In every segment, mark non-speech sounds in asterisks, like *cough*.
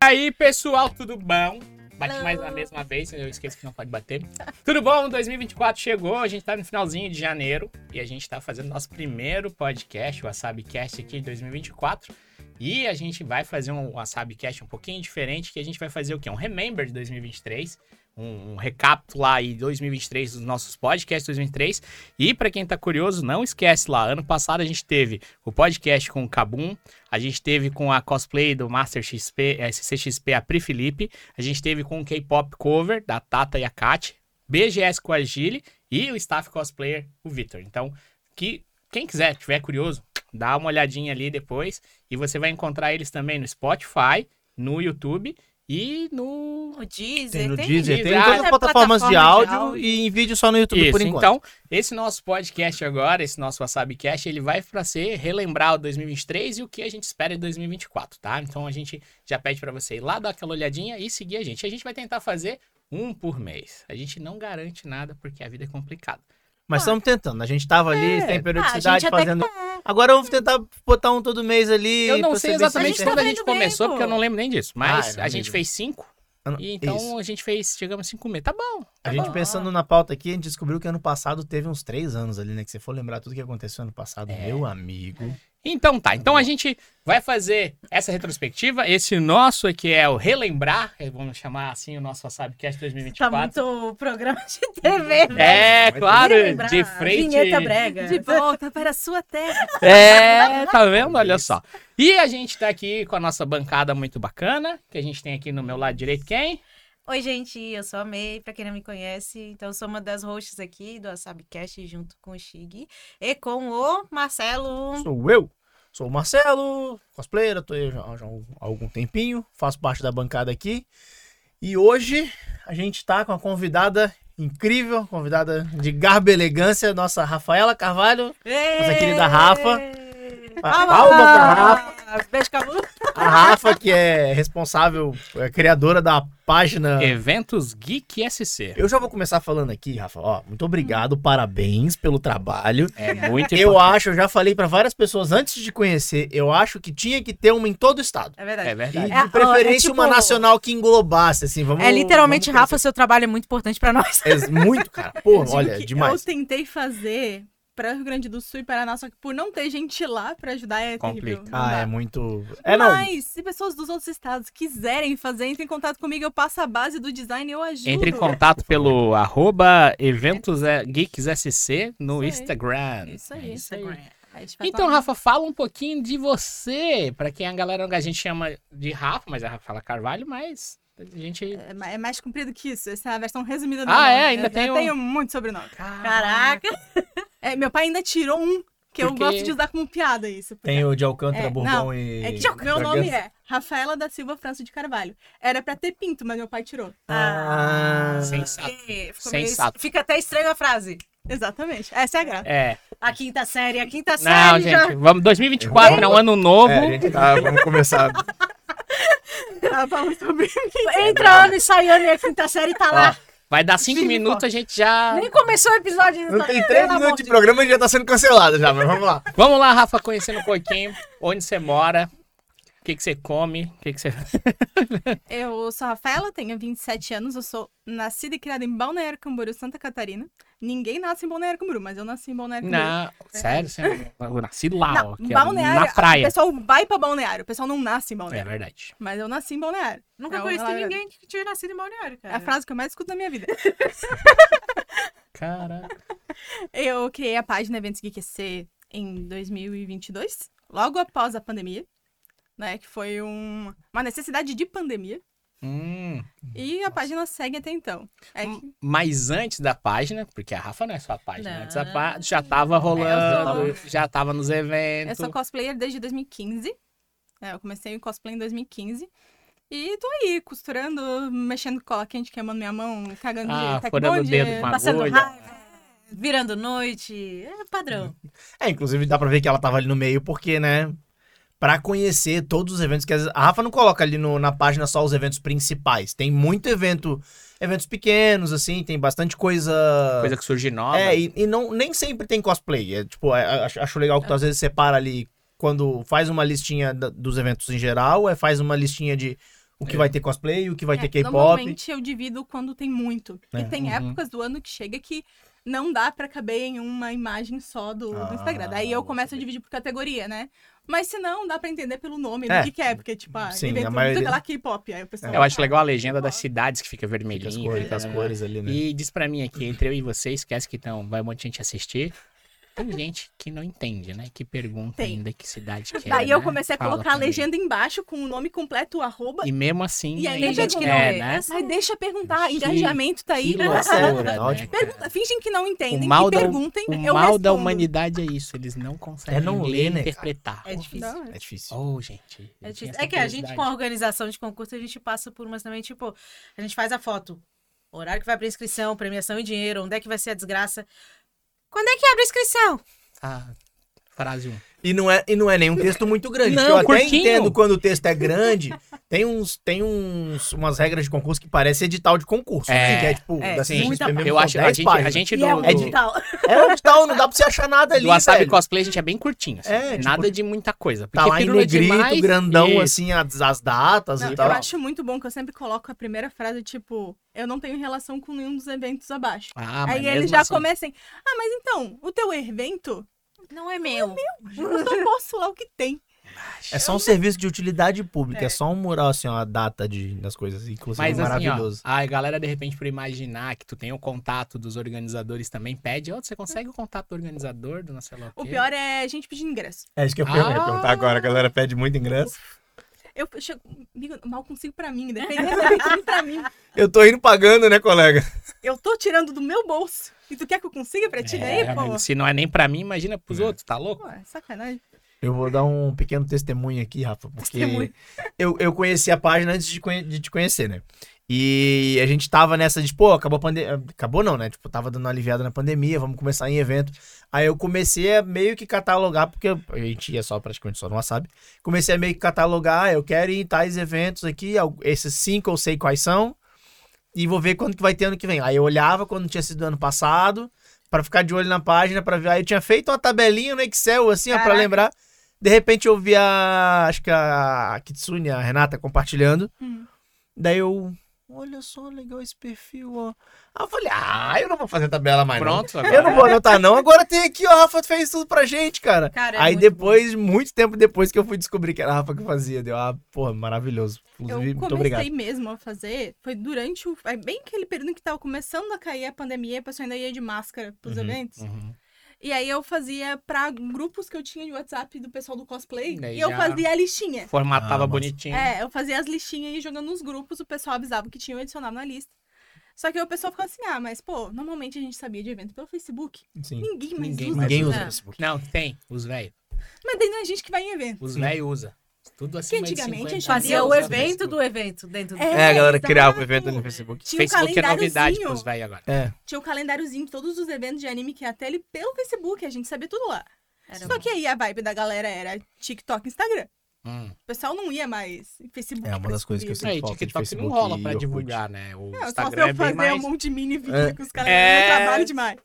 aí, pessoal, tudo bom? Bate mais na mesma vez, eu esqueço que não pode bater. *laughs* Tudo bom? 2024 chegou, a gente tá no finalzinho de janeiro e a gente tá fazendo nosso primeiro podcast, o WasabiCast aqui de 2024. E a gente vai fazer um WasabiCast um pouquinho diferente, que a gente vai fazer o quê? Um Remember de 2023 um, um recapitular aí 2023 dos nossos podcasts 2023. E para quem tá curioso, não esquece lá, ano passado a gente teve o podcast com o Kabum, a gente teve com a cosplay do Master XP, SCXP, a Pri Felipe, a gente teve com o K-pop cover da Tata e a Kat, BGS com a Gile e o staff cosplayer, o Victor. Então, que quem quiser, tiver curioso, dá uma olhadinha ali depois e você vai encontrar eles também no Spotify, no YouTube e no. O Deezer. Tem no tem Deezer, tem em todas as plataformas de plataforma de áudio, áudio. e em vídeo só no YouTube Isso, por enquanto. então, esse nosso podcast agora, esse nosso WasabiCast, ele vai para ser relembrar o 2023 e o que a gente espera de 2024, tá? Então a gente já pede para você ir lá dar aquela olhadinha e seguir a gente. A gente vai tentar fazer um por mês. A gente não garante nada porque a vida é complicada. Mas estamos tentando. A gente tava ali, É. tem Ah, a periodicidade até fazendo. Agora vamos tentar botar um todo mês ali. Eu não sei exatamente A gente tá quando a gente começou, porque eu não lembro nem disso. Mas Ah, a gente fez cinco. Ah, não, E então isso. a gente fez, chegamos a cinco meses. Tá bom. A tá gente bom. pensando na pauta aqui, a gente descobriu que ano passado teve uns três anos ali, né? Que você for lembrar tudo que aconteceu ano passado. É. Meu amigo. Então tá, então a gente vai fazer essa retrospectiva. Esse nosso aqui é o Relembrar, eh, vamos chamar assim o nosso WasabiCast Tá 2024. muito programa de TV, velho. É, claro, Relembrar, de frente. Vinheta brega. De volta para a sua terra. É, tá vendo? Olha só. E a gente tá aqui com a nossa bancada muito bacana, que a gente tem aqui no meu lado direito quem? Oi, gente, eu sou a May, pra quem não me conhece. Então, eu sou uma das hosts aqui do WasabiCast, junto com o Shig e com o Marcelo. Sou eu. Sou o Marcelo, cosplayer, tô aí já, já há algum tempinho, faço parte da bancada aqui. E hoje a gente tá com uma convidada incrível, convidada de garbo e elegância, nossa Rafaela Carvalho. Nossa querida Rafa. Pa- Palma pra Rafa. Beijo, Cabu. A Rafa, que é responsável, é criadora da página. Eventos Geek SC. Eu já vou começar falando aqui, Rafa. Ó, muito obrigado, parabéns pelo trabalho. É muito Eu importante. acho, eu já falei pra várias pessoas antes de conhecer, eu acho que tinha que ter uma em todo o estado. É verdade. É E verdade. de É, preferência é tipo- uma nacional que englobasse, assim, vamos... É literalmente, vamos Rafa, seu trabalho é muito importante pra nós. É muito, cara. Pô, *laughs* olha, demais. Eu tentei fazer para Rio Grande do Sul e Paraná, só que por não ter gente lá pra ajudar é. Complica. Ah, dá. é muito... É, não. Mas se pessoas dos outros estados quiserem fazer, entre em contato comigo, eu passo a base do design e eu ajudo. Entre em contato pelo *laughs* arroba Eventos Geeks SC no Isso. Instagram. Isso aí, É isso aí. Instagram. Então, uma- Rafa, fala um pouquinho de você. Pra quem a galera a gente chama de Rafa, mas a Rafa fala Carvalho, mas a gente. É é mais comprido que isso. Essa é a versão resumida do Ah, meu é? nome. Ainda eu, tem eu um- tenho muito sobrenome. Caraca. É, meu pai ainda tirou um que eu Porque- gosto de usar como piada isso. porque- Tem o de Alcântara, É, Bourbon não, e... É que meu nome é Rafaela da Silva França de Carvalho. Era pra ter pinto, mas meu pai tirou. Ah, Sensato. E ficou meio- Sensato. Fica até estranha a frase. Exatamente. Essa é a graça. É. A quinta série, a quinta Não, série. já- gente, vamos 2024 é um ano novo. É, gente tá, vamos começar. Ela falou sobre mim. Entra ano e sai ano e a quinta série tá lá. Vai dar cinco e minutos, a gente já. Nem começou o episódio. ainda Não tá- tem três minutos de de programa e já tá sendo cancelado já, mas vamos lá. Vamos lá, Rafa, conhecendo um pouquinho onde você mora, o que, que você come, o que, que você. *laughs* Eu sou a Rafaela, tenho 27 anos, eu sou nascida e criada em Balneário Camboriú, Santa Catarina. Ninguém nasce em Balneário Camboriú, mas eu nasci em Balneário Camboriú. Não, sério, você *laughs* eu nasci lá, Não, ó, que é Balneário, na praia. o pessoal vai pra Balneário, o pessoal não nasce em É Balneário. verdade. Mas eu nasci em Balneário. Nunca É conheci ninguém que tinha nascido em Balneário, É cara. a frase que eu mais escuto na minha vida. *laughs* Caraca. Eu criei a página Eventos Geek EC em 2022, logo após a pandemia, né? Que foi um- uma necessidade de pandemia. Hum, E a página segue até então. É que- mas antes da página, porque a Rafa não é só a página, Não. antes da pá- já tava rolando, já tava nos eu eventos. sou cosplayer desde 2015. É, eu comecei o cosplay em 2015. E tô aí, costurando, mexendo com cola quente, queimando minha mão, cagando Ah, de furando o dedo com a Passando agulha. raiva, virando noite. É padrão. *laughs* É, inclusive dá pra ver que ela tava ali no meio, porque, né? Pra conhecer todos os eventos que às vezes- a Rafa não coloca ali no- na página só os eventos principais. Tem muito evento, eventos pequenos, assim, tem bastante coisa. Coisa que surge nova. É, e, e não, nem sempre tem cosplay. É, tipo, é, acho, acho legal que tu às vezes separa ali quando faz uma listinha da- dos eventos em geral, é faz uma listinha de O que É. vai ter cosplay, o que vai É, ter K-pop. Normalmente eu divido quando tem muito. É. E tem Uhum. épocas do ano que chega que não dá pra caber em uma imagem só do, do Ah, Instagram. Daí eu começo a dividir por categoria, né? Mas se não, dá pra entender pelo nome É. do que, que é. Porque, tipo, ah, Sim, a maioria- lá, K-pop. Aí o pessoal... Eu acho legal a legenda das cidades que fica Fica vermelhinha. as cores, fica- as cores ali, né? E diz pra mim aqui, entre eu e você, esquece que então vai um monte de gente assistir. Tem gente que não entende, né? Que pergunta Tem. ainda que cidade que é. Daí eu né? comecei a Fala colocar a legenda embaixo com o nome completo, o arroba. E mesmo assim. E aí gente que é, não vê. né? Mas deixa perguntar, Que- engajamento tá aí. Que loucura, Não, né, tipo, cara? Pergunta, fingem que não entendem, O mal da- perguntem, O eu mal respondo. da humanidade é isso, eles não conseguem É não ler ler, né, interpretar. É difícil. Não, É difícil. Oh, gente. É, difícil. É que a gente, com a organização de concurso, a gente passa por umas também, tipo, a gente faz a foto. Horário que vai pra inscrição, premiação e dinheiro, onde é que vai ser a desgraça. Quando é que abre a inscrição? Ah, frase 1. E não é, e não é nenhum texto muito grande. Não, eu até curtinho. entendo quando o texto é grande. Tem uns, tem uns, umas regras de concurso que parece edital de concurso. É, né? Que é tipo, é, da Sim, mesmo, eu são acho a 10 gente, a gente do, é do, edital. É edital, não dá pra você achar nada ali. do Wasabi velho. Cosplay, a gente é bem curtinho. assim. É, tipo, Nada de muita coisa. Tá lá em negrito, demais, grandão, isso. assim, as, as datas Não, e eu tal. acho muito bom que eu sempre coloco a primeira frase, tipo, eu não tenho relação com nenhum dos eventos abaixo. Ah, mas Aí mesmo eles já assim, comecem, ah, mas então, o teu evento, Não é meu. eu só posto lá o que tem. É só um serviço de utilidade pública. É, É. só um mural, assim, ó, a data de, das coisas. Inclusive, Mas assim, ó, maravilhoso. a galera, de repente, por imaginar que tu tem o contato dos organizadores também, pede, ó, você consegue o contato do organizador do não lá o pior é a gente pedir ingresso. É isso que eu Ah. ia perguntar agora. A galera pede muito ingresso. Eu chego, amigo, mal consigo pra mim, *laughs* dependendo pra mim. Eu tô indo pagando, né, colega? Eu tô tirando do meu bolso. E tu quer que eu consiga pra ti daí, É, pô? amigo, se não é nem pra mim, imagina pros outros, tá louco? Pô, é sacanagem. Eu vou dar um pequeno testemunho aqui, Rafa, porque eu, eu conheci a página antes de, conhe- de te conhecer, né? E a gente tava nessa de, pô, acabou a pandemia. Acabou não, né? Tipo, tava dando uma aliviada na pandemia, vamos começar em evento. Aí eu comecei a meio que catalogar, porque a gente ia só praticamente só no WhatsApp. Comecei a meio que catalogar, ah, eu quero ir em tais eventos aqui, esses cinco eu sei quais são, e vou ver quando que vai ter ano que vem. Aí eu olhava quando tinha sido ano passado, pra ficar de olho na página, pra ver. Aí eu tinha feito uma tabelinha no Excel, assim, ó, pra Caraca. lembrar. De repente eu vi a. Acho que a Kitsune, a Renata, compartilhando. Hum. Daí eu. Olha só, legal esse perfil, ó. Aí eu falei, ah, eu não vou fazer tabela mais. não. Pronto, agora. Eu não vou anotar, não. Agora tem aqui, ó. A Rafa fez tudo pra gente, cara. Cara, é Aí muito depois, muito tempo depois que eu fui descobrir que era a Rafa que fazia, deu, ah, porra, maravilhoso. Eu Inclusive, muito comecei obrigado. mesmo a fazer, foi durante o. é Bem aquele período que tava começando a cair a pandemia, a pessoa ainda ia de máscara pros Uhum, eventos. Uhum. E aí eu fazia pra grupos que eu tinha de WhatsApp do pessoal do cosplay. Daí e eu fazia a listinha. Formatava Ah, bonitinho. É, eu fazia as listinhas e jogando nos grupos, o pessoal avisava que tinha, eu adicionava na lista. Só que aí o pessoal ficava assim, ah, mas pô, normalmente a gente sabia de evento pelo Facebook. Sim. Ninguém mais Ninguém usa. Ninguém usa. usa É. Facebook. Não, tem, os velhos. Mas daí não é gente que vai em evento. Os velhos usam. Tudo assim. antigamente a gente Fazia o evento do evento dentro do. É, a galera exato. criava o evento no Facebook. Tinha um Facebook é novidade pros velhos agora. É. Tinha o calendáriozinho de todos os eventos de anime que ia até ele pelo Facebook, a gente sabia tudo lá. Era Só bom. que aí a vibe da galera era TikTok e Instagram. Hum. O pessoal não ia mais em Facebook. É uma das coisas que eu sei. É, falta TikTok não Facebook rola e pra divulgar, né? O Não, só se Instagram é eu bem fazer mais... um monte de mini vídeo É. que os caras É. é... trabalho demais.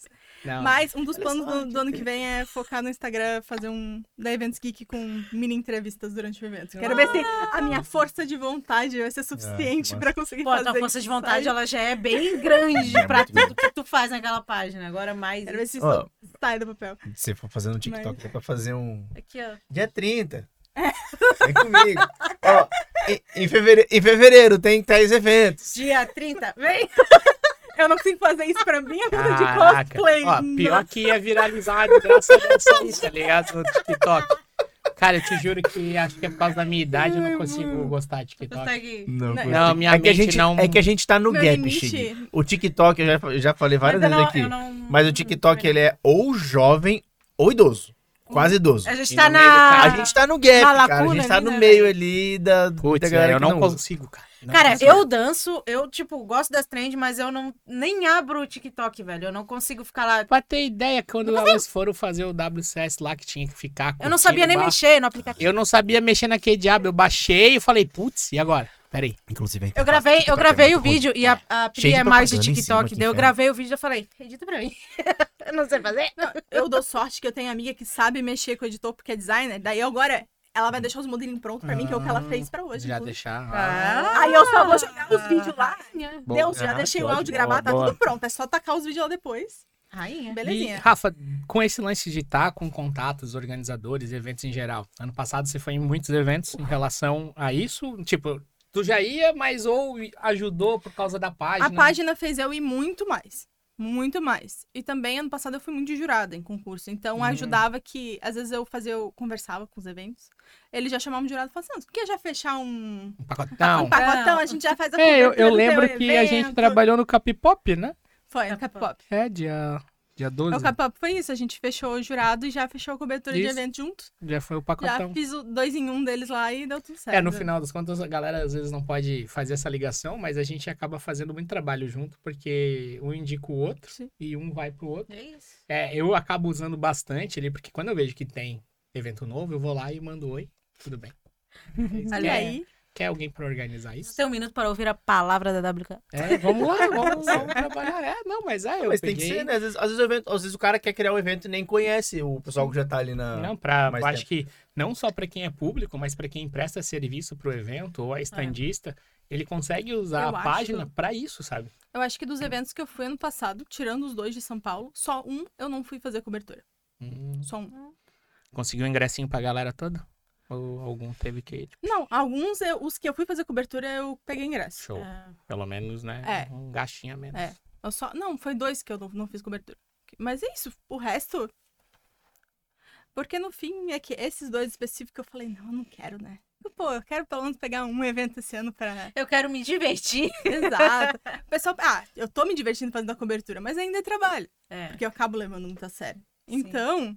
Não. Mas um dos Olha planos só, do, do ano que vem é focar no Instagram, fazer um da Eventos Geek com mini entrevistas durante o evento. Quero ver se a minha força de vontade vai ser suficiente massa. pra conseguir Pô, a fazer tua força de vontade, sabe? ela já é bem grande É pra muito tudo que tu faz naquela página. Agora mais. Quero ver se isso Ó, sai do papel. se você for fazendo um TikTok, Mas- dá pra fazer um. Aqui, ó. Dia 30. Vem comigo. Ó, em, em fevereiro, em fevereiro tem tais eventos. Dia 30. Vem! *laughs* Eu não consigo fazer isso pra minha vida de cosplay. Ó, pior que ia viralizar de graça dessa aí, tá ligado? No TikTok. Cara, eu te juro que acho que é por causa da minha idade eu não consigo gostar de TikTok. Não, Não, Não, minha é que a gente, não- É que a gente tá no Meu gap, Chig. O TikTok, eu já, eu já falei várias Mas vezes não- aqui. Mas o TikTok, ele é ou jovem ou idoso. Quase idoso. A gente tá no meio na. A gente tá no gap, na cara. A gente tá no né, meio ali da, Putz, da galera é, eu não consigo, cara. Não Cara, consigo. eu danço, eu, tipo, gosto das trends, mas eu não nem abro o TikTok, velho. Eu não consigo ficar lá. Pra ter ideia, quando elas foram fazer o WCS lá, que tinha que ficar. Eu não sabia nem barra, mexer no aplicativo. Eu não sabia mexer naquele diabo. Eu baixei e falei, putz, e agora? Peraí. Inclusive, Eu gravei, eu gravei o vídeo e a, a Pri é mais de TikTok. daí eu gravei o vídeo e falei, edita pra mim. *laughs* eu não sei fazer. Não, eu dou sorte que eu tenho amiga que sabe mexer com o editor porque é designer. Daí eu agora ela vai deixar os modelinhos prontos pra mim, que é o que ela fez pra hoje. Já inclusive. deixar. Ah. Aí eu só vou jogar os vídeos lá. Boa. Deus, já Ah, deixei o áudio ótimo. gravado, tá Boa. tudo pronto. É só tacar os vídeos lá depois. Rainha. E, Belezinha. Rafa, com esse lance de estar com contatos, organizadores, eventos em geral, ano passado você foi em muitos eventos em relação a isso? Tipo, tu já ia, mas ou ajudou por causa da página? A página fez eu ir muito mais. Muito mais. E também, ano passado, eu fui muito de jurada em concurso. Então, Uhum. ajudava que, às vezes, eu fazia, eu conversava com os eventos. Eles já chamavam de jurado e falavam assim, "Não, quer já fechar um, Um pacotão. um pacotão? A gente já faz a É, eu, eu lembro que a gente evento." trabalhou no Capipop, né? Foi, no Capipop. É, dia, dia 12. O Capipop foi isso. A gente fechou o jurado e já fechou a cobertura Isso. de evento junto. Já foi o Já pacotão. fiz o dois em um deles lá e deu tudo certo. É, no final das contas, a galera às vezes não pode fazer essa ligação, mas a gente acaba fazendo muito trabalho junto, porque um indica o outro Sim. e um vai pro outro. É isso. É, eu acabo usando bastante ali, porque quando eu vejo que tem evento novo, eu vou lá e mando oi, tudo bem. *laughs* Olha quer, aí. Quer alguém pra organizar isso? Você tem um minuto para ouvir a palavra da WK. É, vamos lá, *laughs* vamos, vamos trabalhar. É, não, mas é, eu Mas peguei... tem que ser, né? Às vezes, às vezes o evento- às vezes o cara quer criar um evento e nem conhece o pessoal que já tá ali na. Não, pra, eu acho que não só para quem é público, mas para quem presta serviço pro evento ou é estandista, ele consegue usar Eu a acho. página pra isso, sabe? Eu acho que dos eventos que eu fui ano passado, tirando os dois de São Paulo, só um eu não fui fazer cobertura. Hum, Só um. conseguiu um ingressinho pra galera toda? Ou algum teve que, tipo, Não, alguns, eu- os que eu fui fazer cobertura, eu peguei ingresso. show? Ah, Pelo menos, né? É. Um gastinho a menos. É. Eu só, não, foi dois que eu não, não fiz cobertura. Mas é isso, o resto. Porque no fim é que esses dois específicos eu falei, não, eu não quero, né? Pô, eu quero pelo menos pegar um evento esse ano pra. *laughs* Eu quero me divertir. *laughs* Exato. O pessoal, ah, eu tô me divertindo fazendo a cobertura, mas ainda é trabalho. É. Porque eu acabo levando muito a sério. Sim. Então,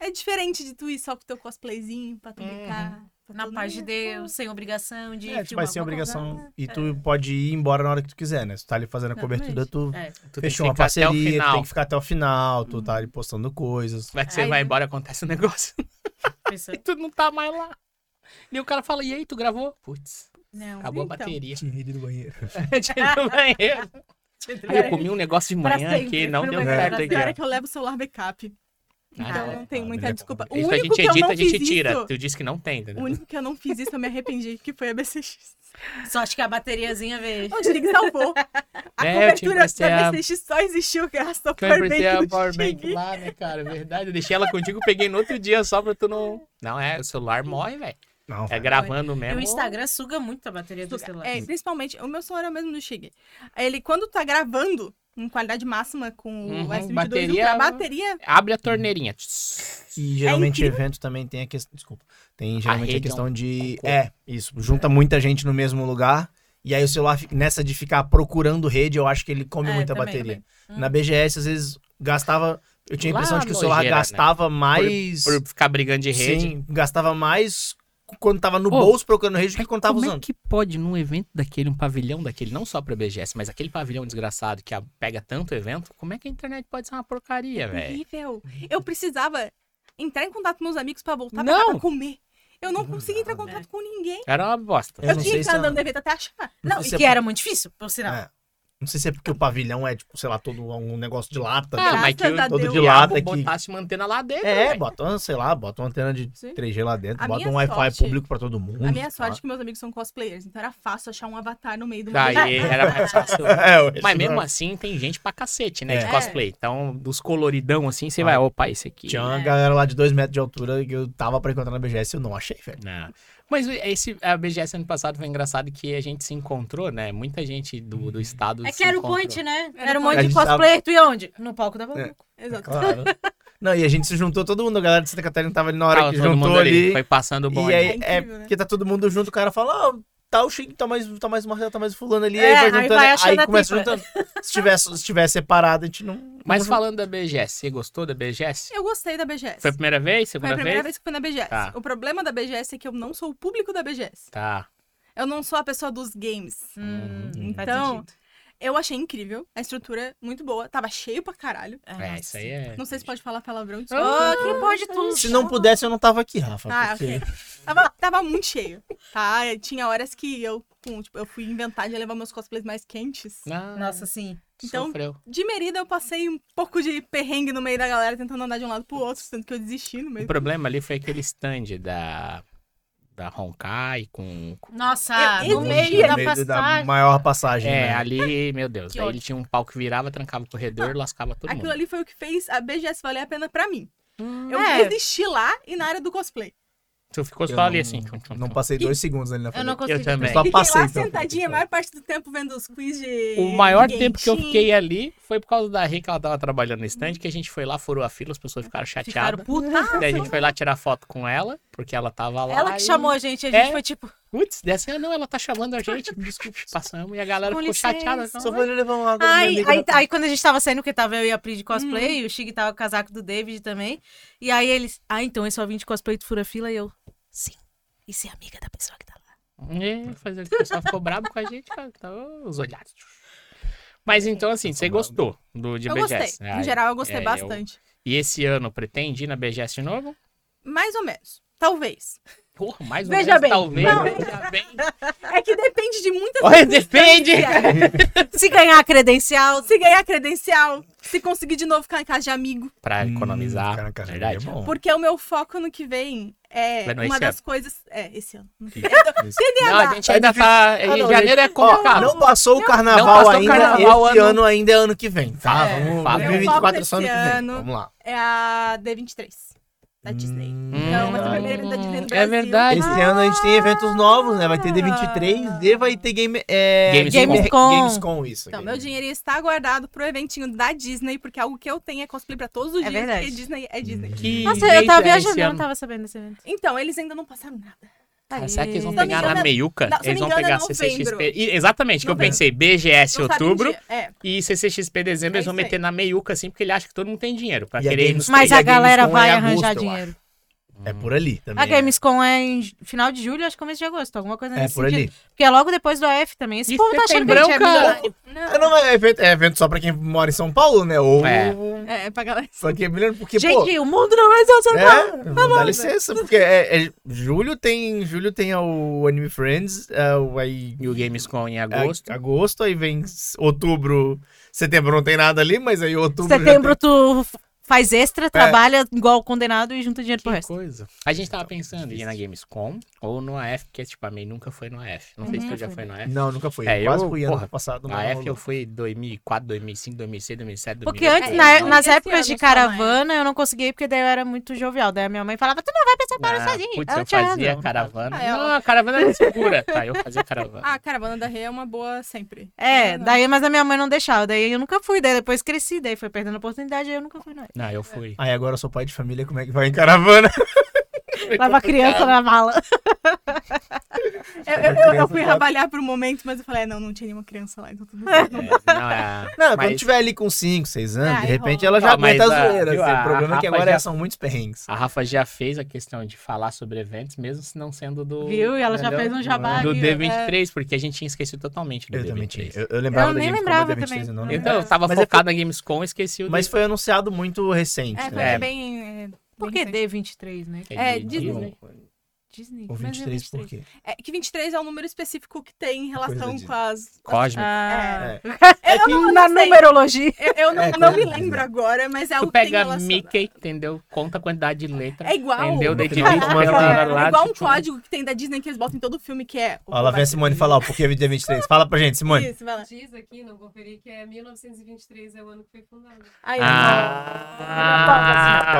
é diferente de tu ir só com teu cosplayzinho pra tu Uhum. brincar. pra Na paz de. Deus, sem obrigação de. É, tipo, sem obrigação. coisa. E tu pode ir embora na hora que tu quiser, né? Se tu tá ali fazendo a cobertura, tu É. Tu tem fechou uma parceria, tu tem que ficar até o final, tu tá ali postando coisas. Vai que você Aí- vai embora acontece um negócio *laughs* e tu não tá mais lá. E o cara fala, e aí, tu gravou? Putz, Não. acabou a Então. bateria. Tinha ido *laughs* do *laughs* banheiro. Tinha ido no banheiro. Aí eu comi um negócio de manhã que não deu certo ó. é que eu levo o celular backup. Então Ah, não tem ah, muita desculpa. O Isso a único gente que eu edita, não a gente fiz tira. isso- Tu disse que não tem, O entendeu? único que eu não fiz isso, eu me arrependi, que foi a BCX. Só acho que a bateriazinha veio. O Chig salvou. *laughs* A É, eu te cobertura da a- BCX só existiu graças ao Que eu emprestei a powerbank do powerbank lá, né, cara? É verdade. Eu deixei ela contigo, peguei no outro dia só pra tu não. Não, é, o celular morre, velho. Não, É gravando E mesmo. o Instagram suga muito a bateria do Suga. celular. É, principalmente, o meu celular é o mesmo do Chig. Ele, quando tá gravando em qualidade máxima com Uhum, o S22 bateria- a bateria Abre a torneirinha. E geralmente incrível. evento também tem a questão. Desculpa. Tem geralmente a, é questão de. cocô. É, isso. Junta muita gente no mesmo lugar. E aí o celular, nessa de ficar procurando rede, eu acho que ele come É, muita também, bateria. também. Na BGS, às vezes, gastava. Eu tinha a Lá impressão de que o celular né? gastava mais. Por ficar brigando de rede. Sim, gastava mais quando tava no Ô, bolso procurando rede do que quando tava Como é usando. que pode num evento daquele, um pavilhão daquele, não só pra BGS, mas aquele pavilhão desgraçado que a- pega tanto evento, como é que a internet pode ser uma porcaria, velho? horrível. Eu precisava entrar em contato com meus amigos pra voltar Não. pra, cá pra comer. Eu não conseguia entrar em contato com ninguém. Era uma bosta. Eu Eu, não tinha que estar é- andando no evento até achar. Não, sei e é que por- era muito difícil, por sinal. É. Não sei se é porque o pavilhão é, tipo, sei lá, todo um negócio de lata. Ah, todo- mas que todo Deus. de Diabo aqui. botasse uma antena lá dentro, É, velho. bota, uma, sei lá, bota uma antena de Sim. 3G lá dentro, A bota um Wi-Fi público pra todo mundo. A minha sorte é que meus amigos são cosplayers, então era fácil achar um avatar no meio do Daí era mais *laughs* fácil. *laughs* É, Mas mesmo que- assim, tem gente pra cacete, né? De É. cosplay. Então, dos coloridão assim, você Ah. vai, opa, esse aqui. Tinha uma É. galera lá de 2 metros de altura que eu tava pra encontrar na BGS e eu não achei, velho. Não. Mas esse, a BGS ano passado foi engraçado que a gente se encontrou, né? Muita gente do, do estado É se que era o point, né? Era Era um o monte point. de gente tava- cosplayer. Tu ia onde? No palco da É. Babuco. Exato. Claro. *laughs* não, e a gente se juntou todo mundo, a galera de Santa Catarina tava ali na hora Tava que juntou ali. Foi passando o E aí, É é, incrível, né? porque tá todo mundo junto, o cara fala, ó, tá o Chico, tá mais, tá mais Marcelo, tá mais fulano ali, É, aí vai aí juntando, vai aí, achando a começa juntando. Se tiver, se tiver separado, a gente não... Mas não falando da BGS, você gostou da BGS? Eu gostei da BGS. Foi a primeira vez? Foi Segunda a primeira vez? vez que fui na BGS. Tá. O problema da BGS é que eu não sou o público da BGS. Tá. Eu não sou a pessoa dos games. Hum, Então. Eu achei incrível, a estrutura muito boa. Tava cheio pra caralho. É, nossa. isso aí é. Não sei se pode falar palavrão, Ô, desculpa. quem pode tudo? Se não pudesse, eu não tava aqui, Rafa. Ah, porque- ok. Tava, tava muito cheio, tá? Tinha horas que eu, com, tipo, eu fui inventar de levar meus cosplays mais quentes. Não, Nossa, sim. Então, sofreu. De Merida, eu passei um pouco de perrengue no meio da galera, tentando andar de um lado pro outro, tanto que eu desisti no O meio. problema ali foi aquele stand da. Da Honkai com. Nossa, Eu- no meio da meio da maior passagem. É, né? ali, meu Deus. Que Daí ele tinha um pau que virava, trancava o corredor, lascava todo Aquilo mundo. ali foi o que fez a BGS valer a pena pra mim. Eu É. desisti lá e na área do cosplay. Tu ficou Eu só ali não- assim. tchum, tchum, Não tchum. passei dois segundos ali na Eu frente. não consegui. também. Só Fiquei passei, lá então. sentadinha a maior parte do tempo vendo os quiz de. O maior de tempo que eu fiquei ali foi por causa da Rê, que ela tava trabalhando no stand, que a gente foi lá, furou a fila, as pessoas ficaram Ficaram chateadas. puta. Daí a gente foi lá tirar foto com ela, porque ela tava lá. Ela que e- chamou a gente, a gente É. foi tipo, Putz, dessa ah, não, ela tá chamando a gente. Desculpa, passamos. E a galera Com ficou licença. chateada. Só foi levar uma água. Ai, minha aí, aí quando a gente tava saindo, que tava eu e a Pri de cosplay, e o Chig tava com o casaco do David também. E aí eles, ah, então eu só vim de cosplay de fura-fila e eu, sim. E ser amiga da pessoa que tá lá. É, fazer o pessoal ficou brabo com a gente, cara. Então, os olhares. Mas então, assim, você gostou do de Eu BGS? gostei. Ah, No geral, eu gostei é, eu- bastante. E esse ano pretende ir na BGS de novo? Mais ou menos. Talvez. Porra, mais ou Veja menos, bem. talvez. Não. Veja bem. É que depende de muitas Olha, depende. Se ganhar a credencial, Se ganhar credencial, se conseguir de novo ficar em casa de amigo. Pra Hum, economizar. cara, cara, verdade. é bom. Porque o meu foco no que vem é Vai no uma esse das ano. coisas. É, esse ano. Isso. Não, a gente ainda tá. Ah, Em não, janeiro é complicado. não passou o Não carnaval passou ainda. carnaval, esse ano- ano... ainda é ano que vem, tá? É, Vamos, fala. 2024 é só ano que vem. Vamos lá. É a D23 da Disney. Hum. Então, vai ser a primeira evento da Disney no É Brasil. verdade. Esse ano a gente tem eventos novos, né? Vai ter D23 e vai ter game, é, Gamescom. Gamescom. Gamescom, isso. Então, meu dinheirinho está guardado pro eventinho da Disney, porque algo que eu tenho é cosplay pra todos os É dias, verdade. porque Disney é Disney. Que Nossa, eu tava é viajando, eu não tava sabendo desse evento. Então, eles ainda não passaram nada. Cara, será que eles vão Se pegar engano, na meiuca? não, Eles vão me engano, pegar é CCXP. novembro. E- Exatamente, que eu Novembro. pensei, BGS Não outubro. É. e CCXP dezembro, É eles vão aí. meter na meiuca, assim, porque ele acha que todo mundo tem dinheiro pra E querer ir Games- nos Mas a a galera vai arranjar agosto, dinheiro. É por ali também. A Gamescom é em j- final de julho, acho que começo de agosto, alguma coisa É, nesse por sentido. ali. Porque é logo depois do AF também. Esse E povo tá achando que a gente é. É, não, é, evento, é evento só pra quem mora em São Paulo, né? Ou É. É, pra galera. só quem é milionário, porque, pô... Gente, o mundo não vai ser o São Paulo. É, dá licença, porque é, é- julho tem julho tem o Anime Friends, é, o- aí E o Gamescom em é agosto. agosto, aí vem outubro, setembro não tem nada ali, mas aí outubro Setembro tu f- faz extra, trabalha igual condenado e junta dinheiro pro Que resto. coisa. A gente tava pensando em ir na Gamescom ou no AF, porque, tipo, a May nunca foi no AF. Não sei se tu já foi no AF. Não, nunca fui. É, Quase eu- fui ano porra, passado. A não AF eu fui 2004, 2005, 2006, 2007, 2008. Porque antes, É, na- nas épocas ano de caravana, eu não conseguia ir porque daí eu era muito jovial. Daí a minha mãe falava, tu não vai pra São Paulo Ah, sozinho. Putz, eu eu fazia ando. caravana. Ah, ela- Não, a caravana era segura. Tá, eu fazia caravana. Ah, a caravana da Rei é uma boa sempre. É, daí, mas a minha mãe não deixava. Daí eu nunca fui. Daí depois cresci, daí foi perdendo a oportunidade e eu nunca fui. Não. Não, eu fui. Aí agora eu sou pai de família, como é que vai em caravana? *laughs* Leva a criança na mala. *laughs* Eu, eu- eu- eu fui trabalhar por um momento, mas eu falei, é, não, não tinha nenhuma criança lá, então tudo bem. É, não, é... Não, quando mas tiver ali com 5, 6 anos, Ah, de repente enrola. ela já Ah, aguenta a a- zoeira. viu, assim, o problema é que agora já- são muitos perrengues. A Rafa já fez a questão de falar sobre eventos, mesmo se não sendo do. Viu? E ela já fez um jabá Do aqui, D23, porque a gente tinha esquecido totalmente do Eu D23. também tinha. Eu, eu lembrava Eu da nem lembrava da 23, também. eu não Então, eu tava Mas é focado na Gamescom e esqueci o Mas D23. foi anunciado muito recente, É, foi né? bem. É, Por que recente. D23, né? É, de- Disney. Disney. O Mas é 23 por quê? É que 23 é um número específico que tem em relação com as. Cósmico. Ah, É. Eu, não, na não sei. numerologia. Eu, eu não, É, não me lembro agora, mas é algo que tem pega relação. Mickey, entendeu? Conta a quantidade de letra. É igual. Entendeu? Daí divide É, lá, igual um tipo, código que tem da Disney que eles botam em todo filme, que é. o Ó, lá vem a Simone falar o porquê de 23. *laughs* Fala pra gente, Simone. Isso, vai lá. Diz aqui, não conferi, que é 1923 é o ano que foi fundado. Aí, Ah,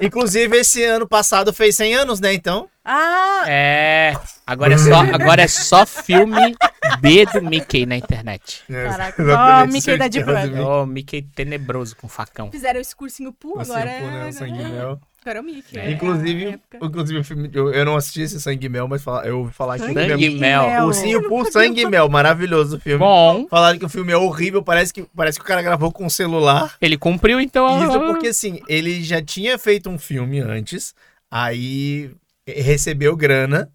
Inclusive, esse ano passado fez 100 anos, né? Então. Ah, é. Agora é só, agora é só filme B do Mickey na internet. Caraca, Exatamente, ó, Mickey da Deep Web. Mickey. Ó, o Mickey tenebroso com facão. Fizeram esse cursinho pool, Assim, agora pô, né, é. o sangue mel. Agora é o Mickey. É. É, Inclusive, o filme, eu, eu não assisti esse Sangue Mel, mas fala- eu ouvi falar que o filme Sangue é Mel. Mel. Ursinho por Sangue Mel, maravilhoso o filme. Bom, Falaram que o filme é horrível, parece que, parece que o cara gravou com um celular. ele cumpriu então. Isso porque, assim, ele já tinha feito um filme antes, aí recebeu grana,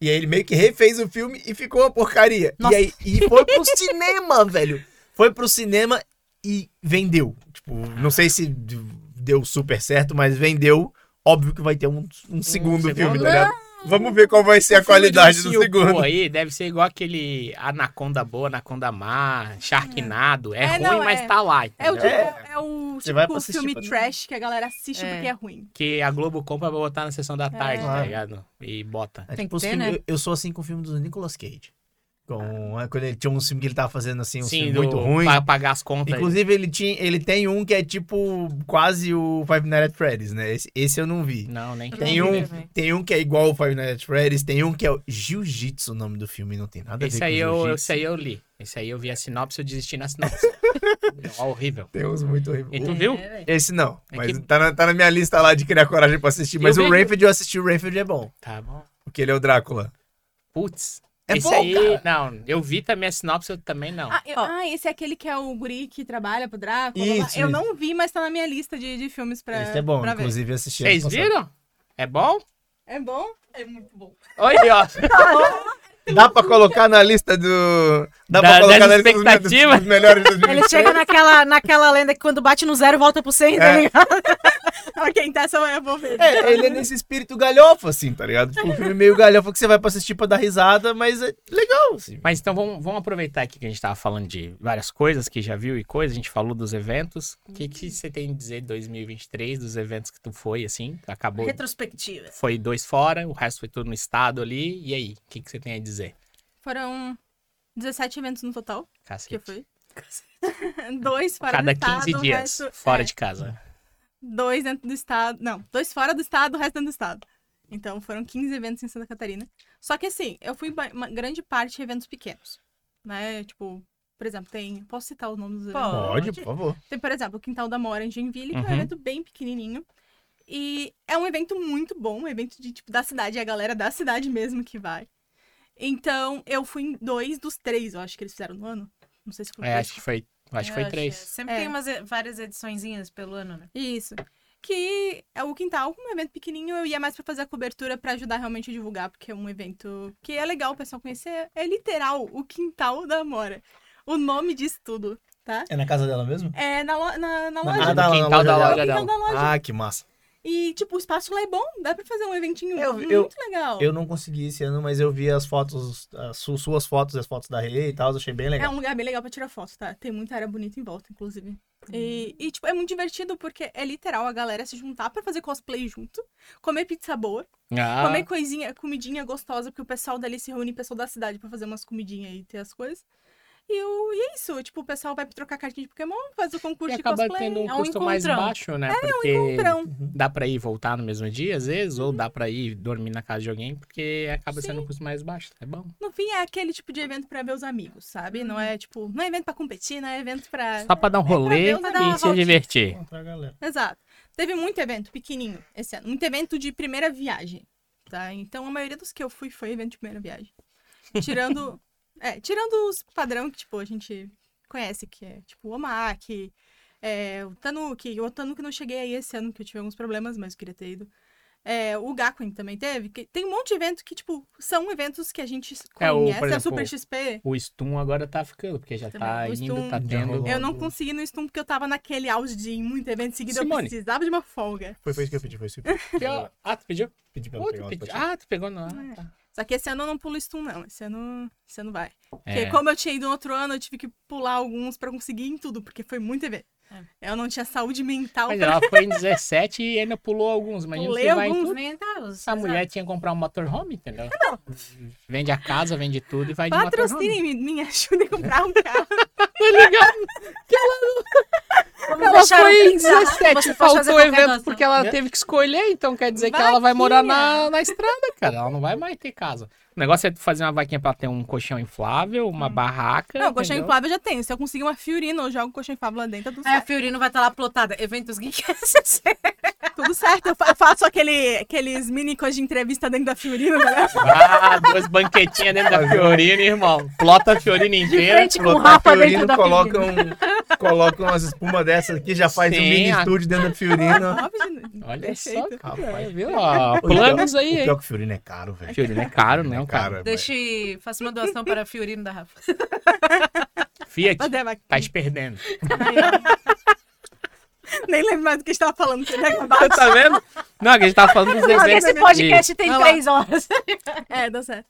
e aí ele meio que refez o filme e ficou uma porcaria. Nossa. E aí e foi pro *laughs* cinema, velho. Foi pro cinema e vendeu. Tipo, não sei se deu super certo, mas vendeu. Óbvio que vai ter um, um segundo segundo. filme, tá ligado? Vamos ver qual vai ser a qualidade do segundo. Pô, aí deve ser igual aquele Anaconda Boa, Anaconda Má, Sharknado. É, É, ruim, não, mas é. tá lá. É o entendeu? tipo, é, o Você vai tipo assistir filme pra- trash que a galera assiste É. porque é ruim. Que a Globo compra pra botar na sessão da tarde, tá ligado? E bota. É Tem tipo que os ter, filmes- né? eu, eu sou assim com o filme do Nicolas Cage. Com, é, quando ele tinha um filme que ele tava fazendo assim, um Sim, filme do- muito ruim. Pra pagar as contas. Inclusive, ele, tinha, ele tem um que é tipo quase o Five Nights at Freddy's, né? Esse, esse eu não vi. Não, nem que Tem não vi um, também. tem um que é igual o Five Nights at Freddy's, tem um que é o Jiu-Jitsu, o nome do filme, não tem nada a ver Esse com aí, eu, esse aí eu li. Esse aí eu vi a sinopse, eu desisti na sinopse. *laughs* Ó, horrível. Tem uns muito E horríveis. tu viu? É. Esse não, É mas que- tá, na, tá na minha lista lá de criar coragem pra assistir. Mas Eu o Rainfield eu assisti, o Rainfield é bom. Tá bom. Porque ele é o Drácula. Putz. É esse bom, aí, cara. não, eu vi também a sinopse, eu também não. Ah, eu- ah, esse é aquele que é o guri que trabalha pro Drácula. Isso, blá, blá. Eu isso. não vi, mas tá na minha lista de, de filmes pra Esse é bom, pra ver. inclusive eu assisti. Vocês viram? É bom? É bom? É muito bom. Olha, ó. *laughs* Dá pra colocar na lista do. Dá Da- pra colocar das na dos, dos melhores de 2023. Ele chega naquela, naquela lenda que quando bate no zero volta pro 100, tá É. ligado? ok, então essa eu vou ver. É, ele é nesse espírito galhofa, assim, tá ligado? Tipo, um filme meio galhofa que você vai pra assistir pra dar risada, mas é legal, assim. Mas então vamos, vamos aproveitar aqui que a gente tava falando de várias coisas que já viu e coisas, a gente falou dos eventos. O que, que você tem a dizer de 2023, dos eventos que tu foi, assim? Acabou. Retrospectiva. Foi dois fora, o resto foi tudo no estado ali. E aí, o que, que você tem a dizer? Foram 17 eventos no total que Cacete. eu *laughs* fui. dois fora Cada do estado, 15 o dias, resto- fora é, de casa. Dois dentro do estado. Não, dois fora do estado, o resto dentro do estado. Então foram 15 eventos em Santa Catarina. Só que assim, eu fui uma grande parte de eventos pequenos. Né? Tipo, por exemplo, tem. Posso citar os nomes dos eventos? Pode, por favor. Tem, por exemplo, o Quintal da Mora em Genville, que é Uhum. um evento bem pequenininho. E é um evento muito bom, um evento de, tipo, da cidade, é a galera da cidade mesmo que vai. Então, eu fui em dois dos três, eu acho que eles fizeram no ano. Não sei se foi É, acho que foi, acho que foi três. Sempre É. tem umas, várias ediçõezinhas pelo ano, né? Isso. Que é o quintal, um evento pequenininho, eu ia mais pra fazer a cobertura pra ajudar realmente a divulgar, porque é um evento que é legal o pessoal conhecer. É literal o quintal da Amora. O nome diz tudo, tá? É na casa dela mesmo? É na, lo- na, na Na- loja. ah, tá, no na quintal loja da. É loja dela. da loja. Ah, que massa. E, tipo, o espaço lá é bom, dá pra fazer um eventinho Eu- muito eu- legal. Eu não consegui esse ano, mas eu vi as fotos, as su- suas fotos, as fotos da Rei e tal, eu achei bem É legal. um lugar bem legal pra tirar foto, tá? Tem muita área bonita em volta, inclusive. E, e, tipo, é muito divertido porque é literal a galera se juntar pra fazer cosplay junto, comer pizza boa, Ah, comer coisinha, comidinha gostosa, porque o pessoal dali se reúne, o pessoal da cidade pra fazer umas comidinhas e ter as coisas. E, o, e é isso, tipo, o pessoal vai trocar cartinha de Pokémon, faz o concurso e de acaba cosplay. tendo um É um custo mais encontrão. baixo, né? É um Porque encontrão. dá pra ir e voltar no mesmo dia, às vezes, ou dá pra ir dormir na casa de alguém, porque acaba sendo um custo mais baixo. É bom. No fim, é aquele tipo de evento pra ver os amigos, sabe? Não é, tipo, não é evento pra competir, não é evento pra... Só pra dar um rolê ver, pra dar uma e se divertir. Exato. Teve muito evento pequenininho esse ano. Muito evento de primeira viagem, tá? Então, a maioria dos que eu fui foi evento de primeira viagem. Tirando... *laughs* é, tirando os padrão que, tipo, a gente conhece, que é, tipo, o Omaki, é, o Tanuki. O Tanuki não cheguei aí esse ano, que eu tive alguns problemas, mas eu queria ter ido. É, o Gakuen também teve. Que tem um monte de evento que, tipo, são eventos que a gente É, o, conhece. por a exemplo, Super XP. O Stum agora tá ficando, porque já tá Também. O indo, Stum- tá tendo. Eu não consegui no Stum porque eu tava naquele auge de muito evento seguido. Eu Simone. precisava de uma folga. Foi, foi isso que eu pedi, foi isso que eu pedi. Eu- Ah, tu pediu? Pedi pra ela pegar pedi-. Ah, tu pegou no. Ah, É. tá. Só que esse ano eu não pulo Stum, não. Esse ano, esse ano vai. Porque É. como eu tinha ido no outro ano, eu tive que pular alguns pra conseguir ir em tudo, porque foi muito evento. Eu não tinha saúde mental Mas pra ela foi em *laughs* 17 e ainda pulou alguns. Imagina Pulei alguns. Nem tá, Essa mulher tinha que comprar um motorhome, entendeu? Vende a casa, vende tudo e vai de motorhome. Me, ajudem a comprar um carro. *laughs* Vamos Ela deixar foi em pensar. 17, Você pode fazer faltou o evento porque ela É. teve que escolher, então quer dizer que ela vai morar na, na estrada, cara. Ela não vai mais ter casa. O negócio é tu fazer uma vaquinha pra ter um colchão inflável, uma barraca. Não, colchão entendeu? inflável eu já tenho. Se eu conseguir uma Fiorina, eu jogo colchão inflável lá dentro, tá tudo Aí a certo. Fiorino vai estar lá plotada. Eventos Geek *laughs* Tudo certo. Eu fa- eu faço aquele, aqueles mini coisas de entrevista dentro da Fiorina, né? Ah, duas banquetinhas dentro da Fiorina, irmão. Plota a Fiorina inteira. frente com o Botar Rafa Fiorino, dentro da coloca, Fiorino. um, coloca umas espumas dessas aqui, já faz um Sim, mini a- estúdio dentro da Fiorino. *laughs* Olha Perfeito. só, cara, Rapaz. viu? Ó, O planos pior- aí, O hein? pior que o Fiorino é caro, velho. Fiorina é caro, É caro, cara. Deixe, faça uma doação para a Fiorino da Rafa. *laughs* Fiat, Mas é, tá te perdendo. *laughs* Nem lembro mais do que a gente tava falando. acabar. tá vendo? Não, que a gente tava falando dos eventos. esse podcast tem Vai lá. três horas. É, deu certo.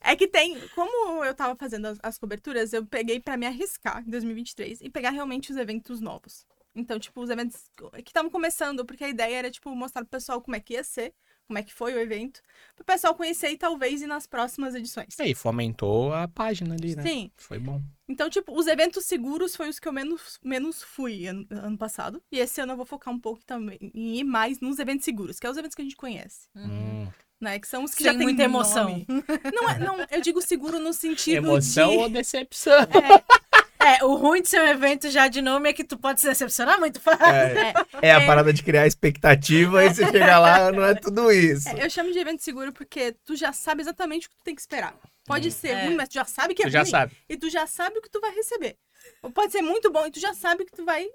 É que tem, como eu tava fazendo as, as coberturas, eu peguei pra me arriscar em 2023 e pegar realmente os eventos novos. Então, tipo, os eventos que estavam começando, porque a ideia era, tipo, mostrar pro pessoal como é que ia ser, como é que foi o evento, pro pessoal conhecer e talvez ir nas próximas edições. E aí, fomentou a página ali, né? Sim. Foi bom. Então, tipo, os eventos seguros foi os que eu menos, menos fui ano, ano passado. E esse ano eu vou focar um pouco também em ir mais nos eventos seguros, que é os eventos que a gente conhece. Hum. Né? Que são os que Sem já tem muita emoção. nome. Não, é, não, eu digo seguro no *laughs* sentido Emoção de... ou decepção? É, o ruim de ser um evento já de nome é que tu pode se decepcionar muito fácil. *laughs* É, é a parada de criar expectativa e você chega lá, não é tudo isso. É, eu chamo de evento seguro porque tu já sabe exatamente o que tu tem que esperar. Pode ser É. ruim, mas tu já sabe que é Tu já ruim. sabe. E tu já sabe o que tu vai receber. Ou pode ser muito bom e tu já sabe que tu vai...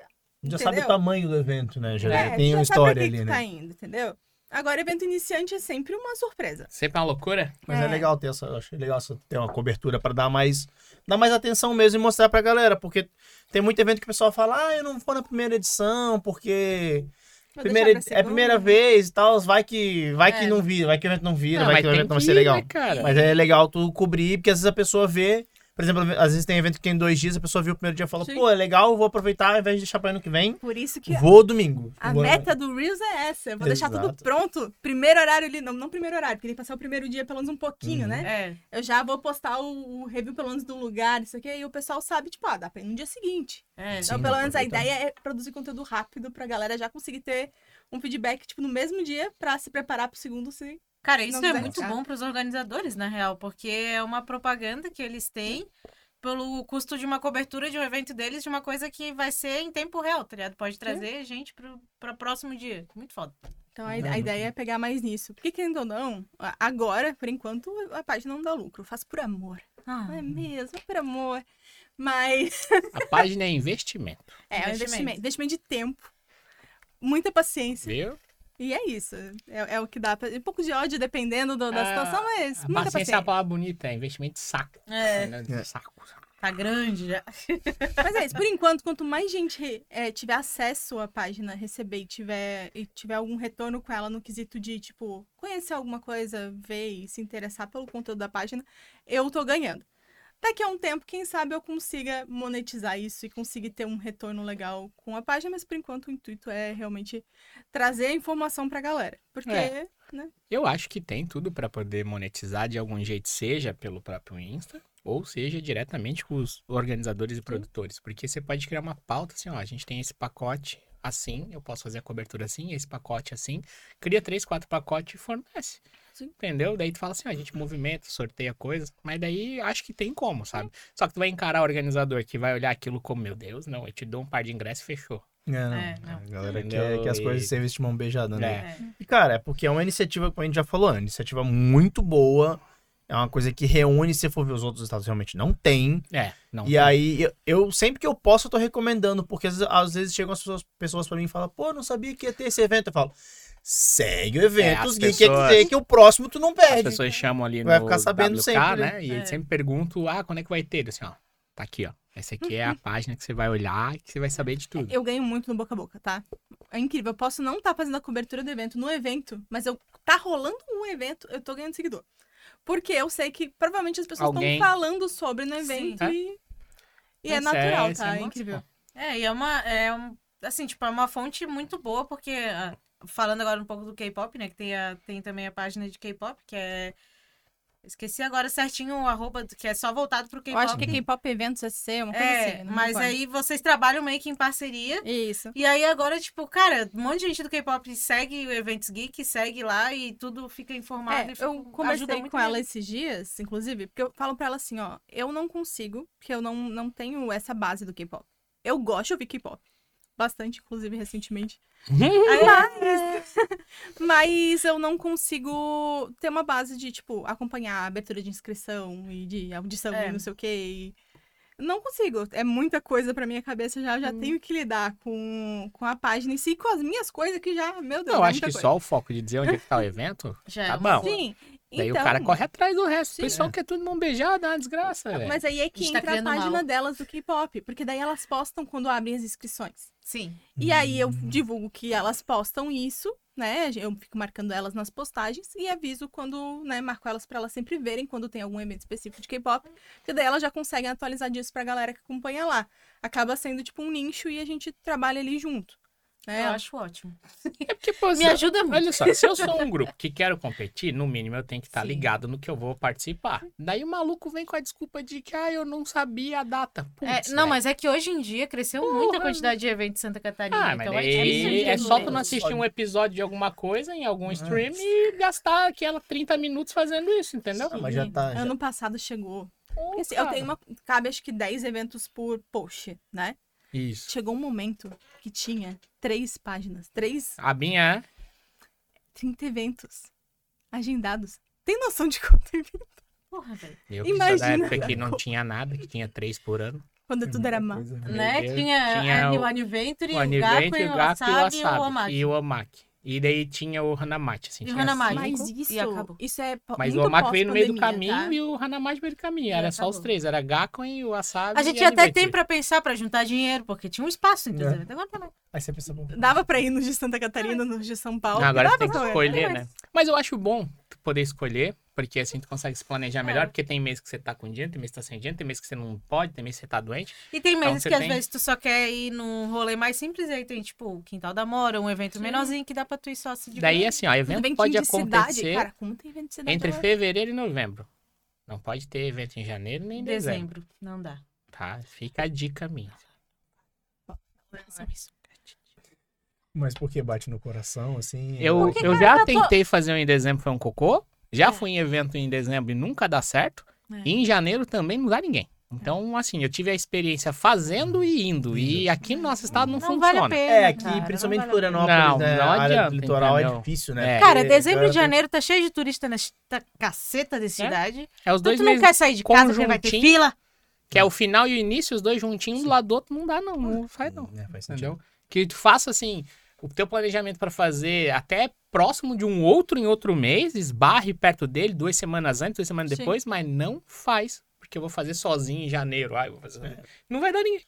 Já sabe o Entendeu? tamanho do evento, né? Já é, tem tu uma já história que ali, que tu né? tá indo, entendeu? Agora, evento iniciante é sempre uma surpresa. Sempre uma loucura? Mas é. É. legal ter essa, eu achei legal ter uma cobertura pra dar mais, dar mais atenção mesmo e mostrar pra galera, porque tem muito evento que o pessoal fala: "Ah, eu não vou na primeira edição porque Vou primeira, é a primeira vez e tal, vai que vai que É. não vira, vai que o evento não vira, Ah, vai mas que o evento não vai que ser ir, legal". né, cara? Mas é legal tu cobrir, porque às vezes a pessoa vê, por exemplo, às vezes tem evento que tem dois dias, a pessoa viu o primeiro dia e fala: Sim. "Pô, é legal, vou aproveitar ao invés de deixar pra ano que vem, Por isso que vou domingo". a Vou- meta do Reels é essa. Eu vou deixar tudo Exato. pronto. Primeiro horário ali. Não, não primeiro horário, porque tem que passar o primeiro dia pelo menos um pouquinho, Uhum. né? É, Eu já vou postar o, o review pelo menos do lugar, isso aqui, e o pessoal sabe, tipo, ah, dá pra ir no dia seguinte. é. Sim, Então, dá pelo menos a ideia é produzir conteúdo rápido pra galera já conseguir ter um feedback, tipo, no mesmo dia pra se preparar pro segundo se. Cara, isso é muito ficar. bom pros organizadores, na real, porque é uma propaganda que eles têm pelo custo de uma cobertura de um evento deles, de uma coisa que vai ser em tempo real, tá ligado? Pode trazer gente pro, pro próximo dia. Muito foda. Então a, Não, a ideia é pegar mais nisso. Porque, querendo ou não, agora, por enquanto, a página não dá lucro. Eu faço por amor. Ah, Não é mesmo? É por amor. Mas *laughs* A página é investimento, é um Investimento. investimento. Investimento de tempo. Muita paciência. viu? E é isso. É, é o que dá pra. Um pouco de ódio, dependendo do- da Ah, situação, mas A muita paciência é paciência. a palavra bonita, é investimento de saco. É, né? É. Saco. tá grande já. *laughs* Mas é isso. Por enquanto, quanto mais gente é, tiver acesso à página, receber e tiver, e tiver algum retorno com ela no quesito de, tipo, conhecer alguma coisa, ver e se interessar pelo conteúdo da página, eu tô ganhando. Daqui a um tempo, quem sabe eu consiga monetizar isso e conseguir ter um retorno legal com a página, mas por enquanto o intuito é realmente trazer a informação pra galera. Porque, É. né? Eu acho que tem tudo pra poder monetizar de algum jeito, seja pelo próprio Insta, ou seja diretamente com os organizadores e produtores. Porque você pode criar uma pauta assim, ó, a gente tem esse pacote assim, eu posso fazer a cobertura assim, esse pacote assim, cria três, quatro pacotes e fornece. Entendeu? Daí tu fala assim, ó, a gente movimenta, sorteia coisas, mas daí acho que tem como, sabe? Só que tu vai encarar o organizador que vai olhar aquilo como, meu Deus, não, eu te dou um par de ingressos e fechou. É, não. É, não. A galera Entendeu? quer que as coisas E- sejam de mão beijada, né? É. E, cara, é porque é uma iniciativa, como a gente já falou, é uma iniciativa muito boa. É uma coisa que reúne, se for ver os outros estados, realmente não tem. É, não. E aí, eu, eu- sempre que eu posso, eu tô recomendando, porque às vezes, às vezes chegam as pessoas, pessoas pra mim e falam, pô, não sabia que ia ter esse evento. Eu falo, segue o evento, É, as os geeks, pessoas- quer dizer que o próximo tu não As perde. pessoas chamam ali Vai no ficar sabendo WK, sempre, né? E É. eles sempre perguntam, ah, quando é que vai ter? Eu Assim, ó, tá aqui, ó. Essa aqui é a página que você vai olhar e que você vai saber de tudo. Eu ganho muito no boca a boca, tá? É incrível. Eu posso não estar fazendo a cobertura do evento no evento, mas eu tá rolando um evento, eu tô ganhando seguidor. Porque eu sei que provavelmente as pessoas estão Alguém- falando sobre no evento É. e. E é é, natural, isso tá? é É incrível. É, e é uma. É um, assim, tipo, é uma fonte muito boa, porque. Falando agora um pouco do K-pop, né? Que tem, a, tem também a página de K-pop, que é. Esqueci agora certinho o arroba, que é só voltado pro Eu K-pop. acho que K-pop Eventos SC, uma coisa É, assim. mas aí vocês trabalham meio que em parceria. Isso. E aí agora, tipo, cara, um monte de gente do K-pop segue o Eventos Geek, segue lá e tudo fica informado. É, fica- eu conversei com ela mesmo. esses dias, inclusive, porque eu falo pra ela assim, ó, eu não consigo, porque eu não, não tenho essa base do K-pop. Eu gosto de ouvir K-pop. Bastante, inclusive, recentemente. *laughs* Mas, *laughs* mas eu não consigo ter uma base de, tipo, acompanhar a abertura de inscrição e de audição É. e não sei o quê. e- Não consigo. É muita coisa pra minha cabeça já. Já Hum. tenho que lidar com, com a página em si, com as minhas coisas que já, meu Deus, Não, eu é acho muita que coisa. só o foco de dizer onde é que tá o evento, Já é tá uma bom. Sim, Daí Então, o cara corre atrás do resto. Sim. o pessoal quer tudo mão beijada, é uma desgraça. Mas aí é que A gente tá entra a página mal. delas do K-pop. Porque daí elas postam quando abrem as inscrições. Sim. E aí eu divulgo que elas postam isso, né? Eu fico marcando elas nas postagens e aviso quando, né, marco elas pra elas sempre verem quando tem algum evento específico de K-pop, porque daí elas já conseguem atualizar disso pra galera que acompanha lá. Acaba sendo tipo um nicho e a gente trabalha ali junto. Né? Eu acho ótimo. É porque, pô, *laughs* Me se- ajuda muito. Olha só, se eu sou um grupo que quero competir, no mínimo eu tenho que estar Sim. ligado no que eu vou participar. Daí o maluco vem com a desculpa de que, ah, eu não sabia a data. É, Putz, não, velho. mas é que hoje em dia cresceu muito a quantidade de eventos em Santa Catarina. Ah, mas então é daí difícil é só tu não assistir um episódio de alguma coisa em algum stream e gastar aquela 30 minutos fazendo isso, entendeu? Ah, mas já tá. já- Ano passado chegou. Porque, assim, eu tenho uma. Cabe acho que 10 eventos por post, né? Isso. Chegou um momento que tinha três páginas, três, A minha 30 eventos agendados. Tem noção de *laughs* quanto evento? Porra, velho. eu que sou da Imagina. época que não tinha nada, que tinha três por ano. Quando tudo era mal. Né? Tinha, Tinha o o- Aniventure, O o Gakuen, o Gaku e o Wasabi e o Wasabi. E daí tinha o Hanamachi, assim. E o tinha Hanamachi. Mas isso, e acabou. isso é Mas o Omaki veio no meio do caminho tá? e o Hanamachi veio do caminho. Era só os três. Era Gakuen, o Wasabi A gente até Anivente. tem pra pensar, pra juntar dinheiro, porque tinha um espaço entre os É. eventos. Agora tá lá. Aí você pensa, bom, Dava pra ir nos de Santa Catarina, nos de São Paulo. Não, agora tem que escolher, né? Mas eu acho bom tu poder escolher, porque assim tu consegue se planejar melhor, É. porque tem mês que você tá com dinheiro, tem mês que tá sem dinheiro, tem mês que você não pode, tem mês que você tá doente. E tem meses Então, que às tem- vezes tu só quer ir num rolê mais simples, aí tem, tipo, o Quintal da Mora, um evento menorzinho que dá pra tu ir só se Daí divertir. assim, ó, evento pode de acontecer cidade. Cara, como tem evento entre fevereiro e novembro. Não pode ter evento em janeiro nem em dezembro, dezembro. Não dá. tá? Fica a dica minha. Mas por que bate no coração, assim? Eu, Porque, eu cara, já tá tentei fazer um em dezembro, foi um cocô. Já É. fui em evento em dezembro e nunca dá certo. É. E em janeiro também não dá ninguém. Então, assim, eu tive a experiência fazendo e indo. E aqui no nosso estado não, Não funciona. vale a pena. É, aqui, cara, principalmente vale. Florianópolis, Não, né? não a área adianta, do litoral entendeu? é difícil, né? É. Cara, dezembro e janeiro tá cheio de turista nesta caceta de cidade. É os Então dois tu não quer sair de casa porque vai ter fila. que é o final e o início, os dois juntinhos, do lado do outro, não dá não, não faz não. É, faz sentido. Entendeu? Que tu faça assim, o teu planejamento pra fazer até próximo de um outro em outro mês, esbarre perto dele duas semanas antes, duas semanas Sim. depois, mas não faz, porque eu vou fazer sozinho em janeiro. Ai, vou fazer sozinho. Não vai dar ninguém.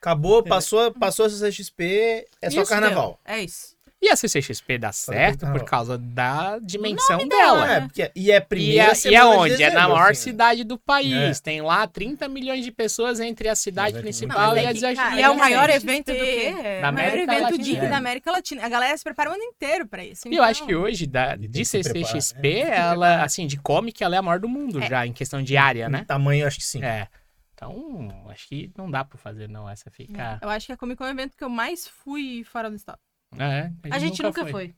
Acabou, passou, passou a CCXP, é só Isso, carnaval. É isso. E a CCXP dá certo por causa da dimensão dela. dela, É, porque, e é E, primeira é, e semana de aonde? É na dezembro, maior assim, né? cidade do país. É. Tem lá 30 milhões de pessoas entre a cidade é principal não, mas e é a cidade cara, E é o é maior evento do quê? É, Da O maior América evento Latina. geek É. da América Latina. A galera se prepara o ano inteiro pra isso. E eu acho então- que hoje, da, de CCXP, é. ela, assim, de comic, ela é a maior do mundo É. já, em questão de área, né? Tamanho, acho que sim. É. Então, acho que não dá pra fazer, não. Essa fica. Eu acho que a Comic Con é o evento que eu mais fui fora do estado. É, A gente nunca foi.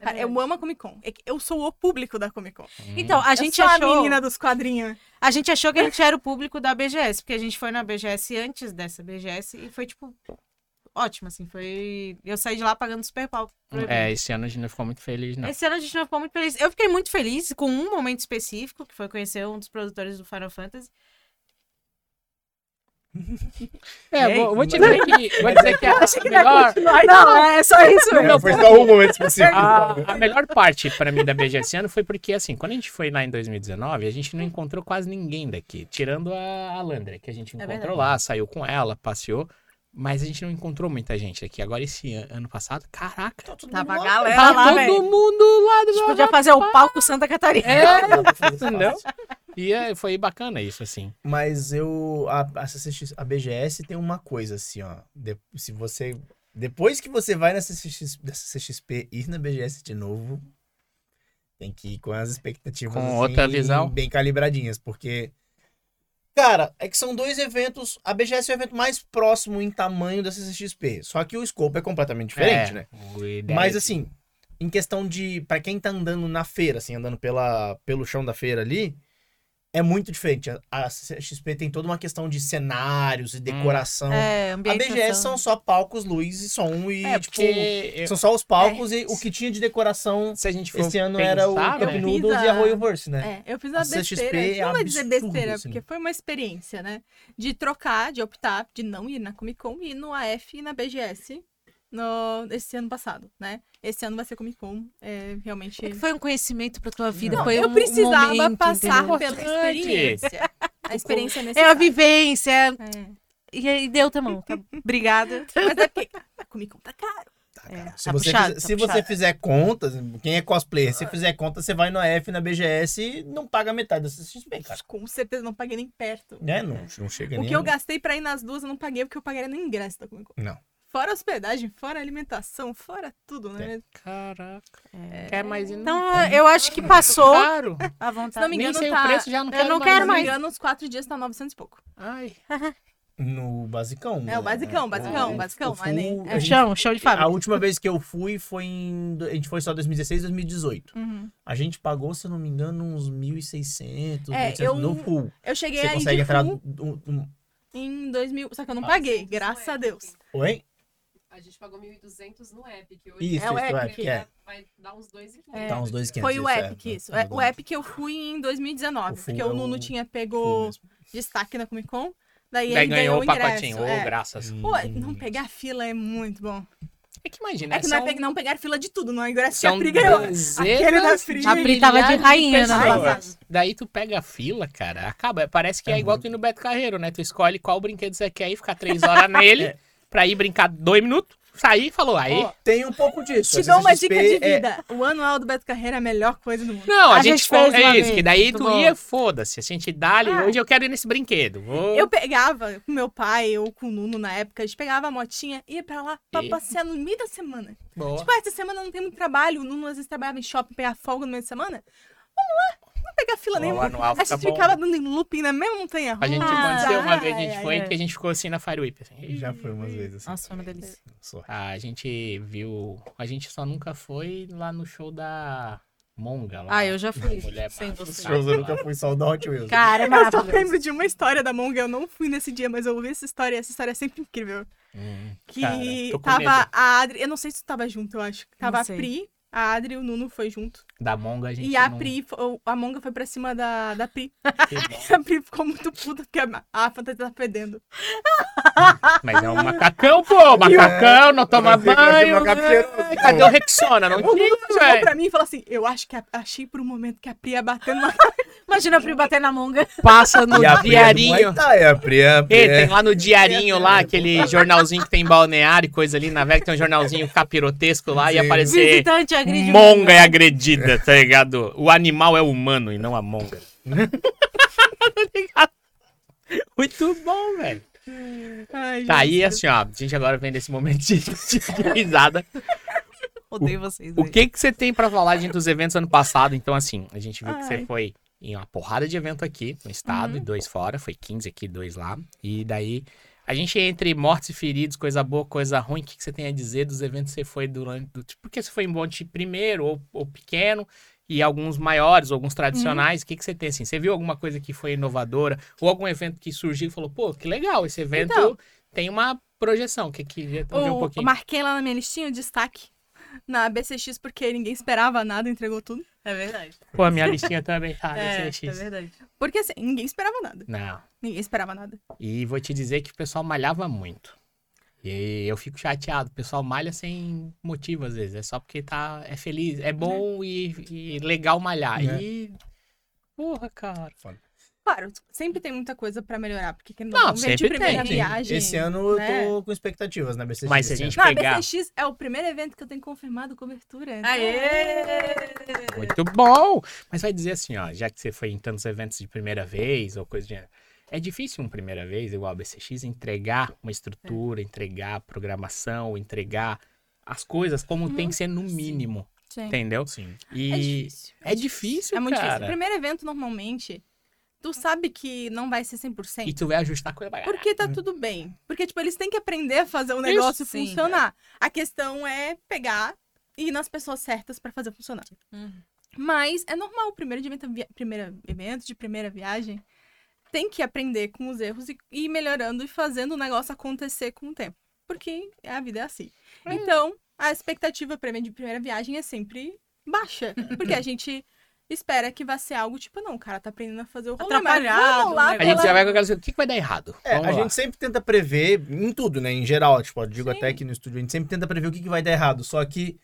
É Cara, eu amo a Comic Con. É eu sou o público da Comic Con. Então, a Eu gente sou achou... a menina dos quadrinhos. A gente achou que a gente era o público da BGS, porque a gente foi na BGS antes dessa BGS e foi, tipo, ótimo, assim, foi... Eu saí de lá pagando super pau. É, esse ano a gente não ficou muito feliz, não. Esse ano a gente não ficou muito feliz. Eu fiquei muito feliz com um momento específico, que foi conhecer um dos produtores do Final Fantasy. É, Ei, vou, vou te mas- dizer que, vou dizer que a, a melhor, Não, é só isso É, foi só um momento específico. *laughs* a, a melhor parte pra mim da BGS esse ano foi porque, assim, quando a gente foi lá em 2019, a gente não encontrou quase ninguém daqui, tirando a Alandra, que a gente É encontrou verdade. lá, saiu com ela, passeou, mas a gente não encontrou muita gente aqui. Agora, esse an- ano passado, caraca, Tava a lá, galera tá lá, todo velho. mundo lá A do gente podia fazer o palco Santa Catarina. É, *laughs* entendeu? E é, foi bacana isso, assim. Mas eu. A, a, BGS tem uma coisa assim, ó. De- se você. Depois que você vai na CCX, CCXP e ir na BGS de novo, tem que ir com as expectativas Com assim, outra visão. bem calibradinhas, porque. Cara, é que são dois eventos. A BGS é o evento mais próximo em tamanho da CCXP. Só que o escopo é completamente diferente, É, né? Mas assim, em questão de. Pra quem tá andando na feira, assim, andando pela, pelo chão da feira ali, é muito diferente. A, a CXP tem toda uma questão de cenários e decoração. É, a. BGS são só palcos, luz e som e, É, tipo. eu- São só os palcos e o que tinha de decoração se a gente for esse ano era o Cup né? Noodles Fiz e a a- Royalverse, né? É, eu fiz A CXP besteira. é não vou dizer besteira, assim. porque foi uma experiência, né? De trocar, de optar, de não ir na Comic Con e ir no AF e na BGS. No, esse ano passado, né? Esse ano vai ser Comic Con. É realmente. É que foi um conhecimento pra tua vida, Não, foi eu um precisava momento, passar entendeu? pela experiência. A experiência É a necessária. vivência. É. E aí deu também. Tá? Obrigada. *laughs* Mas é porque a Comic Con tá caro. É, Se, tá você, puxado, fizer, tá se você fizer contas, quem é cosplayer, se fizer conta, você vai no AF, na BGS e não paga metade da CXP, cara. Com certeza não paguei nem perto. É, não, não chega O nem. que eu gastei pra ir nas duas eu não paguei porque eu pagaria no ingresso da Comic Con. Não. Fora hospedagem, fora alimentação, fora tudo, né? Caraca. É. Quer mais ir? não? Então, eu acho que passou Caro. à Se não vontade. me Nem engano, sei tá... o preço, já não eu quero não mais. quero Se não me mais. engano, os quatro dias tá 900 e pouco. Ai. *laughs* No basicão. É, o basicão, né? basicão, O- basicão, o é nem- full- é a É gente- chão, chão de A fábrica. última vez que eu fui foi em. A gente foi só 2016, 2018. Uhum. A gente pagou, se eu não me engano, uns 1.600, É, 1.800 eu- no full. Eu cheguei Você aí consegue entrar. full um- um- em 2000, só que eu não Ah, paguei, sim, graças é a Deus. Oi? A gente pagou 1.200 no Epic. Hoje Isso, É o Epic. Epic, é. Vai dar uns 2,500. É. Tá uns 2.500. Foi o isso, é. Epic, isso. É, o Epic eu fui em 2019, O full porque é o Nuno tinha Full pego mesmo. destaque na Comic Con, daí, Daí ele ganhou o ingresso. pacotinho. Ô, é. graças. Pô, não pegar fila é muito bom. É que imagina, É que não é pe- não pegar fila de tudo, não é ingresso que a Pri ganhou. Aquele da Pri. A Pri tava de rainha na passada. Daí tu pega a fila, cara, acaba. Parece que é, É igual tu ir no Beto Carreiro, né? Tu escolhe qual brinquedo você quer e ficar três horas nele *laughs* É. pra ir brincar dois minutos, sair e falou, aí. Ó, Tem um pouco disso. Te dou uma dica de é- vida. O anual do Beto Carreira é a melhor coisa do mundo. Não, a, A gente, gente fez é isso, vez, que daí muito tu bom. ia, foda-se. A gente dá ali, Ah. hoje eu quero ir nesse brinquedo. Vou... Eu pegava com meu pai ou com o Nuno na época, a gente pegava a motinha e ia pra lá pra E? passear no meio da semana. Boa. Tipo, ah, essa semana não tem muito trabalho. O Nuno às vezes trabalhava em shopping, pegar folga no meio da semana. Vamos lá, pegar fila nenhuma. A gente bom. ficava dando em looping na mesma montanha A gente aconteceu uma vez, a gente ai, foi, ai. que a gente ficou assim na Fire Whip. Assim. Já foi umas vezes assim. Nossa, foi uma delícia. A gente viu. A gente só nunca foi lá no show da Monga. Lá, Ah, eu já fui. Mulher Sem você. Shows eu nunca fui só o da Hot Wheels. Cara, é Eu só lembro de uma história da Monga, eu não fui nesse dia, mas eu ouvi essa história e essa história é sempre incrível. Hum, Que cara, tava medo. a Adri, eu não sei se tu tava junto, eu acho. Tava a. Pri, a Adri e o Nuno foi junto. Da Monga a gente E a não... Pri, a Monga foi pra cima da, da Pri. *laughs* A Pri ficou muito puta porque a, a fantasia tá fedendo. *laughs* Mas é um macacão, pô! Macacão, não toma banho. Ai, Cadê o Rexona? Não tinha, chegou velho. pra mim e falou assim: Eu acho que a- achei por um momento que a Pri ia bater numa. Imagina a Pri bater na monga. Passa no E a é diarinho. Muay Thai, a Pri é- a Pri Ei, é- tem lá no diarinho lá, aquele jornalzinho que tem balneário e coisa ali na velha, que tem um jornalzinho capirotesco lá e Sim. aparecer Visitante agride monga é agredida, tá ligado? O animal é humano e não a monga. Tá *laughs* ligado? Muito bom, velho. Ai, Tá aí, assim, ó, a gente agora vem desse momento de, de risada. Odeio vocês. O aí. que que você tem pra falar de dos eventos ano passado? Então, assim, a gente viu que você Ai. foi em uma porrada de evento aqui no estado e dois fora. Foi 15 aqui, dois lá. E daí, a gente entre mortos e feridos, coisa boa, coisa ruim, o que, que você tem a dizer dos eventos que você foi durante... Do, tipo, porque você foi em monte primeiro ou, ou pequeno e alguns maiores, alguns tradicionais. O que, que você tem, assim? Você viu alguma coisa que foi inovadora ou algum evento que surgiu e falou, pô, que legal, esse evento Então. tem uma projeção. Que ouvir um O- pouquinho. eu marquei lá na minha listinha o destaque na BCX porque ninguém esperava nada, entregou tudo. É verdade. Pô, a minha listinha também tá *laughs* É, é X. verdade. Porque assim, ninguém esperava nada. Não. Ninguém esperava nada. E vou te dizer que o pessoal malhava muito. E eu fico chateado. O pessoal malha sem motivo, às vezes. É só porque tá, é feliz. É bom e, e legal malhar. É. E. Porra, cara. Claro, sempre tem muita coisa pra melhorar, porque quem Não, não vem de primeira tem. viagem. Esse ano eu né? tô com expectativas na BCX. Mas se a gente Não, a pegar. BCX é o primeiro evento que eu tenho confirmado cobertura. Aê! Muito bom! Mas vai dizer assim, ó, já que você foi em tantos eventos de primeira vez ou coisa de. É difícil uma primeira vez, igual a BCX, entregar uma estrutura, entregar programação, entregar as coisas como tem que ser no mínimo. Sim. Entendeu? Sim. E É difícil. é difícil, É muito cara. difícil. O primeiro evento, normalmente, tu sabe que não vai ser 100%. E tu vai ajustar coisa pra caralho. Porque tá tudo bem. Porque, tipo, eles têm que aprender a fazer o negócio sim. funcionar. A questão é pegar e ir nas pessoas certas pra fazer funcionar. Uhum. Mas é normal, o primeiro evento, via- primeiro evento de primeira viagem tem que aprender com os erros e ir melhorando e fazendo o negócio acontecer com o tempo. Porque a vida é assim. Então, a expectativa pra mim de primeira viagem é sempre baixa. *laughs* Porque a gente espera que vai ser algo tipo, não, o cara tá aprendendo a fazer o rolê, Atrapalhado, lá né? A gente já vai com aquela coisa, o que que vai dar errado? É, a lá. gente sempre tenta prever, em tudo, né? Em geral, tipo, eu digo Sim. até aqui no estúdio, a gente sempre tenta prever o que, que vai dar errado. Só que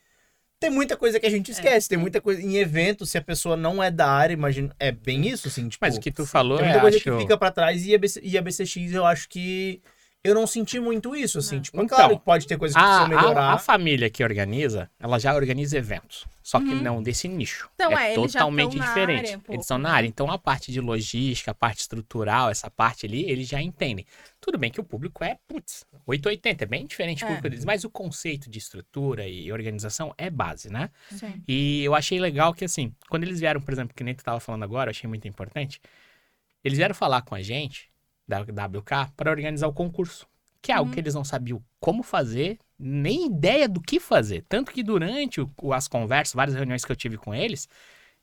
tem muita coisa que a gente esquece, tem muita coisa. Em evento, se a pessoa não é da área, imagina. É bem isso, assim, tipo. Mas o que tu falou Tem é, muita coisa acho... que fica pra trás e a, BC, e a BCX eu acho que. Eu não senti muito isso, assim. Não. Tipo, é Então, claro que pode ter coisas que A, precisam melhorar. a, a família que organiza, ela já organiza eventos. Só que Uhum. não desse nicho. Então, é, é, totalmente diferente. área um eles estão na área. Então, a parte de logística, a parte estrutural, essa parte ali, eles já entendem. Tudo bem que o público é, putz, 880, é bem diferente o É. público deles. Mas o conceito de estrutura e organização é base, né? Sim. E eu achei legal que, assim, quando eles vieram, por exemplo, que nem tu tava falando agora, eu achei muito importante. Eles vieram falar com a gente, da WK, para organizar o concurso. Que é algo Uhum. que eles não sabiam como fazer, nem ideia do que fazer. Tanto que durante o- as conversas, várias reuniões que eu tive com eles,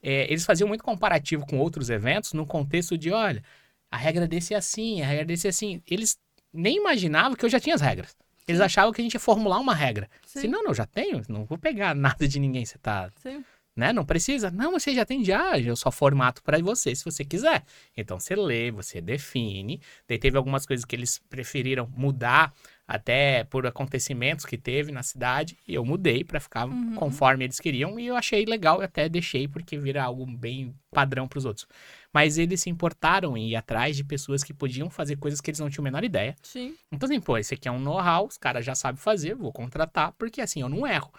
é, eles faziam muito comparativo com outros eventos no contexto de, olha, a regra desse é assim, a regra desse é assim. Eles nem imaginavam que eu já tinha as regras. Eles achavam que a gente ia formular uma regra. Sim. Se não, não, já tenho, não vou pegar nada de ninguém, você tá Sim. Né? Não precisa. Não, você já tem já. Eu só formato para você se você quiser. Então você lê, você define. Daí teve algumas coisas que eles preferiram mudar até por acontecimentos que teve na cidade e eu mudei para ficar Uhum. conforme eles queriam e eu achei legal e até deixei porque vira algo bem padrão para os outros. Mas eles se importaram em ir atrás de pessoas que podiam fazer coisas que eles não tinham a menor ideia. Sim. Então, assim, pô, esse aqui é um know-how, os caras já sabem fazer, vou contratar, porque assim, eu não erro.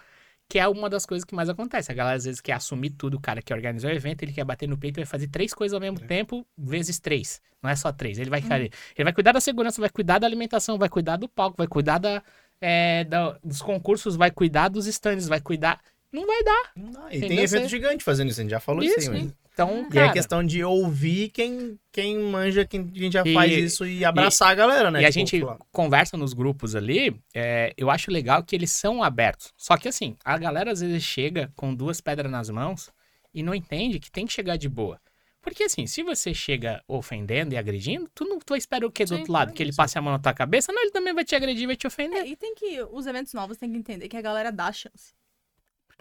Que é uma das coisas que mais acontece. A galera às vezes quer assumir tudo, o cara que organizou o evento, ele quer bater no peito e vai fazer três coisas ao mesmo tempo, vezes três. Não é só três. Ele vai ali. Ele vai cuidar da segurança, vai cuidar da alimentação, vai cuidar do palco, vai cuidar da, é, da- dos concursos, vai cuidar dos stands, vai cuidar. Não vai dar. Não, e tem evento Você- gigante fazendo isso, a gente já falou isso, Isso, aí, mas... Então, E é cara, questão de ouvir quem, quem manja, quem, quem já E- faz isso e abraçar a galera, né? E a Tipo, gente conversa nos grupos ali, é, eu acho legal que eles são abertos. Só que assim, a galera às vezes chega com duas pedras nas mãos e não entende que tem que chegar de boa. Porque assim, se você chega ofendendo e agredindo, tu não tu vai esperar o quê do Sim, outro lado? Que ele passe a mão na tua cabeça? Não, ele também vai te agredir, vai te ofender. É, e tem que. Os eventos novos tem que entender que a galera dá chance.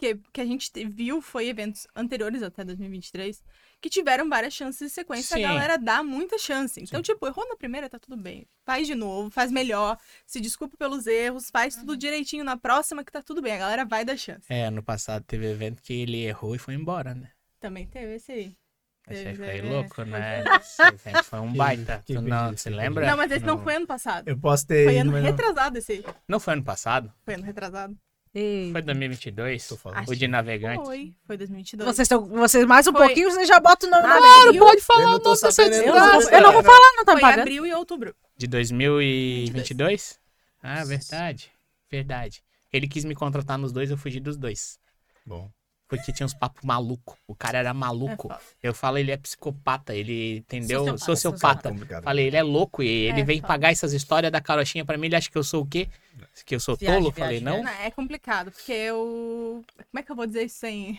Porque o que a gente te- viu foi eventos anteriores até 2023 que tiveram várias chances de sequência. Sim. A galera dá muita chance. Então, tipo, errou na primeira, tá tudo bem. Faz de novo, faz melhor, se desculpa pelos erros, faz tudo direitinho na próxima que tá tudo bem. A galera vai dar chance. É, ano passado teve evento que ele errou e foi embora, né? Também teve esse aí. Esse aí foi louco, né? *laughs* Esse foi um Que- baita. que Tu não, que lembra? Não, mas esse não foi ano passado. Eu posso ter. Foi ido, ano mas não- retrasado esse aí. Não foi ano passado? Foi ano retrasado. Ei. Foi 2022? Tô falando. O de navegante. Foi. Foi 2022. Vocês, tão, vocês mais um Foi. pouquinho, vocês já botam o nome da Claro, pode falar o nome dessa sabendo, Eu não, vou- eu não vou falar, não tá Foi em pagando. abril e outubro. De 2022? Ah, verdade. Verdade. Ele quis me contratar nos dois, eu fugi dos dois. Bom. Porque tinha uns papos maluco. O cara era maluco. É eu falo, ele é psicopata, ele entendeu? Sociopata, Sociopata. Complicado. Falei, ele é louco e ele É, vem foda. pagar essas histórias da carochinha pra mim, ele acha que eu sou o quê? Que eu sou Viagem, tolo? viagem, Falei, não. Não, é complicado, porque eu. Como é que eu vou dizer isso sem.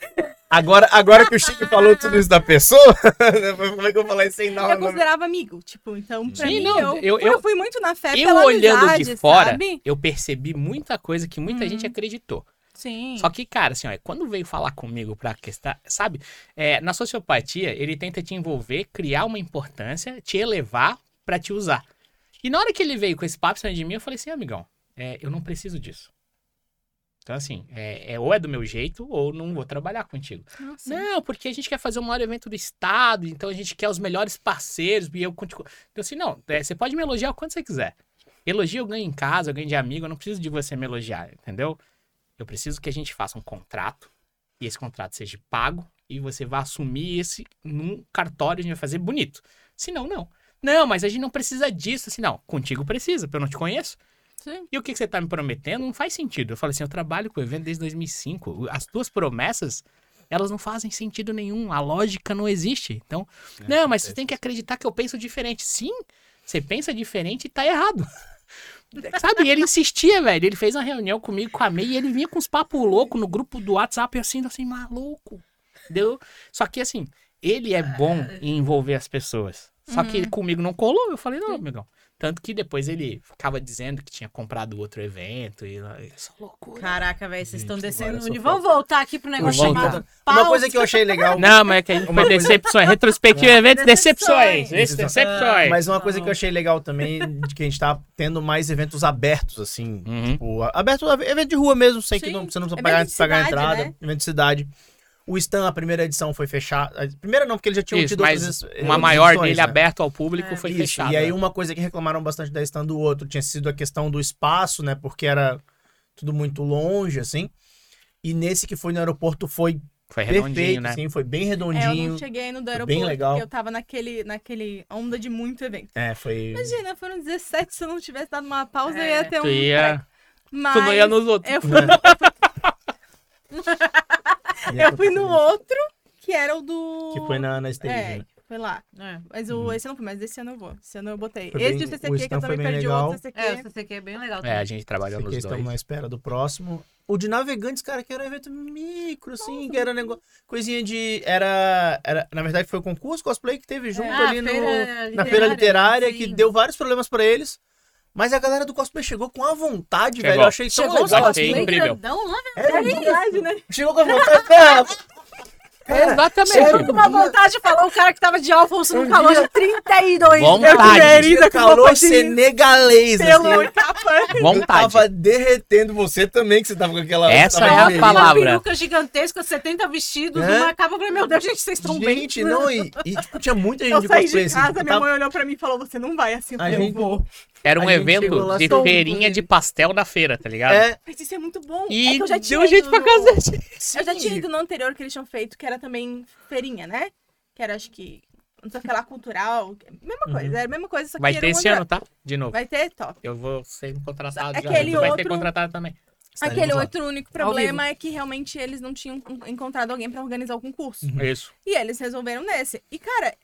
*laughs* Agora, agora que o Chico falou tudo isso da pessoa, *laughs* como é que eu vou falar isso sem dar Eu considerava amigo, tipo, então pra Sim, mim, não, eu, eu- eu, fui muito na fé Eu pela olhando amizade, de fora, sabe? eu percebi muita coisa que muita gente acreditou. Sim. Só que, cara, assim, ó, quando veio falar comigo pra questão, sabe? É, na sociopatia, ele tenta te envolver, criar uma importância, te elevar pra te usar. E na hora que ele veio com esse papo em cima de mim, eu falei assim, amigão, é, eu não preciso disso. Então, assim, é, é ou é do meu jeito, ou não vou trabalhar contigo. Nossa. Não, porque a gente quer fazer o maior evento do estado, então a gente quer os melhores parceiros, e eu contigo. Então, assim, não, é, você pode me elogiar o quanto você quiser. Elogio eu ganho em casa, eu ganho de amigo, eu não preciso de você me elogiar, entendeu? Eu preciso que a gente faça um contrato, e esse contrato seja pago, e você vá assumir esse num cartório, a gente vai fazer bonito. Se não, não. Não, mas a gente não precisa disso, assim, não. Contigo precisa, porque eu não te conheço. Sim. E o que que você tá me prometendo não faz sentido. Eu falei assim, eu trabalho com o evento desde 2005. As tuas promessas, elas não fazem sentido nenhum. A lógica não existe. Então, não, mas você tem que acreditar que eu penso diferente. Sim, você pensa diferente e tá errado. *laughs* Sabe? Ele insistia, velho. Ele fez uma reunião comigo, com a May, e ele vinha com uns papos loucos no grupo do WhatsApp, assim, assim, maluco. Deu? Só que, assim, ele é bom em envolver as pessoas. Só que Uhum. ele comigo não colou. Eu falei, não, amigão. Tanto que depois ele ficava dizendo que tinha comprado outro evento e essa loucura. Caraca, velho, vocês estão descendo agora o eu nível. sou Vamos voltar aqui pro negócio chamado. Uma coisa que eu achei legal. *laughs* Não, mas é que a gente Uma foi coisa- decepções. Retrospectiva eventos, decepções. Decepções. Decepções. Mas uma coisa que eu achei legal também, de que a gente tá tendo mais eventos abertos, assim. Uhum. Tipo, aberto, evento de rua mesmo, sem que Sim. não, você não precisa Evento pagar, pagar a entrada. né? Evento de cidade. O stand, a primeira edição foi fechada. A primeira não, porque eles já tinham Isso, tido mas outras, eh, uma maior edições, dele né? aberto ao público É. foi Isso, fechada. E aí uma coisa que reclamaram bastante da stand do outro tinha sido a questão do espaço, né? Porque era tudo muito longe, assim. E nesse que foi no aeroporto foi Foi redondinho, perfeito, né? assim, foi bem É, eu redondinho. não cheguei no do aeroporto, bem legal. porque eu tava naquele, naquele onda de muito evento. É, foi. Imagina, foram 17, se eu não tivesse dado uma pausa, É. eu ia ter um... Tu ia... Mas Tu não ia nos outros. eu fui, *laughs* eu fui no outro, que era o do... Que foi na, na stage, É, né? foi lá. É. Mas o, esse eu não fui, mas esse ano eu vou. Esse ano eu botei. Foi esse bem- e o CCQ, o que eu também foi bem perdi legal. outro CCQ. É, o CCQ é bem legal É, também. a gente trabalhou Porque nos estamos dois. na espera do próximo. O de navegantes, cara, que era um evento micro, assim, que era negócio. Coisinha de. Era, era. Na verdade, foi o concurso cosplay que teve junto Ah, ali no, feira na feira literária, sim. que deu vários problemas pra eles. Mas a galera do cosplay chegou com a vontade, Chegou. velho. Eu achei tão Chegou legal. Achei cosplay incrível. lá, É, É verdade, né? chegou com a vontade. *laughs* Cara, Exatamente. Chegou com uma vontade, falou o cara que tava de Alfonso Um no calor dia- de 32 Vontade. Querida, calor senegalês, Pelo assim. e capa. Eu Vontade. tava derretendo você também, que você tava com aquela. Essa tava é a palavra. Uma peruca gigantesca, 70 vestidos, É? uma capa. Eu falei, meu Deus, gente, vocês estão bem. Gente, não, e, e, tipo, tinha muita gente Eu de saí cosplay, de assim. casa, tipo, minha tava- mãe olhou pra mim e falou, você não vai assim. Eu A eu gente- vou. Era um gente evento lá de feirinha de pastel na feira, tá ligado? É, Mas isso é muito bom. E é que eu já tinha deu gente ido pra no- cacete. Eu já tinha ido no anterior que eles tinham feito, que era também feirinha, né? Que era, acho que, não sei o que lá, cultural. Mesma coisa, era a mesma coisa, só que Vai ter um esse ano, tá? De novo. Vai ter, top. Eu vou ser contratado já. Aquele Tu vai ser outro- contratado também. Estaremos Aquele lá. outro único problema é que realmente eles não tinham encontrado alguém pra organizar o concurso. Isso. E eles resolveram nesse. E, cara,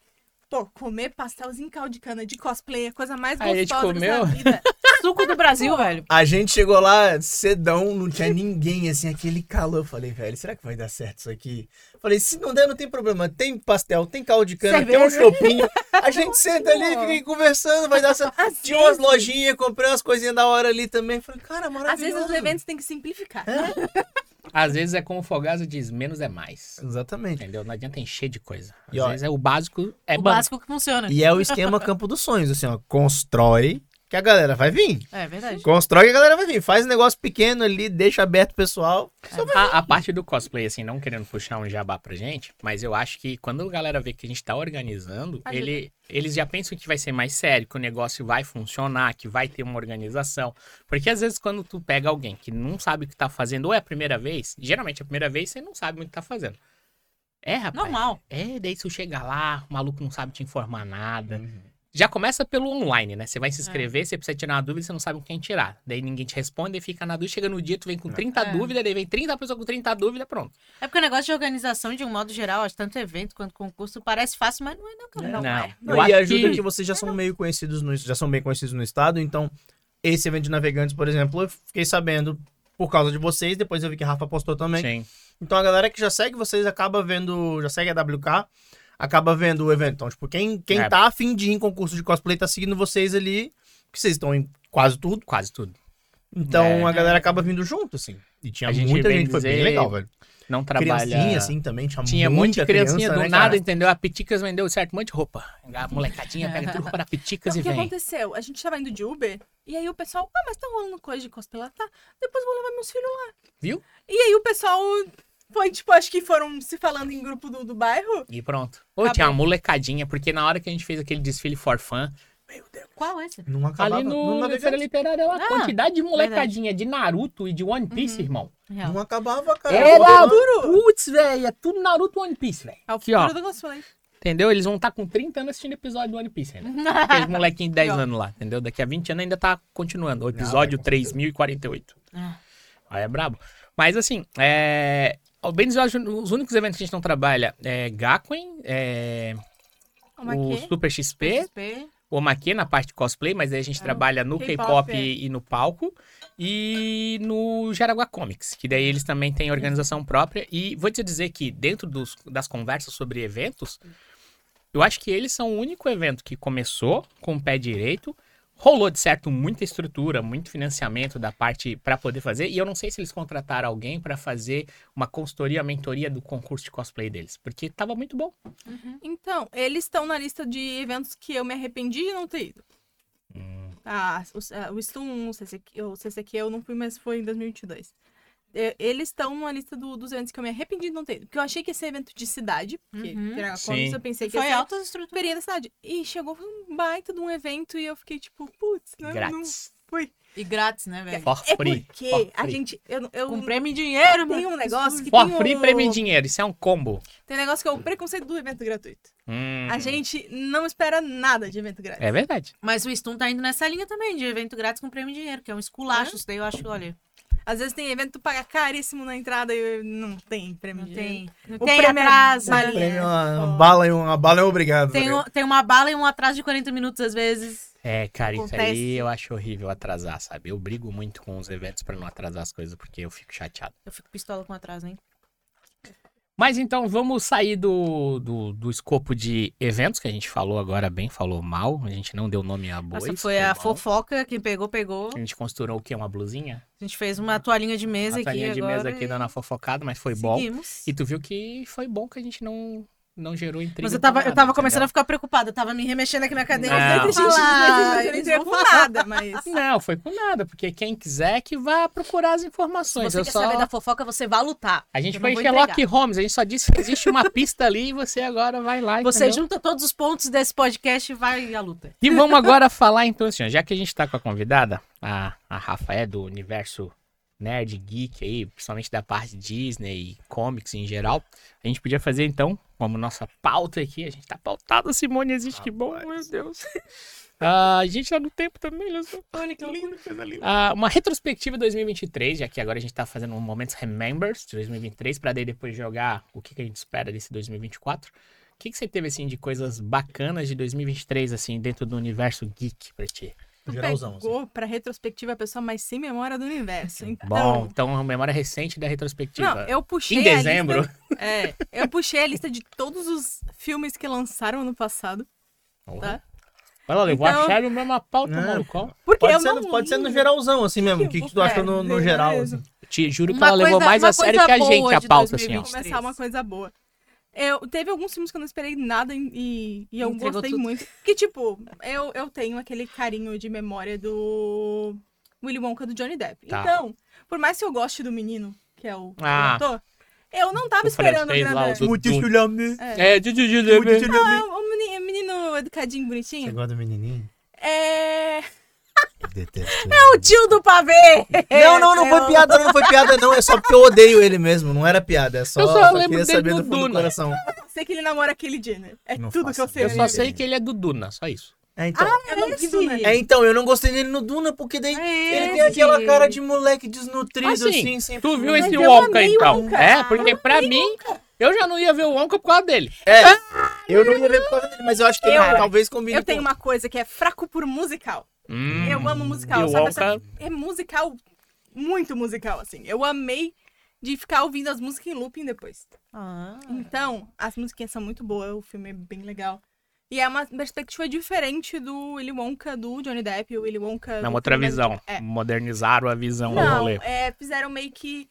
pô, comer pastelzinho caldo de cana de cosplay é a coisa mais Aí a gente gostosa comeu. dessa vida. *laughs* Suco do Brasil, velho. A gente chegou lá cedão, não tinha ninguém, assim, aquele calor. Eu falei, velho, será que vai dar certo isso aqui? Falei, se não der, não tem problema. Tem pastel, tem caldo de cana, tem um Cerveja. chopinho. A gente senta ali, fica aí conversando, vai dar certo. Às Tinha umas lojinhas, comprei umas coisinhas da hora ali também. Falei, cara, Às maravilhoso. vezes os eventos têm que simplificar. Às vezes é como o Fogaso diz, menos é mais. Exatamente. Entendeu? Não adianta encher de coisa. Às E, ó, vezes é o básico, é o básico que funciona. E é o esquema campo dos sonhos, assim, ó. Constrói que a galera vai vir. É verdade. Constrói que a galera vai vir. Faz um negócio pequeno ali, deixa aberto o pessoal. A, a parte do cosplay, assim, não querendo puxar um jabá pra gente, mas eu acho que quando a galera vê que a gente tá organizando, ele, eles já pensam que vai ser mais sério, que o negócio vai funcionar, que vai ter uma organização. Porque às vezes quando tu pega alguém que não sabe o que tá fazendo, ou é a primeira vez, geralmente a primeira vez você não sabe muito o que tá fazendo. É, rapaz. Normal. É, daí se tu chega lá, o maluco não sabe te informar nada. Já começa pelo online, né? Você vai se inscrever, você precisa tirar uma dúvida, você não sabe com quem tirar. Daí ninguém te responde, fica na dúvida, chega no dia, tu vem com 30 É. dúvidas, daí vem 30 pessoas com 30 dúvidas, pronto. É porque o negócio de organização, de um modo geral, acho, tanto evento quanto concurso, parece fácil, mas não é não, cara. Não, Não, é. eu e ajuda que... que... vocês já são meio conhecidos no, já são bem conhecidos no estado, então esse evento de navegantes, por exemplo, eu fiquei sabendo por causa de vocês, depois eu vi que a Rafa postou também. Sim. Então a galera que já segue vocês acaba vendo, já segue a WK, acaba vendo o evento. Então, tipo, quem, quem É. tá afim de ir em concurso de cosplay tá seguindo vocês ali, que vocês estão em quase tudo. Quase tudo. Então É. a galera acaba vindo junto, assim. E tinha A gente muita gente, foi bem dizer, legal, velho. Não trabalha... Criancinha, assim, também, tinha, Tinha monte muita de criancinha criança, do né, nada, cara? entendeu? A Piticas vendeu certo um monte de roupa. A molecadinha pega tudo roupa da Piticas Então, e o que vem. aconteceu? A gente tava indo de Uber, e aí o pessoal, ah, mas tá rolando coisa de cosplay lá, tá? Depois eu vou levar meus filhos lá. Viu? E aí o pessoal foi, tipo, acho que foram se falando em grupo do, do bairro. E pronto. Acabou. tinha uma molecadinha, porque na hora que a gente fez aquele desfile for fun, meu Deus. Qual é esse? Não acabava, Ali não, no, na navegante. feira literária, a Ah, quantidade de molecadinha de Naruto e de One Piece, Uhum. irmão. Real. não acabava, cara. Era, putz, velho, é tudo Naruto One Piece, velho. É o Aqui, ó. do cosplay. Entendeu? Eles vão estar com 30 anos assistindo episódio do One Piece ainda. *laughs* Aqueles molequinhos de 10 anos lá, entendeu? Daqui a 20 anos ainda tá continuando. O episódio vai, com 3048. Ah. Aí é brabo. Mas assim, é... ao bem dizer, os únicos eventos que a gente não trabalha é Gakuen, é... O aqui. Super XP, XP. o Maqui na parte de cosplay, mas aí a gente É, trabalha no K-pop, K-pop é. e, e no palco. E no Jaraguá Comics, que daí eles também têm organização própria. E vou te dizer que dentro dos- das conversas sobre eventos, eu acho que eles são o único evento que começou com o pé direito, rolou de certo muita estrutura, muito financiamento da parte para poder fazer, e eu não sei se eles contrataram alguém para fazer uma consultoria, mentoria do concurso de cosplay deles, porque tava muito bom. Então, eles estão na lista de eventos que eu me arrependi de não ter ido. Ah, o, ah, o Stum, o CCQ, o CCQ eu não fui, mas foi em 2022. É, Eles estão na lista do- dos eventos que eu me arrependi de não ter. Porque eu achei que ia ser evento de cidade. Porque Uhum. Comics eu pensei que ia Foi ser altas estruturas. da cidade. E chegou um baita de um evento e eu fiquei tipo, putz, não, não Grátis. fui. E grátis, né, velho? For É free. porque for a free. gente. Eu, eu Com prêmio em dinheiro, tem mano. um negócio que For tem free, o- prêmio em dinheiro. Isso é um combo. Tem um negócio que é o preconceito do evento gratuito. Hum, A gente não espera nada de evento grátis. É verdade. Mas o Stun tá indo nessa linha também, de evento grátis com prêmio em dinheiro, que é um esculacho. Isso daí eu acho, olha, Às vezes tem evento tu paga caríssimo na entrada e não tem prêmio não tem. Não O tem prêmio é atraso. balinha. Prêmio, é uma, uma bala e uma bala é obrigado. Tem, um- tem uma bala e um atraso de 40 minutos às vezes. É, cara, isso Acontece. aí eu acho horrível atrasar, sabe? Eu brigo muito com os eventos pra não atrasar as coisas, porque eu fico chateado. Eu fico pistola com atraso, hein? Mas então vamos sair do, do, do escopo de eventos, que a gente falou agora bem, falou mal. A gente não deu nome a bois. Essa foi a bom. fofoca, quem pegou, pegou. A gente costurou o quê? Uma blusinha? A gente fez uma toalhinha de mesa Uma aqui toalhinha de mesa aqui e dando a fofocada, mas foi bom. seguimos. E tu viu que foi bom que a gente não, não gerou intriga. Mas eu tava, com eu nada, tava começando a ficar preocupado, eu tava me remexendo aqui na cadeira. Não. Eu falei, não com falar. nada, mas. Não, foi com nada, porque quem quiser que vá procurar as Se informações. você eu quer só... saber da fofoca, você vai lutar. A gente foi Sherlock. Holmes, a gente só disse que existe uma *laughs* pista ali e você agora vai lá, Você entendeu? junta todos os pontos desse podcast e vai à luta. E vamos agora falar então assim, já que a gente tá com a convidada, a, a Rafa é do universo nerd, geek aí, principalmente da parte Disney e comics em geral, a gente podia fazer então, como nossa pauta aqui, a gente tá pautado, Simone existe, que bom, meu Deus. *laughs* Ah, a gente tá no tempo também, olha só. Olha que lindo, coisa linda. Ah, uma retrospectiva 2023, já que agora a gente tá fazendo um Momentos Remembers de 2023, pra daí depois jogar o que, que a gente espera desse 2024. O que, que você teve, assim, de coisas bacanas de 2023, assim, dentro do universo geek pra ti? Tu Geralzão, assim. pegou pra retrospectiva a pessoa mais sem memória do universo. Então, Bom, então, a memória recente da retrospectiva. Não, eu puxei. Em a dezembro. lista- *laughs* é, eu puxei a lista de todos os filmes que lançaram ano passado. Tá? Olha lá, levou Então- a chave mesmo a pauta, É. malucão. Porque Pode, eu ser, não. pode ser no geralzão, assim mesmo. O que, que tu acha É, no, no beleza. geral? Assim? Te juro que Uma ela levou coisa- mais uma a sério que a gente a pauta, assim, ó. 2023. começar uma coisa boa. Eu, teve alguns filmes que eu não esperei nada e, e, eu Entregou gostei tudo. muito. Que, tipo, eu, eu tenho aquele carinho de memória do Willy Wonka do Johnny Depp. Tá. Então, por mais que eu goste do menino, que é o Ah. ator, eu não tava O esperando o grande. do- Muito chulame. É, de, de, de, de, Muito de. chulame. Ah, o menino, educadinho, Você bonitinho. gosta do menininho? É. Eu detesto. O tio do pavê! Não, não, não foi piada, não, não foi piada, não. É só porque eu odeio ele mesmo. Não era piada, é só, Eu só só lembro dele do fundo do Duna. coração. Sei que ele namora aquele Jenner. É Não tudo que eu sei. Eu ideia. só sei que ele é do Duna, só isso. É, então, Eu não vi Duna. é, então, eu não gostei dele no Duna, porque daí É ele tem aquela cara de moleque desnutrido, Assim, assim, sem Tu viu esse eu Wonka, então? Wonka. É, porque pra mim, eu já não ia ver o Wonka por causa dele. É, eu não ia ver por causa dele, mas eu acho que ele Eu- talvez combine Eu tenho com- uma coisa que é fraco por musical. Hum. Eu amo musical, sabe? Essa- É musical, muito musical, assim. Eu amei de ficar ouvindo as músicas em looping depois. Ah. Então, as musiquinhas são muito boas, o filme é bem legal. E é uma perspectiva diferente do Willy Wonka do Johnny Depp, o Willy Wonka... Não, do outra visão. É. Modernizaram a visão do Não, rolê. é, fizeram meio que...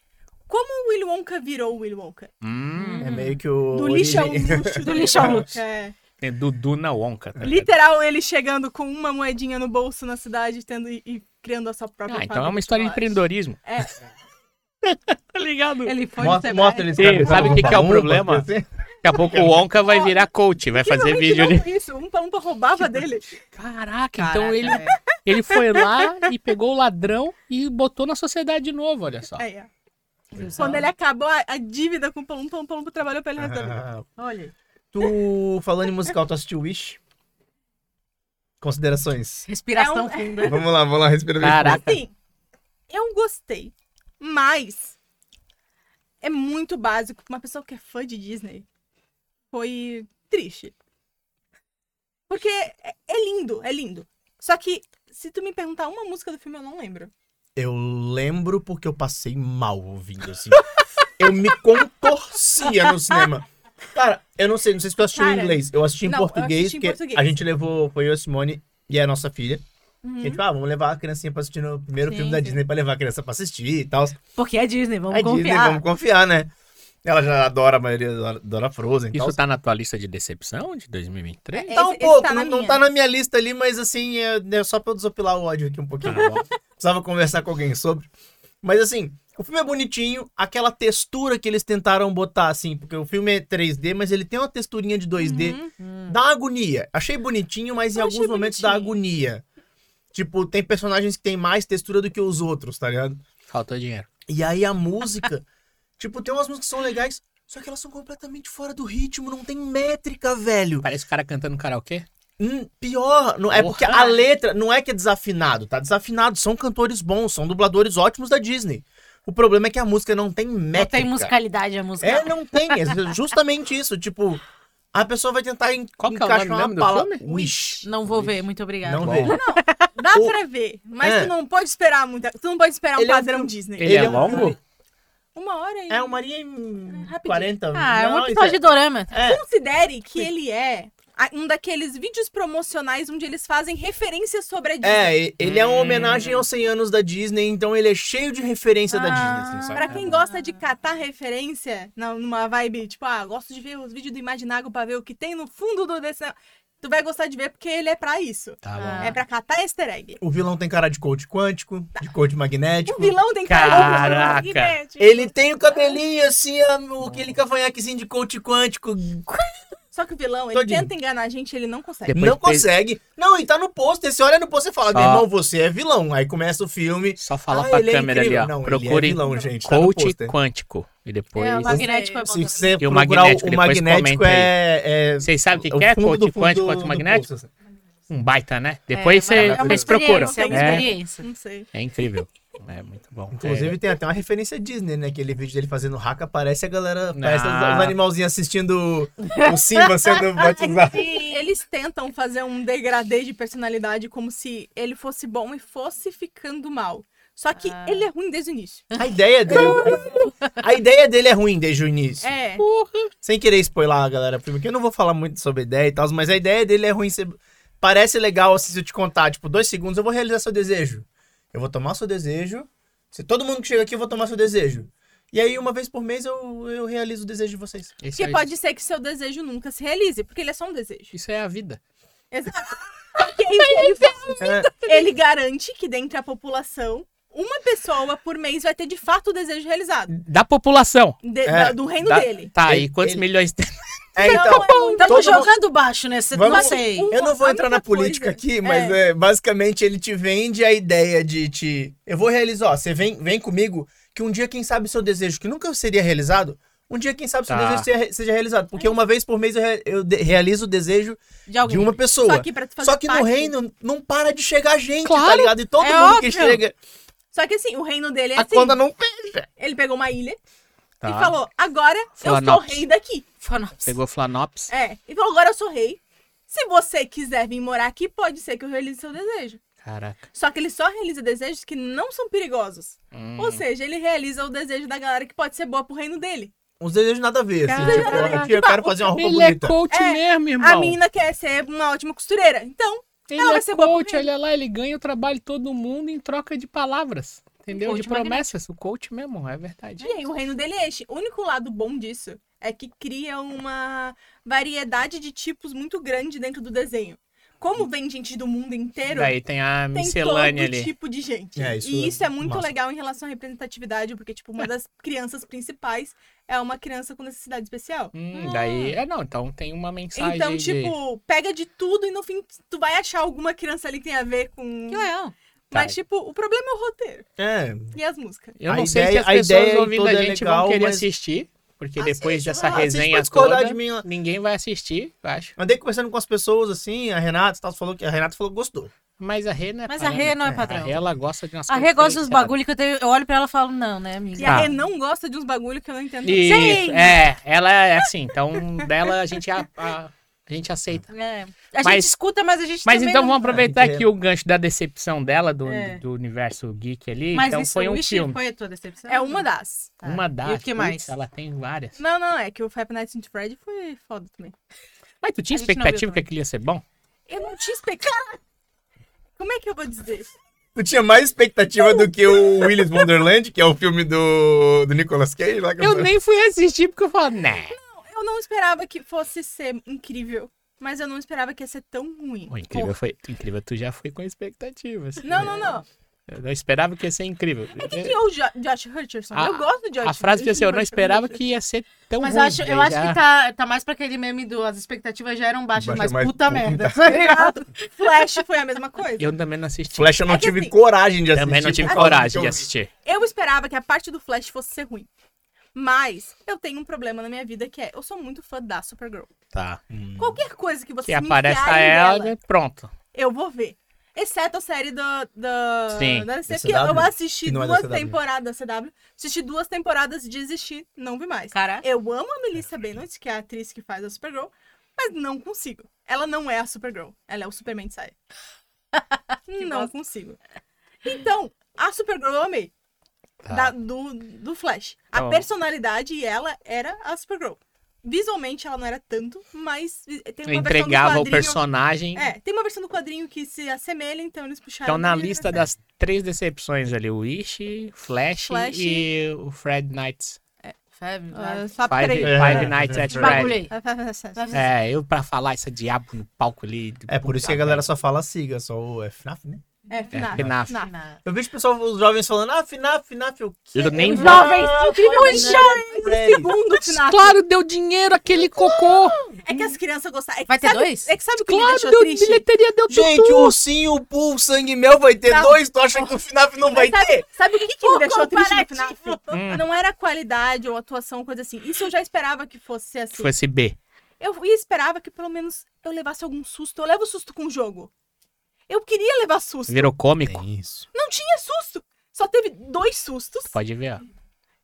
Como o Willy Wonka virou o Willy Wonka? Hum. É meio que o... Do lixo ao luxo. *laughs* Do lixo ao luxo. É. É do Duna Wonka. Tá? Literal, ele chegando com uma moedinha no bolso na cidade tendo, e, e criando a sua própria Ah, então é uma história de empreendedorismo. É. *laughs* Tá ligado? Ele foi Mostra, mostra ele Sim, sabe o que que é o problema? assim. Daqui a pouco o Wonka vai virar coach, vai fazer vídeo ali. Isso, um um pra roubava dele. Caraca, então Caraca, ele, velho. ele foi lá e pegou o ladrão e botou na sociedade de novo, olha só. É, é. Quando ele acabou a, a dívida com o Palum, Palum, Palum trabalhou pra ele resolver. *laughs* Ah, Olha aí. Tu, falando em musical, tu assistiu Wish? Considerações. Respiração É um- funda. Vamos lá, vamos lá, respira bem. Caraca. Assim, eu gostei, mas é muito básico. Uma pessoa que é fã de Disney foi triste. Porque é, é lindo, é lindo. Só que, se tu me perguntar uma música do filme, eu não lembro. Eu lembro porque eu passei mal ouvindo, assim. eu me contorcia no cinema. Cara, eu não sei, não sei se tu assistiu em Cara, inglês. Eu assisti em não, eu português, assisti em porque português. a gente levou, foi eu, a Simone e a nossa filha. Uhum. A gente falou, ah, vamos levar a criancinha pra assistir no primeiro Sim, filme da sim. Disney pra levar a criança pra assistir e tal. Porque é Disney, vamos a Disney, confiar. vamos confiar, né? Ela já adora a maioria, adora, Frozen. Isso tá na tua lista de decepção de 2023? É, Tá um esse- esse pouco, tá na não, não tá na minha lista ali, mas assim, é, é só pra eu desopilar o ódio aqui um pouquinho. Precisava conversar com alguém sobre. Mas assim, o filme é bonitinho, aquela textura que eles tentaram botar, assim, porque o filme é 3D, mas ele tem uma texturinha de 2D, Uhum. dá agonia. Achei bonitinho, mas em Eu alguns achei momentos dá bonitinho. agonia. Tipo, tem personagens que tem mais textura do que os outros, tá ligado? Faltou dinheiro. E aí a música, *laughs* tipo, tem umas músicas que são legais, só que elas são completamente fora do ritmo, não tem métrica, velho. Parece o cara cantando karaokê. Hum, pior, não, é porque a letra não é que é desafinado, tá desafinado, são cantores bons, são dubladores ótimos da Disney. O problema é que a música não tem Não métrica. tem musicalidade a música. É, não tem, é justamente isso, tipo, a pessoa vai tentar en Qual que é o encaixar nome uma palavra. Wish. Não vou ver, muito obrigada. Não Bom. vejo. *laughs* Dá O- pra ver, mas É. tu não pode esperar muito. Tu não pode esperar um Ele é um padrão Disney. Ele, é Ele é longo? Uma hora aí. É uma linha em rapidinho. 40 Ah, é um não, episódio de dorama. é, é, Considere que ele é um daqueles vídeos promocionais onde eles fazem referências sobre a Disney. É, ele é uma Hum. homenagem aos 100 anos da Disney, então ele é cheio de referência da Ah, Disney, assim, sabe? Pra quem gosta de catar referência numa vibe, tipo, ah, gosto de ver os vídeos do Imaginago pra ver o que tem no fundo do desse. Tu vai gostar de ver porque ele é pra isso. Tá Ah. bom. É pra catar easter egg. O vilão tem cara de coach quântico, de coach magnético. O vilão tem cara de magnético. Ele tem o cabelinho assim, aquele cavanhaquezinho de coach quântico. Só que o vilão, ele Todinho. tenta enganar a gente, ele não consegue. Depois não fez- consegue. Não, e tá no pôster. Você olha no pôster e fala, Só- meu irmão, você é vilão. Aí começa o filme. Só fala Ah, pra ele é câmera ali, incrível. ó. Não, ele é Procure vilão, gente, tá no coach pôster. quântico. E depois. É, O magnético é bom. Se você E o magnético, o, depois magnético é, é Vocês sabem o que, é coach do quântico, quanto magnético? Um baita, né? Depois é, você- é vocês procuram. É É, sei. é incrível. É muito bom. Inclusive É, tem até uma referência Disney, né? Aquele vídeo dele fazendo hack, aparece a galera, parece os, Ah. os animalzinhos assistindo o Simba sendo *laughs* batizado. Eles tentam fazer um degradê de personalidade como se ele fosse bom e fosse ficando mal. Só que Ah. ele é ruim desde o início. A ideia dele. A ideia dele é ruim desde o início. É. Sem querer spoiler a galera, porque eu não vou falar muito sobre a ideia e tal, mas a ideia dele é ruim. Parece legal assim, se eu te contar, tipo, dois segundos, eu vou realizar seu desejo. Eu vou tomar seu desejo. Se todo mundo que chega aqui, eu vou tomar seu desejo. E aí, uma vez por mês, eu, eu realizo o desejo de vocês. Isso, Porque aí- pode ser que seu desejo nunca se realize, porque ele é só um desejo. isso é a vida. Exato. *laughs* Porque ele? É, Ele garante que dentre a população, uma pessoa por mês vai ter de fato o desejo realizado. Da população. De- É, da- do reino Da- dele. Tá, Ele- e quantos ele- milhões tem? é, então, é todo Estamos jogando baixo, né? Cê- Vamos- Não sei. Eu não vou entrar na única coisa- política aqui, mas é. é, basicamente ele te vende a ideia de te. Eu vou realizar, ó, você vem, vem comigo, que um dia, quem sabe, seu desejo, que nunca seria realizado, um dia, quem sabe, seu Tá. desejo seja, seja realizado. Porque uma vez por mês eu, re- eu de- realizo o desejo De alguém. de uma pessoa. Só que pra tu fazer Só que no parte- reino não para de chegar gente, tá Claro. ligado? E todo É mundo que óbvio. chega, Só que assim, o reino dele é a assim. conta não fecha. Ele pegou uma ilha Tá. e falou: agora eu sou Flanops. rei daqui. Fanops. Pegou Flanops. É. E falou: agora eu sou rei. Se você quiser vir morar aqui, pode ser que eu realize seu desejo. Caraca. Só que ele só realiza desejos que não são perigosos. Hum. Ou seja, ele realiza o desejo da galera que pode ser boa pro reino dele. Uns desejos nada a ver, assim. Caraca. Tipo, *laughs* eu, eu quero fazer uma roupa Ele é bonita. coach É, mesmo, A irmão. mina quer ser uma ótima costureira. Então, Ele ela vai é ser boa pro coach, olha lá, ele ganha o trabalho de todo mundo em troca de palavras. Entendeu? De promessas. O coach mesmo, é verdade. E aí, o reino dele é este. O único lado bom disso é que cria uma variedade de tipos muito grande dentro do desenho. Como vem gente do mundo inteiro, Daí tem a tem miscelânea todo ali. tipo de gente. É, isso e é isso é muito massa. legal em relação à representatividade, porque, tipo, uma *laughs* das crianças principais é uma criança com necessidade especial. Hum, daí. É, não, então tem uma mensagem. Então, de- tipo, pega de tudo e no fim tu vai achar alguma criança ali que tem a ver com. Que legal. Mas, tipo, o problema é o roteiro É, e as músicas. Eu A não sei se ideia- as a pessoas ideia ouvindo toda a é gente legal, vão querer mas- assistir. Porque Assiste, depois dessa ah, resenha toda, de mim ninguém vai assistir, eu acho. Andei conversando com as pessoas, assim, a Renata e tal, falou que a Renata falou que gostou. Mas a Rê não é Mas a Rê não é padrão. A Rê, ela gosta de umas A Rê gosta dos bagulho que eu, tenho, eu olho pra ela e falo, não, né, amiga? E Tá. a Rê não gosta de uns bagulho que eu não entendo. Isso, Sim. é, ela é assim, então dela a gente, a, a- a gente aceita. É. A Mas- gente escuta, mas a gente Mas também então não... vamos aproveitar aqui o gancho da decepção dela, do, É. do universo geek ali. Mas então isso, foi um Wish filme. foi a tua decepção? É uma das. Tá. Uma das. E o que putz, mais? Ela tem várias. Não, não, é que o Five Nights at Freddy foi foda também. Mas tu tinha A gente não viu expectativa que também. aquilo ia ser bom? Eu não tinha expectativa. Como é que eu vou dizer? Tu tinha mais expectativa do que o Willis Wonderland, que é o filme do, do Nicolas Cage lá que Eu nem fui assistir porque eu falo, né. Eu não esperava que fosse ser incrível, mas eu não esperava que ia ser tão ruim. O incrível foi. Incrível, tu já foi com expectativas. Não, não, não. Eu não esperava que ia ser incrível. É que criou o Jo- Josh Hutcherson. A- eu gosto do Josh A frase devia ser, eu não esperava que ia ser tão Mas ruim. eu acho, eu Aí acho já- que tá, tá mais pra aquele meme do as expectativas já eram baixas, Baixa mas puta puta. merda, *laughs* tá? Flash foi a mesma coisa. Eu também não assisti. Flash eu não É tive assim, coragem de assistir. Também não tive que coragem de assistir. Eu esperava que a parte do Flash fosse ser ruim. Mas eu tenho um problema na minha vida que é, eu sou muito fã da Supergirl. Tá. Qualquer coisa que você Que aparece a enfiarem ela, dela, pronto. eu vou ver. Exceto a série da, da, Sim. da Da porque eu CW, assisti que é duas CW. temporadas da CW. Assisti duas temporadas e desisti, não vi mais. Cara, Eu amo a Melissa Benoist, que é a atriz que faz a Supergirl, mas não consigo. Ela não é a Supergirl, ela é o Superman de saia. *laughs* não consigo. Então, a Supergirl eu amei. Tá. da- do, do Flash. A Então- personalidade e ela era a Supergirl. Visualmente ela não era tanto, mas tem uma Entregava versão o do quadrinho... personagem. É, tem uma versão do quadrinho que se assemelha, então eles puxaram. Então, na lista das três decepções ali, o Wish, Flash, Flash. e o Fred Nights. Feb, série. Ah, só Five. É. Five Nights at bagulho Fred. aí. É, eu pra falar esse diabo no palco ali. É por isso que a galera só fala siga, só o é FNAF, né? É, FNAF. FNAF. FNAF. Eu vejo o pessoal, os jovens falando, ah, FNAF, FNAF, o quê? Eu nem- Jovens, Freddy. Segundo FNAF. Claro, deu dinheiro aquele cocô. É que as crianças gostaram. É que Vai ter sabe- dois? É que sabe o que me Claro, deixou deu triste? bilheteria, deu Gente, tudo. o ursinho, o Poo, o Sangue Mel vai ter Não. dois? Tu acha que o FNAF não vai Mas ter? sabe, sabe o que, que me deixou triste no. FNAF? Hum. Não era a qualidade ou atuação, coisa assim. Isso eu já esperava que fosse ser assim. Se fosse B. Eu esperava que pelo menos eu levasse algum susto. Eu levo susto com o jogo. Eu queria levar susto. Virou cômico. isso. Não tinha susto. Só teve dois sustos Pode ver, ó.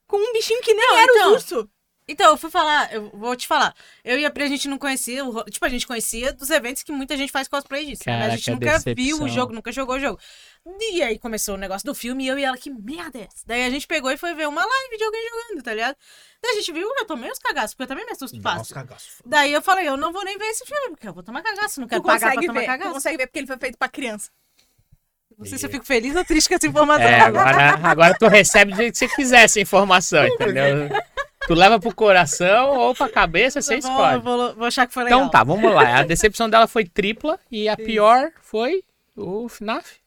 com um bichinho que nem Não, era então. o urso. Então, eu fui falar, eu vou te falar. Eu e a Pri, a gente não conhecia, o tipo, a gente conhecia dos eventos que muita gente faz cosplay disso. né? A Caraca, gente nunca viu decepção. o jogo, nunca jogou o jogo. E aí começou o negócio do filme e eu e ela, que merda é essa? Daí a gente pegou e foi ver uma live de alguém jogando, tá ligado? Daí a gente viu, eu tomei uns cagaços, porque eu também me assusto fácil. cagaço. Daí eu falei, eu não vou nem ver esse filme, porque eu vou tomar cagaço, não quero Tu pagar pra consegue tomar ver. Tu cagaço. consegue ver porque ele foi feito pra criança. Não sei se eu fico feliz ou triste com essa *laughs* informação. É, agora, agora tu recebe do jeito que você quiser essa informação, *laughs* entendeu? Tu leva pro coração ou pra cabeça, você vou, escolhe. vou, vou achar que foi legal. Então tá, vamos lá. A *laughs* decepção dela foi tripla e a pior foi o FNAF.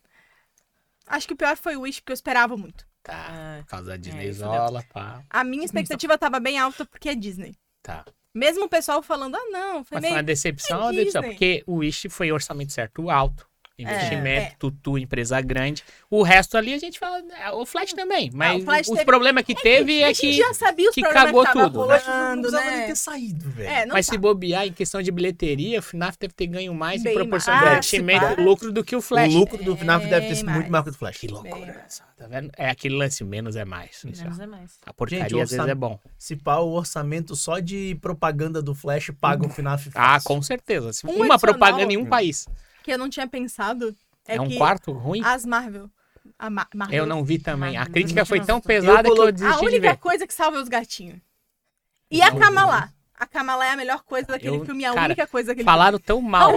Acho que o pior foi o Wish, porque eu esperava muito. Tá, por causa da Disney isso Zola, pá. A minha expectativa tava bem alta porque é Disney. Tá. Mesmo o pessoal falando, ah, não, foi Mas meio... foi uma decepção é ou decepção? Disney. Porque o Wish foi orçamento certo alto. Investimento, é. tutu, empresa grande. O resto ali a gente fala. é, O Flash também. Mas o Flash os teve- problemas que teve a é gente que. já sabia os que cagou que tudo, né? rolando, precisava nem né? ter saído, velho. É, não Mas tá. se bobear em questão de bilheteria, o FNAF deve ter ganho mais Bem em proporção mais. de Ah, investimento e lucro do que o Flash. O lucro do FNAF deve ter sido Bem muito maior que o do Flash. Que loucura. Tá vendo? É aquele lance menos é mais. Menos é mais. A porcaria Gente, às vezes é bom. Se pá, o orçamento só de propaganda do Flash paga o FNAF Ah, com certeza. Se Um Uma propaganda em um país. Que eu não tinha pensado é, É, um quarto ruim? as Marvel... Ma- Marvel... Eu não vi também. A Marvel, crítica a gente foi não tão pesada Eu que eu desisti A de única ver. coisa que salva é os gatinhos. E a Kamala. A Kamala é a melhor coisa daquele Eu- filme, é a cara, única coisa que Falaram tão mal.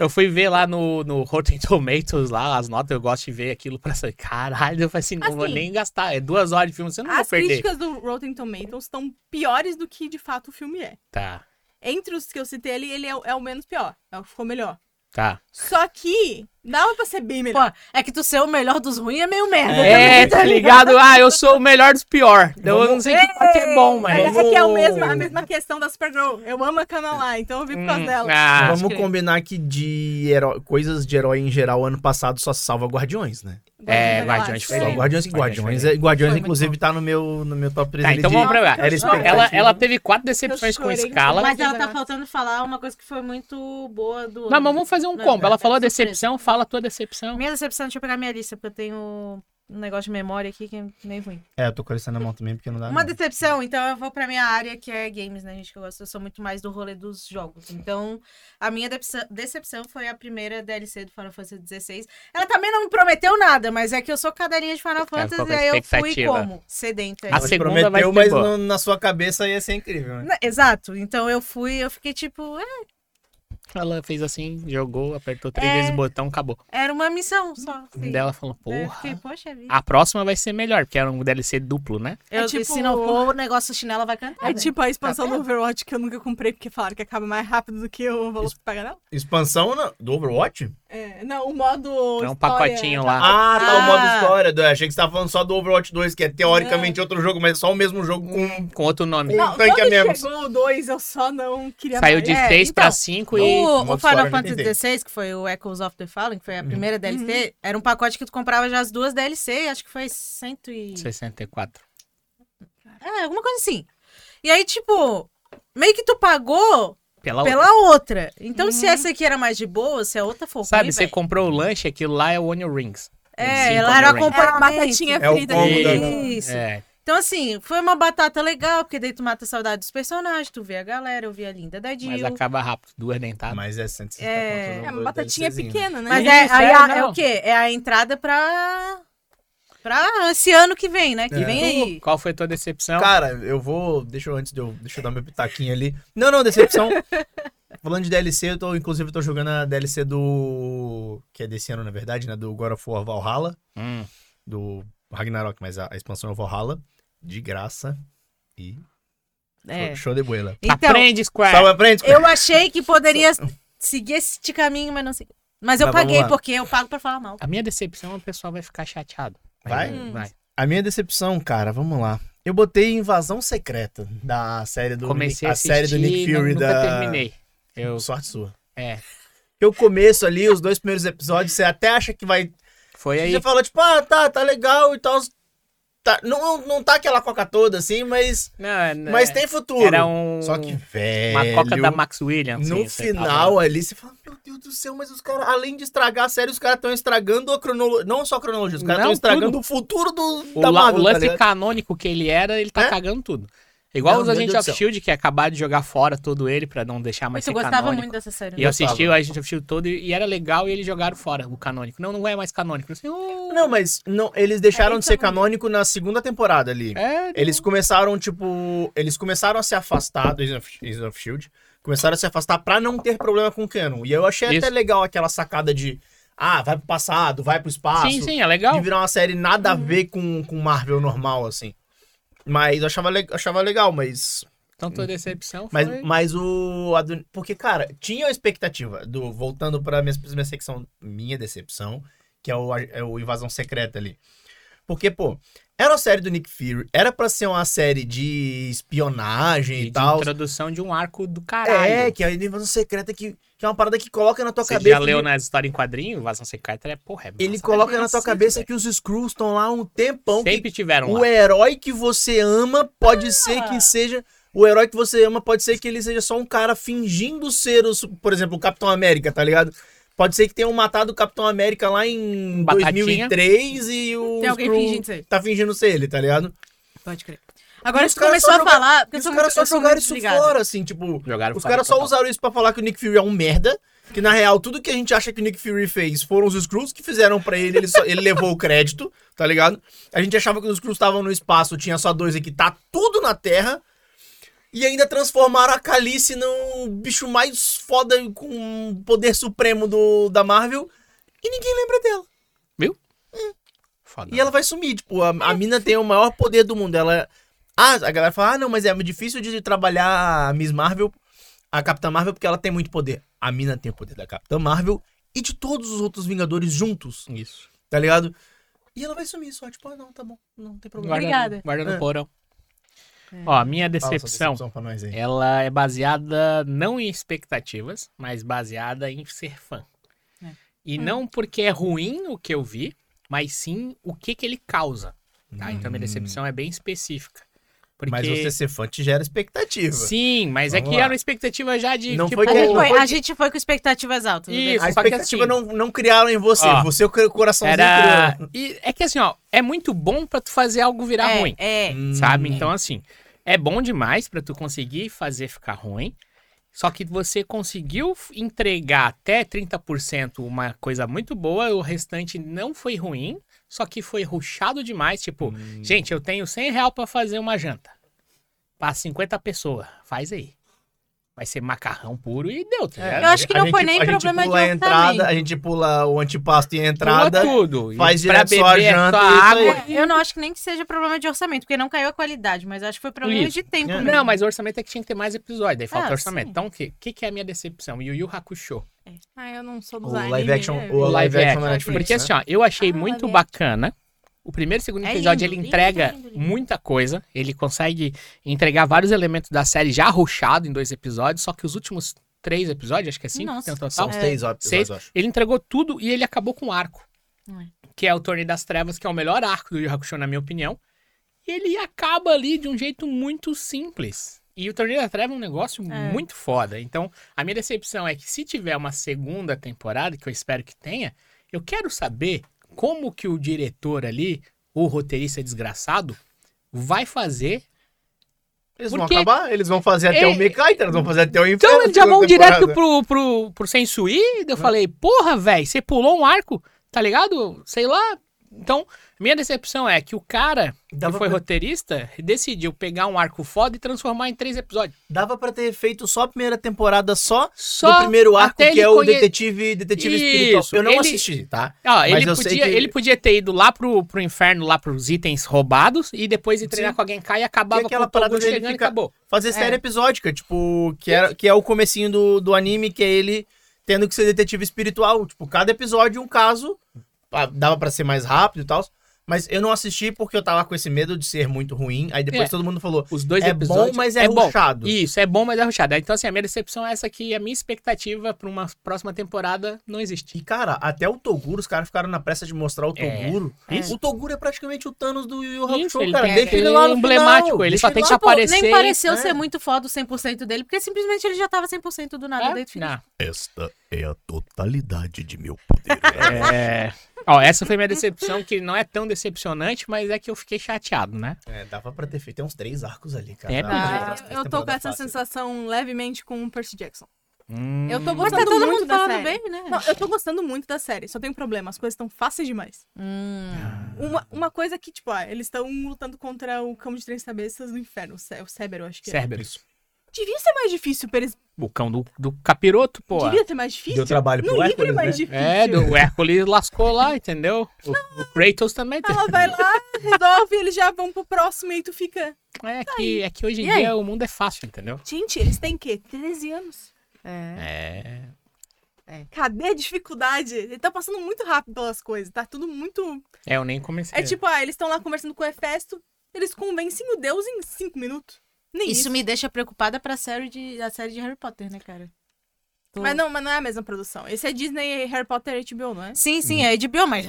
Eu fui ver lá no, no Rotten Tomatoes, lá, as notas, eu gosto de ver aquilo pra saber. Caralho, eu falei assim, não vou Assim, nem gastar. É duas horas de filme, você não vai As perder. críticas do Rotten Tomatoes estão piores do que de fato o filme é. Tá, Entre os que eu citei ali, ele é, é o menos pior. É o que ficou melhor. Tá. Só que dava pra ser bem melhor. Pô, é que tu ser o melhor dos ruins é meio merda. É, também, tá ligado? *laughs* Ah, eu sou o melhor dos pior. Eu não sei que parte é bom, Mas mas. é que é o Vamos- mesmo, a mesma questão da Supergirl. Eu amo a Kamala, então eu vi por causa Hum, dela. ah, Vamos que- combinar que de heró- coisas de herói em geral, ano passado só salva Guardiões, né? É, Guardiões da Guardiões foi Só. Guardiões e Guardiões é- Guardiões, Foi muito inclusive, tá no meu, no meu top 3 Tá, então de- vamos pra lá. Ela, ela teve quatro decepções com escala. Mas ela tá Exato. faltando falar uma coisa que foi muito boa do. Não, mas vamos fazer um Não, combo. Ela é falou a decepção, fala a tua decepção. Minha decepção, deixa eu pegar minha lista, porque eu tenho um negócio de memória aqui que é meio ruim. É, eu tô com a lista na mão também, porque não dá Uma não. decepção, então eu vou pra minha área que é games, né, gente? Que eu gosto, eu sou muito mais do rolê dos jogos. Então, a minha decepção, foi a primeira DLC do Final Fantasy XVI. Ela também não me prometeu nada, mas é que eu sou cadelinha de Final Fantasy ficou com e aí eu fui como? Sedenta. A segunda prometeu, vai ser mas boa. no- na sua cabeça ia ser incrível, né? Né, Exato. Então eu fui, eu fiquei tipo, é, Ela fez assim, jogou, apertou três É. vezes o botão, acabou. era uma missão só. assim. Daí ela falou, eu porra. fiquei, poxa vida. A próxima vai ser melhor, porque era um DLC duplo, né? Eu, É tipo- Se não for, o negócio chinela vai cantar. É né? tipo a expansão Tá do Overwatch que eu nunca comprei porque falaram que acaba mais rápido do que o valor que paga nela. Expansão na- do Overwatch? É, não, o modo. É um história- pacotinho lá. Ah, tá, o Ah. modo história. do- Achei que você tava falando só do Overwatch 2, que é teoricamente outro jogo, mas é só o mesmo jogo com... Com outro nome. Um Não, tanque a quando menos. chegou o 2, eu só não queria Saiu mais. de É, 6 então, pra 5 e. O, o Final eu Fantasy. XVI, que foi o Echoes of the Fallen, que foi a Uhum. primeira DLC, era um pacote que tu comprava já as duas DLC, acho que foi cento e... 64. É, alguma coisa assim. E aí, tipo, meio que tu pagou Pela outra. pela outra. Então, se essa aqui era mais de boa, se a outra for Sabe, ruim, você comprou o lanche, aquilo lá é o Onion Rings. É, ela era acompanhamento. batatinha É o frita. ali. Isso. É, Então, assim, foi uma batata legal, porque daí tu mata a saudade dos personagens, tu vê a galera, eu vi a linda da Jill. mas acaba rápido, duas dentadas. Mas é 160 É, É uma batatinha DLCzinho. pequena, né? Mas é, aí é, a- é o quê? É a entrada pra. Pra esse ano que vem, né? Que É. vem aí. Qual foi a tua decepção? Cara, eu vou. Deixa eu antes de eu. Deixa eu dar meu pitaquinho ali. Não, não, decepção. *laughs* Falando de DLC, eu tô, inclusive, eu tô jogando a DLC do. Que é desse ano, na verdade, né? Do God of War Valhalla. Hum, Do Ragnarok, mas a, a expansão é Valhalla. De graça. E. É. Show de boela. Então, Aprende, Square. Salve à frente, eu achei que poderia *laughs* seguir esse caminho, mas não segui. Mas eu Mas paguei porque eu pago pra falar mal. A minha decepção, o pessoal vai ficar chateado. Vai? Vai. A minha decepção, cara, vamos lá. Eu botei Invasão Secreta da série do. Comecei a a assistir, série do Nick Fury nunca da. terminei. Eu, Sorte sua. é, Eu começo ali, os dois primeiros episódios, você até acha que vai foi aí. Você fala, tipo, ah, tá, tá legal e tal. Tá, não, não tá aquela coca toda, assim, mas, Não, mas é, tem futuro. Era um, Só que, velho, uma coca da Max Williams. no sim, você final ali, você fala, meu Deus do céu, mas os caras, além de estragar a série, os caras estão estragando a cronologia. Não só a cronologia, os caras Não, estão estragando tudo. o futuro do, O, da Marvel, o tá lance ligado? canônico que ele era, ele tá É? cagando tudo. Igual Não, os Deus of. Shield, que acabaram de jogar fora todo ele pra não deixar mais Mas eu ser gostava canônico. muito dessa série. E eu Gostava. assisti o Agents of Shield todo e e era legal e eles jogaram fora o canônico. Não, não é mais canônico. Assim, "Oh, Não, mas não, eles deixaram É, de ser então- canônico na segunda temporada ali. é, Eles começaram, tipo. Eles começaram a se afastar do Agents of, Agents of Shield. Começaram a se afastar pra não ter problema com o canon. E eu achei Isso. até legal aquela sacada de. Ah, vai pro passado, vai pro espaço. Sim, sim, é legal. De virar uma série nada a ver com, com Marvel normal, assim. Mas eu achava, le- achava legal, mas. Então tua decepção Mas, foi... mas o. a Porque, cara, tinha a expectativa do. Voltando pra minha, minha secção, minha decepção, que é o, é o Invasão Secreta ali. Porque, pô, era uma série do Nick Fury, era pra ser uma série de espionagem E e, de tal. introdução de um arco do caralho. É, que é a Invasão Secreta que, que é uma parada que coloca na tua Você cabeça. já leu que- nas histórias em quadrinho? Vazão Secreta é porra. é Ele coloca é na tua cabeça velho. que os Skrulls estão lá há um tempão. que Sempre tiveram o lá. herói que você ama pode ser que seja. O herói que você ama pode ser que ele seja só um cara fingindo ser, o, su- por exemplo, o Capitão América, tá ligado? Pode ser que tenham matado o Capitão América lá em Batatinha. 2003 e o Tem alguém Skrull fingindo ser. tá fingindo ser ele, tá ligado? Pode crer. Agora os você caras começou só a joga- falar. Porque os sou caras só jogaram muito isso fora, assim, tipo. Jogaram Os caras só total. usaram isso pra falar que o Nick Fury é um merda. Que na real, tudo que a gente acha que o Nick Fury fez foram os Skrulls que fizeram pra ele, ele, só- ele levou o crédito, tá ligado? A gente achava que os Skrulls estavam no espaço, tinha só dois aqui, tá tudo na Terra. E ainda transformaram a Calice no bicho mais foda com poder supremo do, da Marvel. E ninguém lembra dela. Foda. E ela vai sumir. Tipo, a, a mina tem o maior poder do mundo. Ela. Ah, a galera fala, ah, não, mas é difícil de trabalhar a Miss Marvel, a Capitã Marvel, porque ela tem muito poder. A mina tem o poder da Capitã Marvel e de todos os outros Vingadores juntos, Isso. tá ligado? E ela vai sumir só, tipo, ah, não, tá bom, não tem problema. Guarda, Obrigada. Guarda no É. porão. Ó, a minha decepção, pra nós aí. ela é baseada não em expectativas, mas baseada em ser fã. É. E não porque é ruim o que eu vi, mas sim o que que ele causa. Tá? Então minha Hum. decepção é bem específica. Porque... Mas você ser fã te gera expectativa. Sim, mas é Vamos que lá. era uma expectativa já de. Não tipo, foi A que- gente, não foi, a gente foi com expectativas altas. Isso. A expectativa assim- não, não criaram em você. Ó, você, o coraçãozinho Era. criou. E é que assim, ó, é muito bom pra tu fazer algo virar é, ruim. É. Hum. Sabe? Então, assim, é bom demais pra tu conseguir fazer ficar ruim. Só que você conseguiu entregar até 30% uma coisa muito boa, o restante não foi ruim, só que foi ruchado demais. Tipo, Hum. gente, eu tenho 100 reais pra fazer uma janta. Pra 50 pessoas. Faz aí. Vai ser macarrão puro e deu, tá ligado? Eu acho que A não gente- foi nem a gente problema de pula a entrada, orçamento. A gente pula o antipasto e a Pula entrada. tudo. E faz pra direto só a é janta só e isso água. aí. Eu não acho que nem que seja problema de orçamento, porque não caiu a qualidade, mas acho que foi problema Isso. de tempo. É. mesmo. Não, mas o orçamento é que tinha que ter mais episódios, daí falta Ah, orçamento. sim. Então, o que, que, que é a minha decepção? Yu Yu Hakusho. Ah, eu não sou dos O anime, live action, é. o live action na action. Netflix. Porque né? assim, ó, eu achei Ah, muito bacana. O primeiro e segundo É episódio lindo, ele lindo, entrega lindo, lindo. muita coisa. Ele consegue entregar vários elementos da série já rushado em dois episódios. Só que os últimos três episódios, acho que é cinco, Nossa. tem um total. São É. seis episódios, Seis. eu acho. Ele entregou tudo e ele acabou com um arco. É. Que é o Torneio das Trevas, que é o melhor arco do Yu Hakusho, na minha opinião. E ele acaba ali de um jeito muito simples. E o Torneio das Trevas é um negócio É. muito foda. Então, a minha decepção é que se tiver uma segunda temporada, que eu espero que tenha, eu quero saber como que o diretor ali, o roteirista desgraçado, vai fazer. Eles Por vão acabar, eles vão fazer até É. o Mekaiter, eles vão fazer até o inferno. Então, eles já vão temporada. direto pro, pro, pro Sensui. Eu falei, porra, velho, você pulou um arco, tá ligado? Sei lá. Então, minha decepção é que o cara Dava que foi pra- roteirista decidiu pegar um arco foda e transformar em três episódios. Dava pra ter feito só a primeira temporada só, Só do primeiro arco, que é o conhe- detetive, detetive Isso, espiritual. Eu não ele- assisti, tá? Mas ele eu sei podia, que- ele podia ter ido lá pro, pro inferno, lá pros itens roubados, e depois ir treinar Sim. com alguém cá e acabava é aquela com parada dele chegando e acabou. Fazer série episódica, tipo, que, era, que é o comecinho do, do anime, que é ele tendo que ser detetive espiritual. Tipo, cada episódio um caso, ah, dava pra ser mais rápido e tal. Mas eu não assisti porque eu tava com esse medo de ser muito ruim. Aí depois É. todo mundo falou, Os dois é episódios. bom, mas é, bom. ruchado. Isso, é bom, mas é ruchado. Então, assim, a minha decepção é essa que a minha expectativa pra uma próxima temporada não existe. E, cara, até o Toguro, os caras ficaram na pressa de mostrar o É. Toguro. Isso. O Toguro é praticamente o Thanos do Yu Yu Isso, Hakusho, ele cara. tem Deixa ele lá no emblemático, final, ele deixa só tem que lá. Tipo, aparecer nem pareceu é. ser muito foda o 100% dele, porque simplesmente ele já tava 100% do nada É? desde o. Esta é a totalidade de meu poder. *laughs* É. Ó, essa foi minha decepção, que não é tão decepcionante, mas é que eu fiquei chateado, né? é, dava pra ter feito uns três arcos ali, cara. É, Ah, eu, tô com essa fáceis. sensação levemente com o Percy Jackson. Hum. Eu tô Mas gostando tá todo muito mundo falando série. bem, né? Não, eu tô gostando muito da série, só tem um problema, as coisas estão fáceis demais. Hum. Uma, uma coisa que, tipo, ah, eles estão lutando contra o cão de três cabeças no inferno, o Cébero, acho que é. Cerberus. Devia ser mais difícil pra eles. O cão do, do capiroto, pô. Devia ser mais difícil. Deu trabalho no pro livro é Hércules, mais né? difícil. É, do, o Hércules lascou lá, entendeu? O, o Kratos também tem. Ela vai lá, resolve, eles já vão pro próximo e aí tu fica. É que, é que hoje em E aí? dia o mundo é fácil, entendeu? Gente, eles têm o quê? 13 anos. É. É. Cadê a dificuldade? Ele tá passando muito rápido pelas coisas, tá tudo muito. É, eu nem comecei. É tipo, ah, eles estão lá conversando com o Hefesto, eles convencem o Deus em 5 minutos. Nem Isso isso. me deixa preocupada pra série de, a série de Harry Potter, né, cara? Tô- Mas não, mas não é a mesma produção. Esse é Disney Harry Potter HBO, não é? Sim, sim, é HBO, mas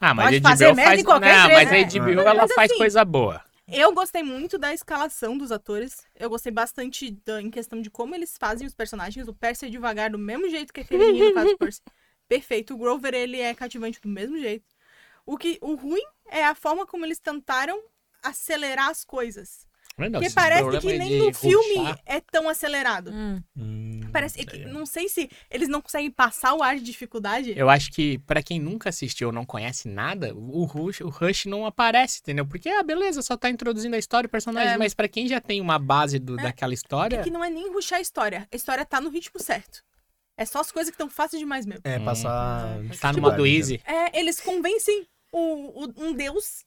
Ah, mas Pode a HBO fazer faz... em qualquer Não, mas né? a HBO ela Mas faz assim- coisa boa. Eu gostei muito da escalação dos atores. Eu gostei bastante da- em questão de como eles fazem os personagens. O Percy é devagar do mesmo jeito que aquele menino faz o Percy. *laughs* Perfeito. O Grover, ele é cativante do mesmo jeito. O, que, o ruim é a forma como eles tentaram acelerar as coisas. Não, Porque parece que de nem no filme rushar. é tão acelerado. Hum. Hum, Parece que, não sei se eles não conseguem passar o ar de dificuldade. Eu acho que pra quem nunca assistiu ou não conhece nada, o Rush, o Rush não aparece, entendeu? Porque, ah, beleza, só tá introduzindo a história e personagens, É. mas pra quem já tem uma base do, daquela história, É que não é nem ruxar a história. A história tá no ritmo certo. É só as coisas que estão fáceis demais mesmo. É, passar. tá no modo né? easy. É, eles convencem o, o- um deus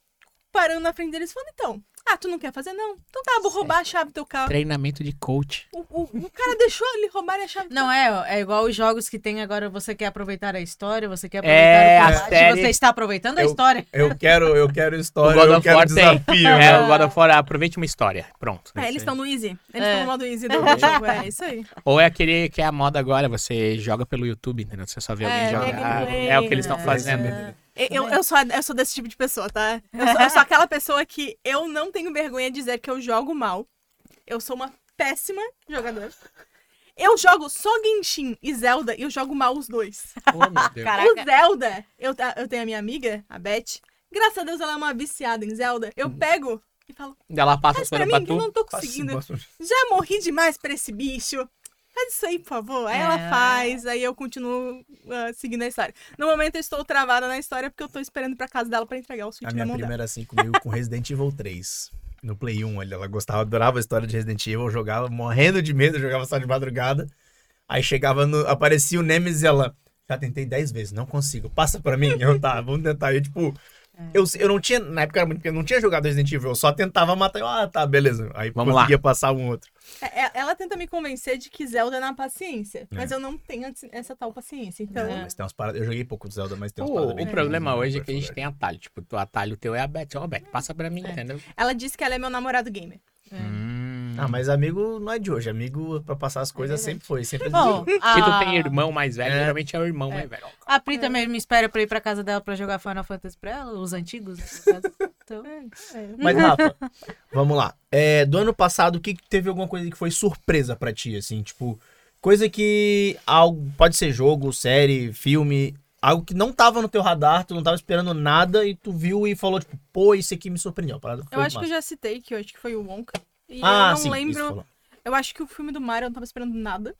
parando na frente deles falando, então, ah, tu não quer fazer não? Então tá, vou roubar a chave do teu carro. Treinamento de coach. O, o- o cara deixou ele roubar a chave. Não é, é igual os jogos que tem agora, você quer aproveitar a história, você quer É, aproveitar a o combate, série- você está aproveitando a Eu- história. Eu quero, eu quero história, O God eu of quero War tem. desafio. É, né? o God of War, aproveite uma história. Pronto. É, eles estão no easy. Eles É. estão no modo easy do jogo. É isso aí. *laughs* Ou é aquele que é a moda agora, você joga pelo YouTube, entendeu? Você só vê alguém É, jogar. É o que eles estão é, fazendo. Eu, eu, sou, eu sou desse tipo de pessoa, tá? Eu sou, eu sou *laughs* aquela pessoa que eu não tenho vergonha de dizer que eu jogo mal. Eu sou uma péssima jogadora. Eu jogo só Genshin e Zelda e eu jogo mal os dois. Oh, meu Deus. *laughs* Caraca. O Zelda, eu, eu tenho a minha amiga, a Beth. Graças a Deus ela é uma viciada em Zelda. Eu pego e falo, Ela passa faz pra pra mim que eu não tô conseguindo. Já morri demais pra esse bicho. Faz isso aí, por favor. Aí ela É. faz, aí eu continuo ah, seguindo a história. No momento eu estou travada na história porque eu tô esperando pra casa dela pra entregar o Switch A na minha dela. era assim comigo com Resident Evil 3. No Play 1, ali, ela gostava, adorava a história de Resident Evil, eu jogava morrendo de medo, eu jogava só de madrugada. Aí chegava no. Aparecia o Nemesis e ela. Já tentei 10 vezes, não consigo. Passa pra mim. Eu tá, vamos tentar. Eu, tipo. Eu, eu não tinha. Na época era muito pequeno, eu não tinha jogado Resident Evil, eu só tentava matar. Eu, ah, tá, beleza. Aí Vamos conseguia passar um outro. É, é- Ela tenta me convencer de que Zelda é na paciência. Mas eu não tenho essa tal paciência. Então, É. Mas tem umas paradas. Eu joguei pouco de Zelda, mas tem umas O, paradas o bem problema difíceis, hoje é né, que a gente tem atalho. Tipo, o atalho teu é a Beth. Ó, Beth, passa pra mim, entendeu? ela disse que ela é meu namorado gamer. Hum. Ah, mas amigo não é de hoje. Amigo pra passar as coisas verdade. sempre foi. Sempre Bom, Se *laughs* a, tu tem irmão mais velho, É. geralmente é o irmão mais velho. a Pri também me espera pra ir pra casa dela pra jogar Final Fantasy pra ela, os antigos. né, no caso. Então, *laughs* Mas, Rafa, vamos lá. É, do ano passado, o que teve alguma coisa que foi surpresa pra ti, assim? Tipo, coisa que algo, pode ser jogo, série, filme, algo que não tava no teu radar, tu não tava esperando nada e tu viu e falou, tipo, pô, isso aqui me surpreendeu. Eu acho que eu massa. já citei que eu acho que foi o Wonka. E Ah, eu não sim, lembro. Eu acho que o filme do Mario eu não tava esperando nada.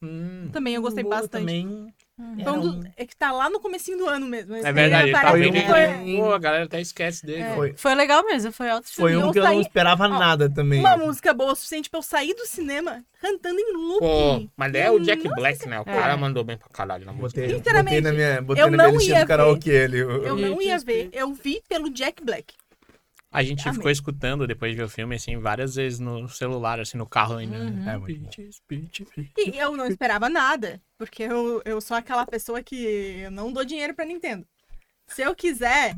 Hum. Também eu gostei bastante. Também era um É que tá lá no comecinho do ano mesmo. É verdade, tá bem que foi Pô, a galera até esquece dele. É. Foi, foi legal mesmo, foi alto foi eu um que eu não saí- esperava Ó, nada também. uma música boa o suficiente pra eu sair do cinema cantando em Pô, looping. mas é o Jack Nossa, Black, né? O É. cara mandou bem pra caralho na música. Botei, Sinceramente, botei na minha, botei eu na minha não ia do karaokê ali. Eu Eu, não ia ver. Eu vi pelo Jack Black. A gente Amei. ficou escutando depois de ver o filme, assim, várias vezes no celular, assim, no carro ainda. Uhum. né? É. Beaches, beaches, beaches. E eu não esperava nada. Porque eu, eu sou aquela pessoa que eu não dou dinheiro pra Nintendo. Se eu quiser,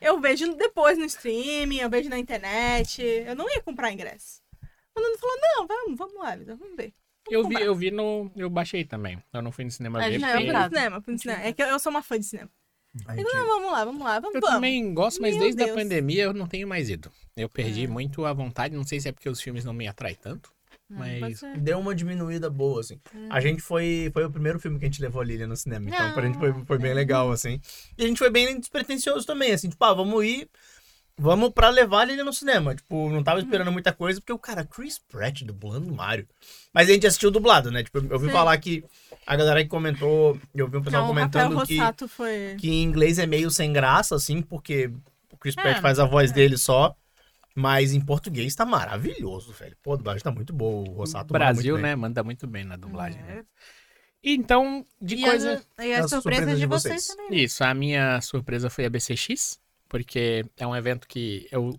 eu vejo depois no streaming, eu vejo na internet. Eu não ia comprar ingresso. O Nuno falou, não, vamos, vamos lá, Vitor, vamos ver. Eu vi, eu vi no. Eu baixei também. Eu não fui no cinema A ver. gente Não, eu porque fui no cinema, fui no cinema. É que eu, eu sou uma fã de cinema. A Então, gente- não, vamos lá, vamos lá, vamos, Eu vamos. também gosto, mas Meu desde a Deus. pandemia eu não tenho mais ido. Eu perdi É. muito a vontade, não sei se é porque os filmes não me atraem tanto, pode mas ser. Deu uma diminuída boa, assim. Hum. A gente foi. Foi o primeiro filme que a gente levou a Lilian no cinema. Então, pra Ah, gente foi, foi bem legal, assim. E a gente foi bem despretensioso também, assim. Tipo, ah, vamos ir. Vamos pra levar Lilian no cinema. Tipo, não tava esperando muita coisa, porque o cara, Chris Pratt dublando Mario. Mas a gente assistiu dublado, né? Tipo, eu ouvi Sim. falar que a galera que comentou. Eu vi um pessoal Não, comentando que, foi... que em inglês é meio sem graça, assim, porque o Chris Pratt É. faz a voz dele só. Mas em português tá maravilhoso, velho. Pô, a dublagem tá muito boa. O Rossato manda Brasil, muito bem. né, manda muito bem na dublagem. né? Então, de E coisa. a, e a surpresa surpresas de de vocês, vocês. também. né? Isso, a minha surpresa foi a BCX, porque é um evento que eu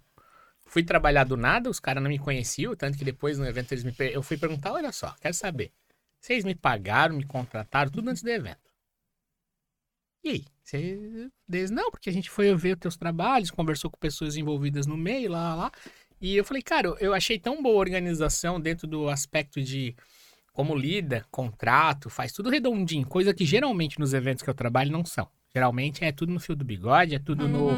fui trabalhar do nada, os caras não me conheciam, tanto que depois no evento eles me per- eu fui perguntar, olha só, quero saber, vocês me pagaram, me contrataram, tudo antes do evento. E aí? Vocês eles, não, porque a gente foi ver os teus trabalhos, conversou com pessoas envolvidas no meio, lá, lá. E eu falei, cara, eu achei tão boa a organização dentro do aspecto de como lida, contrato, faz tudo redondinho, coisa que geralmente nos eventos que eu trabalho não são. Geralmente é tudo no fio do bigode, é tudo no.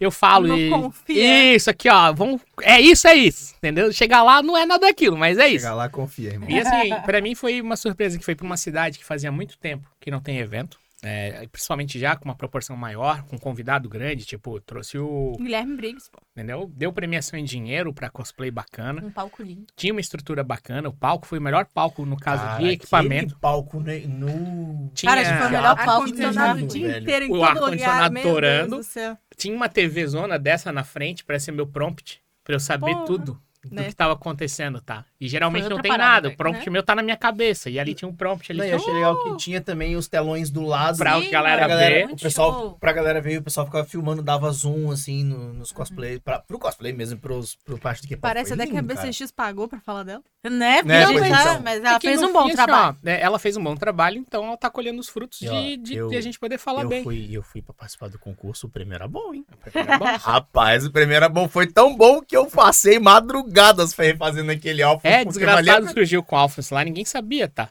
Eu falo No e. confia. Isso aqui, ó. Vamos... É isso, é isso. Entendeu? Chegar lá não é nada daquilo, mas é isso. Chegar lá, confia, irmão. E assim, *laughs* pra mim foi uma surpresa que foi pra uma cidade que fazia muito tempo que não tem evento. é, principalmente já com uma proporção maior, com um convidado grande, tipo, trouxe o. Guilherme Briggs, pô. Entendeu? Deu premiação em dinheiro pra cosplay bacana. Um palco lindo. Tinha uma estrutura bacana. O palco foi o melhor palco no caso Cara, de equipamento. palco né, no... Tinha, Cara, acho que foi o melhor palco Ar-condicionado mesmo, o dia inteiro em O todo lugar. ar-condicionado Meu Deus torando. do céu. Tinha uma TV zona dessa na frente pra ser meu prompt, pra eu saber Porra. tudo do Né? que tava acontecendo, tá? E geralmente não tem parada, nada. O prompt né? meu tá na minha cabeça. E ali tinha um prompt ali. Não, e que achei legal que tinha também os telões do lado. Pra Sim, galera pra ver. o pessoal, show. pra galera ver, o pessoal ficava filmando, dava zoom, assim, no- nos cosplay. Pra, pro cosplay mesmo, pros, pro parte do que Parece até que a BCX pagou pra falar dela. Né? Né, a gente pois tá- então. mas ela É fez um bom fim, assim, trabalho. ó, né, ela fez um bom trabalho, então ela tá colhendo os frutos E, ó, de, de, eu- de a gente poder falar Eu bem. fui, eu fui pra participar do concurso, o prêmio era bom, hein? Tá bom? *laughs* Rapaz, o prêmio era bom, foi tão bom que eu passei madrugadas fa- fazendo aquele alfa. É, desgraçado valia- surgiu com Alphas lá, ninguém sabia, tá?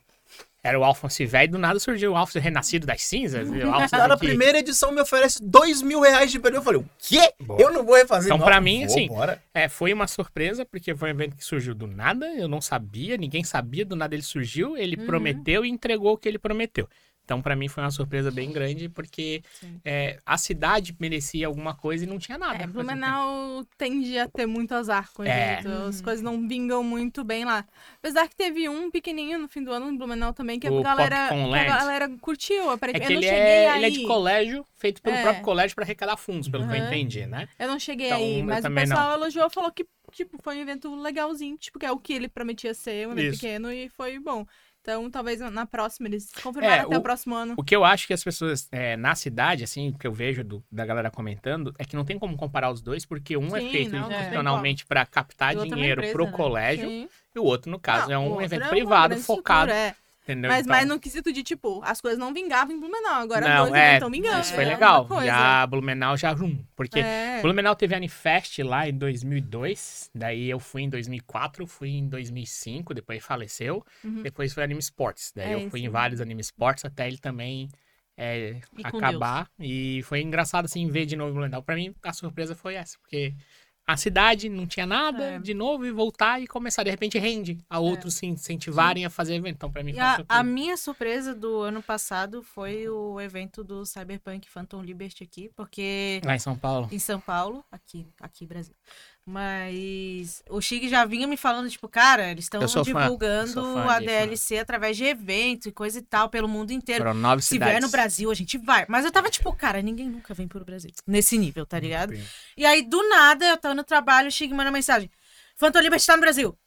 Era o Alphonse velho, do nada surgiu o Alphonse renascido das cinzas. o *laughs* Alphonse Cara, a que- primeira edição me oferece dois mil reais de prêmio. Eu falei, o quê? Eu não vou refazer. Então, pra mim, Vou, assim, bora. É, foi uma surpresa, porque foi um evento que surgiu do nada, eu não sabia, ninguém sabia, do nada ele surgiu, ele Uhum. prometeu e entregou o que ele prometeu. Então, pra mim, foi uma surpresa bem grande, porque é, a cidade merecia alguma coisa e não tinha nada. É. Blumenau tende a ter muito azar com É. As coisas não vingam muito bem lá. Apesar que teve um pequenininho no fim do ano em Blumenau também, que a O galera, que a galera curtiu. É aparentemente. que eu não ele cheguei é, aí. ele é de colégio, feito pelo É. próprio colégio pra arrecadar fundos, pelo que eu entendi, né? Eu não cheguei Então, aí, mas o também não. pessoal elogiou, falou que tipo, foi um evento legalzinho, tipo, que é o que ele prometia ser, um evento Isso. pequeno, e foi bom. Então, talvez na próxima eles confirmaram É, até o... o- próximo ano. O que eu acho que as pessoas é, na cidade, assim, que eu vejo do- da galera comentando, é que não tem como comparar os dois, porque um é Sim, feito não, institucionalmente captar é uma dinheiro empresa, pro né? colégio, Sim. e o outro, no caso, Não, é um evento é uma privado focado. estrutura, é. Entendeu? Mas, Então- mas no quesito de, tipo, as coisas não vingavam em Blumenau. Agora não, dois é, estão vingando. isso foi é legal. Já Blumenau já rum, porque É. Blumenau teve Anifest lá em 2002, daí eu fui em 2004, fui em 2005, depois faleceu, Uhum. depois foi Anime Sports, daí É, eu fui isso em vários Anime Sports até ele também é, E acabar e foi engraçado assim ver de novo Blumenau. Pra mim a surpresa foi essa, porque a cidade não tinha nada É. de novo e voltar e começar de repente rende a outros se incentivarem a fazer evento. Então pra mim a, a minha surpresa do ano passado foi o evento do Cyberpunk Phantom Liberty aqui, porque lá em São Paulo. em São Paulo, aqui, aqui Brasil. Mas o Chig já vinha me falando, tipo, cara, eles estão fã, divulgando fã a DLC através de eventos e coisa e tal, pelo mundo inteiro. Foram nove Se cidades. vier no Brasil, a gente vai. Mas eu tava tipo, cara, ninguém nunca vem pro Brasil. Nesse nível, tá ligado? E aí, do nada, eu tava no trabalho, o Chig manda mensagem. Phantom Liberty tá no Brasil.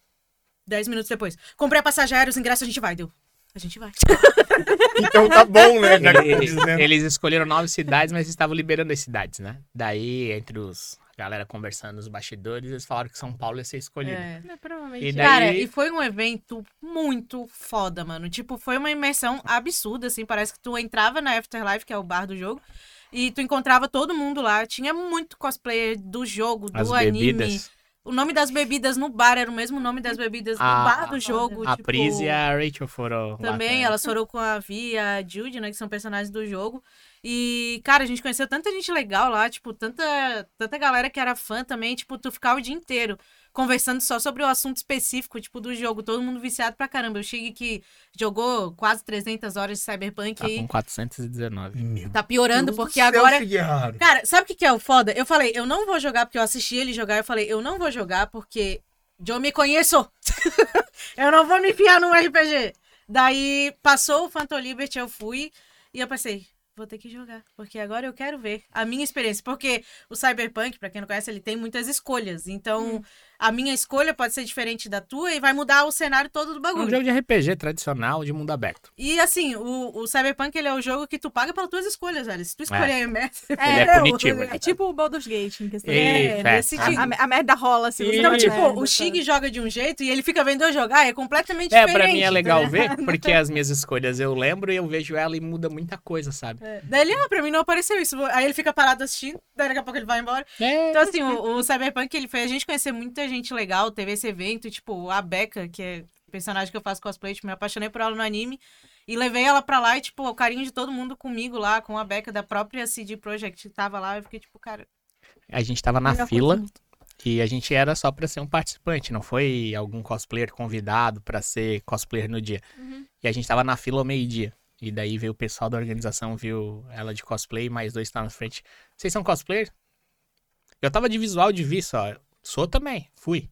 Dez minutos depois. Comprei a passagem aérea, os ingressos, a gente vai. Deu. A gente vai. *laughs* Então tá bom, né? Eles, dizendo. eles escolheram nove cidades, mas estavam liberando as cidades, né? Daí, entre os galera conversando nos bastidores, eles falaram que São Paulo ia ser escolhido. É. É, provavelmente. E daí- Cara, e foi um evento muito foda, mano. Tipo, foi uma imersão absurda, assim. Parece que tu entrava na Afterlife, que é o bar do jogo, e tu encontrava todo mundo lá. Tinha muito cosplayer do jogo, do As anime. bebidas. O nome das bebidas no bar era o mesmo nome das bebidas no A- bar do jogo. A tipo, Pris e a Rachel foram lá Também, elas foram com a Vi e a Jude, né? Que são personagens do jogo. E, cara, a gente conheceu tanta gente legal lá, tipo, tanta, tanta galera que era fã também. Tipo, tu ficava o dia inteiro conversando só sobre o assunto específico, tipo, do jogo. Todo mundo viciado pra caramba. Eu cheguei que jogou quase 300 horas de Cyberpunk Tá aí. com 419. Meu Tá piorando, Deus porque céu, agora. Figueiredo. Cara, sabe o que, que é o foda? Eu falei, eu não vou jogar porque eu assisti ele jogar. Eu falei, eu não vou jogar porque eu me conheço. *laughs* eu não vou me enfiar num RPG. Daí passou o Phantom Liberty, eu fui e eu pensei, vou ter que jogar, porque agora eu quero ver a minha experiência, porque o Cyberpunk, pra quem não conhece, ele tem muitas escolhas. Então, a minha escolha pode ser diferente da tua e vai mudar o cenário todo do É um bagulho. jogo de RPG tradicional de mundo aberto. E assim, o, o Cyberpunk ele é o jogo que tu paga pelas tuas escolhas, velho. Se tu escolher a MS, *laughs* Ele é *laughs* punitivo, É tipo o Baldur's Gate, em questão. É, É, tipo. A, a merda rola, assim. você Então, tipo, merda, o tá? Shig joga de um jeito e ele fica vendo eu jogar, é completamente É, diferente. pra mim é legal ligado? ver, *laughs* porque as minhas escolhas eu lembro e eu vejo ela e muda muita coisa, sabe? É. Daí ele, ah, pra mim não apareceu isso. Aí ele fica parado assistindo, daí daqui a pouco ele vai embora. É. Então, assim, o, o Cyberpunk, ele fez a gente conhecer muita gente legal, teve esse evento, e, tipo, a Becca, que é personagem que eu faço cosplay, tipo, me apaixonei por ela no anime. E levei ela pra lá e, tipo, o carinho de todo mundo comigo lá, com a Becca da própria CD Projekt tava lá. Eu fiquei, tipo, cara. A gente tava na fila coisa. e a gente era só pra ser um participante, não foi algum cosplayer convidado pra ser cosplayer no dia. Uhum. E a gente tava na fila ao meio-dia. E daí veio o pessoal da organização, viu ela de cosplay, mais dois estavam na frente. Vocês são cosplayer? Eu tava de visual de vi só. Sou também, fui.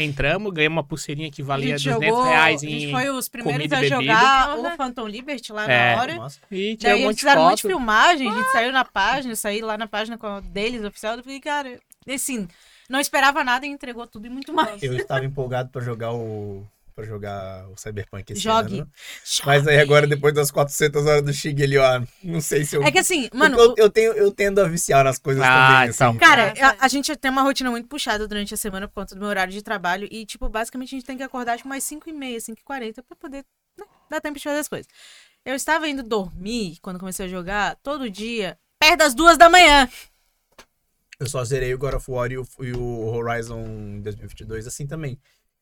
Entramos, ganhamos uma pulseirinha que valia gente 200 jogou, reais a gente em... foi os primeiros a jogar o Phantom Liberty lá É. na hora. Nossa. E tirou Daí um eles fizeram um monte de filmagem, a gente saiu na página, saí lá na página deles, oficial, eu falei, cara, assim, não esperava nada e entregou tudo e muito mais. Eu estava empolgado pra jogar o para jogar o Cyberpunk esse Jogue. ano. Mas aí agora, depois das 400 horas do Shig, ele, ó, não sei se eu... É que assim, mano, eu, eu, tenho, eu tendo a viciar nas coisas Ah, também, então. assim. Cara, É, a, a gente tem uma rotina muito puxada durante a semana por conta do meu horário de trabalho. E, tipo, basicamente a gente tem que acordar tipo, mais 5 e meia, 5 e 40 pra poder né, dar tempo de fazer as coisas. Eu estava indo dormir quando comecei a jogar todo dia, perto das duas da manhã. Eu só zerei o God of War e o, e o Horizon 2022 assim também.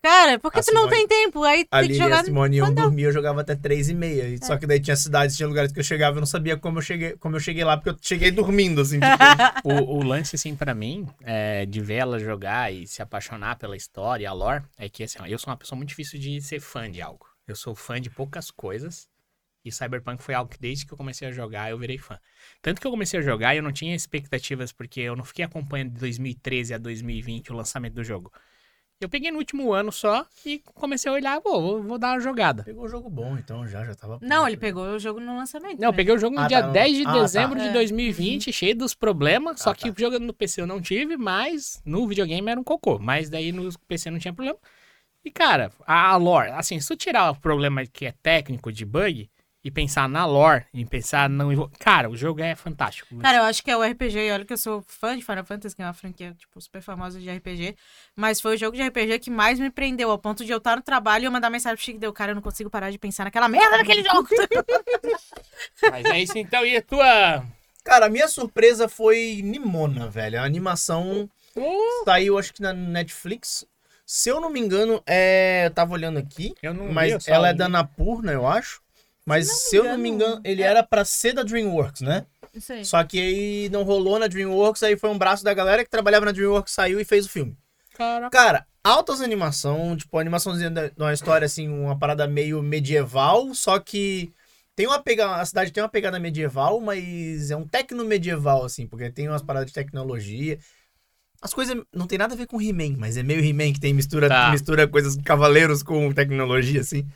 Cara, por que A tu não Simone- tem tempo? Aí A tem que Lili e jogar. a Simone iam quando- dormir, eu jogava até três e meia. E- Só que daí tinha cidades, tinha lugares que eu chegava, eu não sabia como eu cheguei, como eu cheguei lá, porque eu cheguei dormindo, assim. Tipo, *laughs* O, o lance, assim, pra mim, é, de ver ela jogar e se apaixonar pela história e a lore, é que, assim, ó, eu sou uma pessoa muito difícil de ser fã de algo. Eu sou fã de poucas coisas. E Cyberpunk foi algo que desde que eu comecei a jogar, eu virei fã. Tanto que eu comecei a jogar e eu não tinha expectativas, porque eu não fiquei acompanhando de 2013 a 2020 o lançamento do jogo. Eu peguei no último ano só e comecei a olhar, pô, vou, vou dar uma jogada. pegou um jogo bom, então já, já tava. Não, pronto. ele pegou o jogo no lançamento. Não, eu né? peguei o jogo no Ah, dia tá, no- 10 de ah, tá. dezembro de É. 2020, cheio dos problemas. só Ah, que tá. jogando no PC eu não tive, mas no videogame era um cocô. Mas daí no PC não tinha problema. E, cara, a a lore, assim, se tu tirar o problema que é técnico de bug e pensar na lore e pensar não. Cara, o jogo é fantástico. Cara, eu acho que é o RPG, e olha que eu sou fã de Final Fantasy, que é uma franquia, tipo, super famosa de RPG. Mas foi o jogo de RPG que mais me prendeu, ao ponto de eu estar no trabalho e eu mandar mensagem pro Chico, deu, cara, eu não consigo parar de pensar naquela merda daquele jogo. *laughs* Mas é isso então. E a tua. Cara, a minha surpresa foi Nimona, velho. A animação Uh, saiu, acho que na Netflix. Se eu não me engano, é. Eu tava olhando aqui. eu não vi, Mas eu só ela é da Napurna, eu acho. Mas se eu não me engano, ele era pra ser da DreamWorks, né? Isso aí. Só que aí não rolou na DreamWorks, aí foi um braço da galera que trabalhava na DreamWorks, saiu e fez o filme. Caraca. Cara, altas animação, tipo, animaçãozinha de de uma história assim, uma parada meio medieval, só que tem uma pegada, a cidade tem uma pegada medieval, mas é um tecno medieval assim, porque tem umas paradas de tecnologia. As coisas não tem nada a ver com He-Man, mas é meio He-Man que tem mistura, Tá. mistura coisas cavaleiros com tecnologia assim.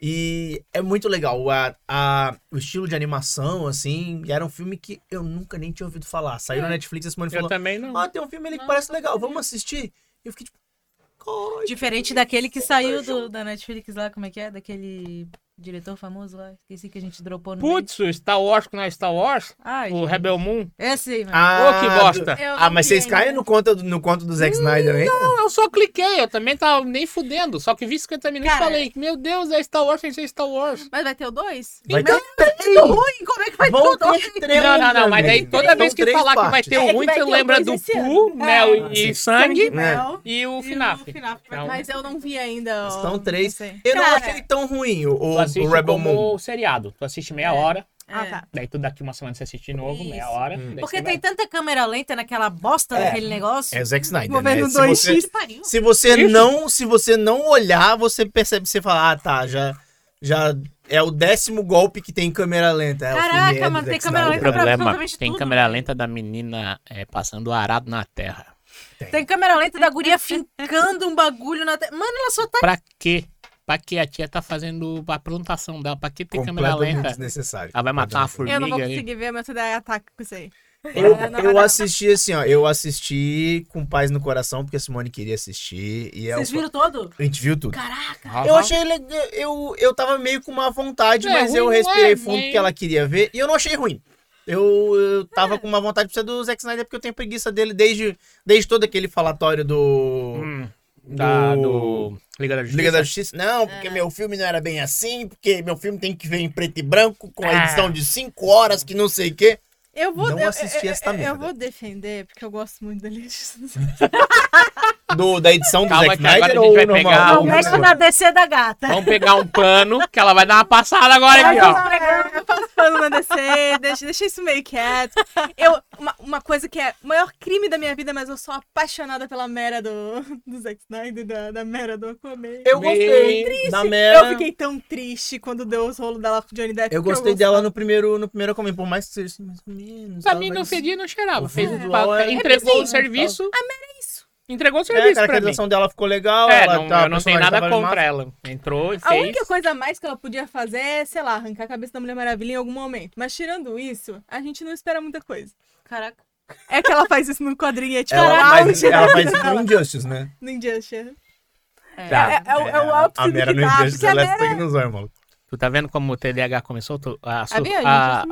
E é muito legal a, a- o estilo de animação, assim. E era um filme que eu nunca nem tinha ouvido falar. Saiu na Netflix e a Simone Eu falou: também não. Ah, tem um filme ali que parece legal, vamos assistir. E eu fiquei tipo. "Ai, Diferente daquele que saiu do, da Netflix lá, como é que é? Daquele diretor famoso lá. Esqueci que a gente dropou no. Putz, o Star Wars que não é Star Wars, Ai, o Rebel Moon. esse aí, mano. Ô, que bosta. do- Ah, mas vocês caem no conto, do- no conto do Zack Snyder, hein? Não, eu só cliquei, eu também tava nem fudendo. Só que vi 50 minutos e falei, meu Deus, é Star Wars sem ser Star Wars. Mas vai ter o 2? Vai ter ruim, como é que vai Vão tudo? ter três, não, não, não, mas daí velho. toda vez que falar que vai partes. ter É o que ruim, vai você ter o lembra do ano. Mel É. e Sangue e o E FNAF. o FNAF Então, Mas eu não vi ainda. São três. Eu não achei tão ruim o, o, assiste o Rebel como Moon. seriado. Tu assiste meia É. hora, Ah, É. tá. daí tu daqui uma semana você assiste de novo, meia Isso. hora. Hum. Porque tem vai- tanta câmera lenta naquela bosta É. daquele negócio. É o Zack Snyder, né? Se 2x. você, se você Isso. não, se você não olhar, você percebe, você fala, ah, tá, já, já é o décimo golpe que tem câmera lenta. É, o Caraca, é mano, tem câmera lenta pra absolutamente tem tudo, câmera velho. lenta da menina é, passando o arado na terra. Tem câmera lenta da guria fincando um bagulho na. Te... Mano, ela só tá. Pra quê? Pra que a tia tá fazendo a plantação dela? Pra que ter câmera lenta? desnecessário. Ela vai matar uma Completamente. Eu não vou Formiga conseguir ver, meu cidade ataca com isso aí. Eu, É, eu assisti assim, ó. Eu assisti com paz no coração, porque a Simone queria assistir. E é Vocês o- viram todo? a gente viu tudo. Caraca. Eu achei legal. Eu, eu tava meio com uma vontade, É, mas eu não respirei é, fundo mas- que ela queria ver. E eu não achei ruim. Eu, eu tava com uma vontade de ser do Zack Snyder, porque eu tenho preguiça dele desde, desde todo aquele falatório do. Hum, da, do- do Liga da Justiça. Liga da Justiça. Não, porque meu filme não era bem assim, porque meu filme tem que ver em preto e branco, com a Ah. edição de 5 horas, que não sei o quê. Eu vou, Não eu, assisti eu- esta eu, merda. Eu vou defender, porque eu gosto muito da Legislação. Do, da edição do Calma Zack que agora Snyder a gente ou vai normal? pegar Não um- mexe na DC da gata. Vamos pegar um pano que ela vai dar uma passada agora aqui, ó. Eu faço pano na DC, deixa, deixa isso meio quieto. Eu, uma, uma coisa que é o maior crime da minha vida, mas eu sou apaixonada pela Mera do, do Zack Snyder, da, da Mera do Aquaman. Eu gostei da Mera. Eu fiquei tão triste quando deu os rolos dela com o Johnny Depp. Eu gostei dela no primeiro, no primeiro Aquaman, por mais que seja assim, mais ou menos. Pra mim não fedia e não cheirava. Fez, é- entregou é o serviço. É isso. Entregou o É, a serviço pra mim. caracterização dela ficou legal. É, ela não, tá, eu não a tenho nada contra ela. Entrou e A fez. única coisa a mais que ela podia fazer é, sei lá, arrancar a cabeça da Mulher Maravilha em algum momento. Mas tirando isso, a gente não espera muita coisa. Caraca. É que ela faz isso no quadrinho, é tipo Ela, mas ela faz isso no Injustice, né? no Injustice. É. Tá. É, é o- é o ápice a do que Injustice, porque a ela é Mera- sangue nos olhos, mano. Tu tá vendo como o TDAH começou? Tu- A, sur- Sabia, a-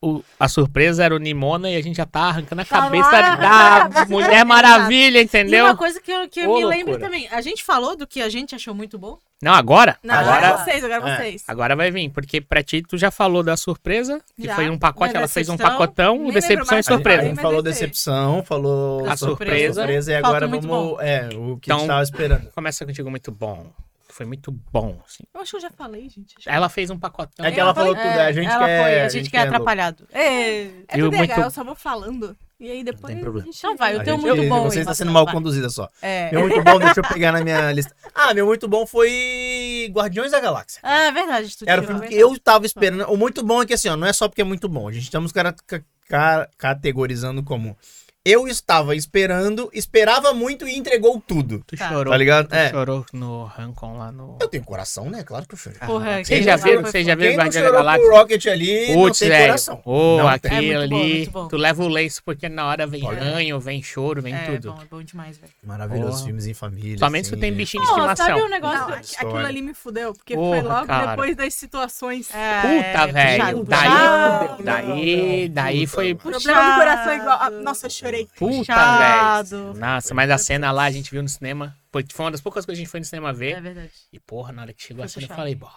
o- a surpresa era o Nimona e a gente já tá arrancando a Tá cabeça lá. da *laughs* Mulher Maravilha, entendeu? E uma coisa que eu, que eu Ô, me lembro também. A gente falou do que a gente achou muito bom. Não, agora? Não, agora, agora vocês, agora É. vocês. agora vai vir, porque pra ti tu já falou da surpresa, que Já. foi um pacote, ela fez um pacotão, decepção e surpresa. A gente falou decepção, falou A surpresa. e Falta agora vamos. É, o que Então- a gente tava esperando. Começa contigo muito bom. Foi muito bom, assim. Eu acho que eu já falei, gente. Ela fez um pacotão. É que ela falou tudo, É, a gente ela quer. foi, a gente quer louco. atrapalhado. É. É Eu TDAH, muito- eu só vou falando. E aí depois. tem problema. a gente- Então vai, o A teu gente- muito bom. Você está sendo mal vai. conduzida só. É. Meu muito bom, deixa eu pegar na minha lista. Ah, meu muito bom foi Guardiões da Galáxia. Ah, é verdade. Tu Era o tirou. filme que eu tava esperando. O muito bom é que assim, ó, não é só porque é muito bom. A gente estamos cara- ca- ca- categorizando como eu estava esperando, esperava muito e entregou tudo. Tu Tá. chorou. Tá ligado? Tu É. chorou no Rancon lá no. Eu tenho coração, né? Claro que eu chorei. Porra, Vocês quem já não viram, foi vocês já viram não Guardiões da Galáxia? pro Rocket ali, não Putz, tem coração. Ô, Não tem. É aquilo bom, ali. bom. Tu leva o lenço porque na hora vem Olha. ranho, vem choro, vem É tudo. bom, é bom demais, velho. Maravilhoso, Porra. filmes em família. Somente se assim. tu tem bichinho de Pô, estimação. sabe um Não, negócio? aqu- aquilo ali me fudeu, porque Porra, foi logo cara. depois das situações. É, Puta, velho. puxado, Daí, daí, daí foi. Problema do coração igual. ah, Nossa, eu Puta, velho. Nossa, mas a cena lá a gente viu no cinema. Foi uma das poucas coisas que a gente foi no cinema É ver. verdade. E porra, na hora que chegou a Foi cena eu falei, bom.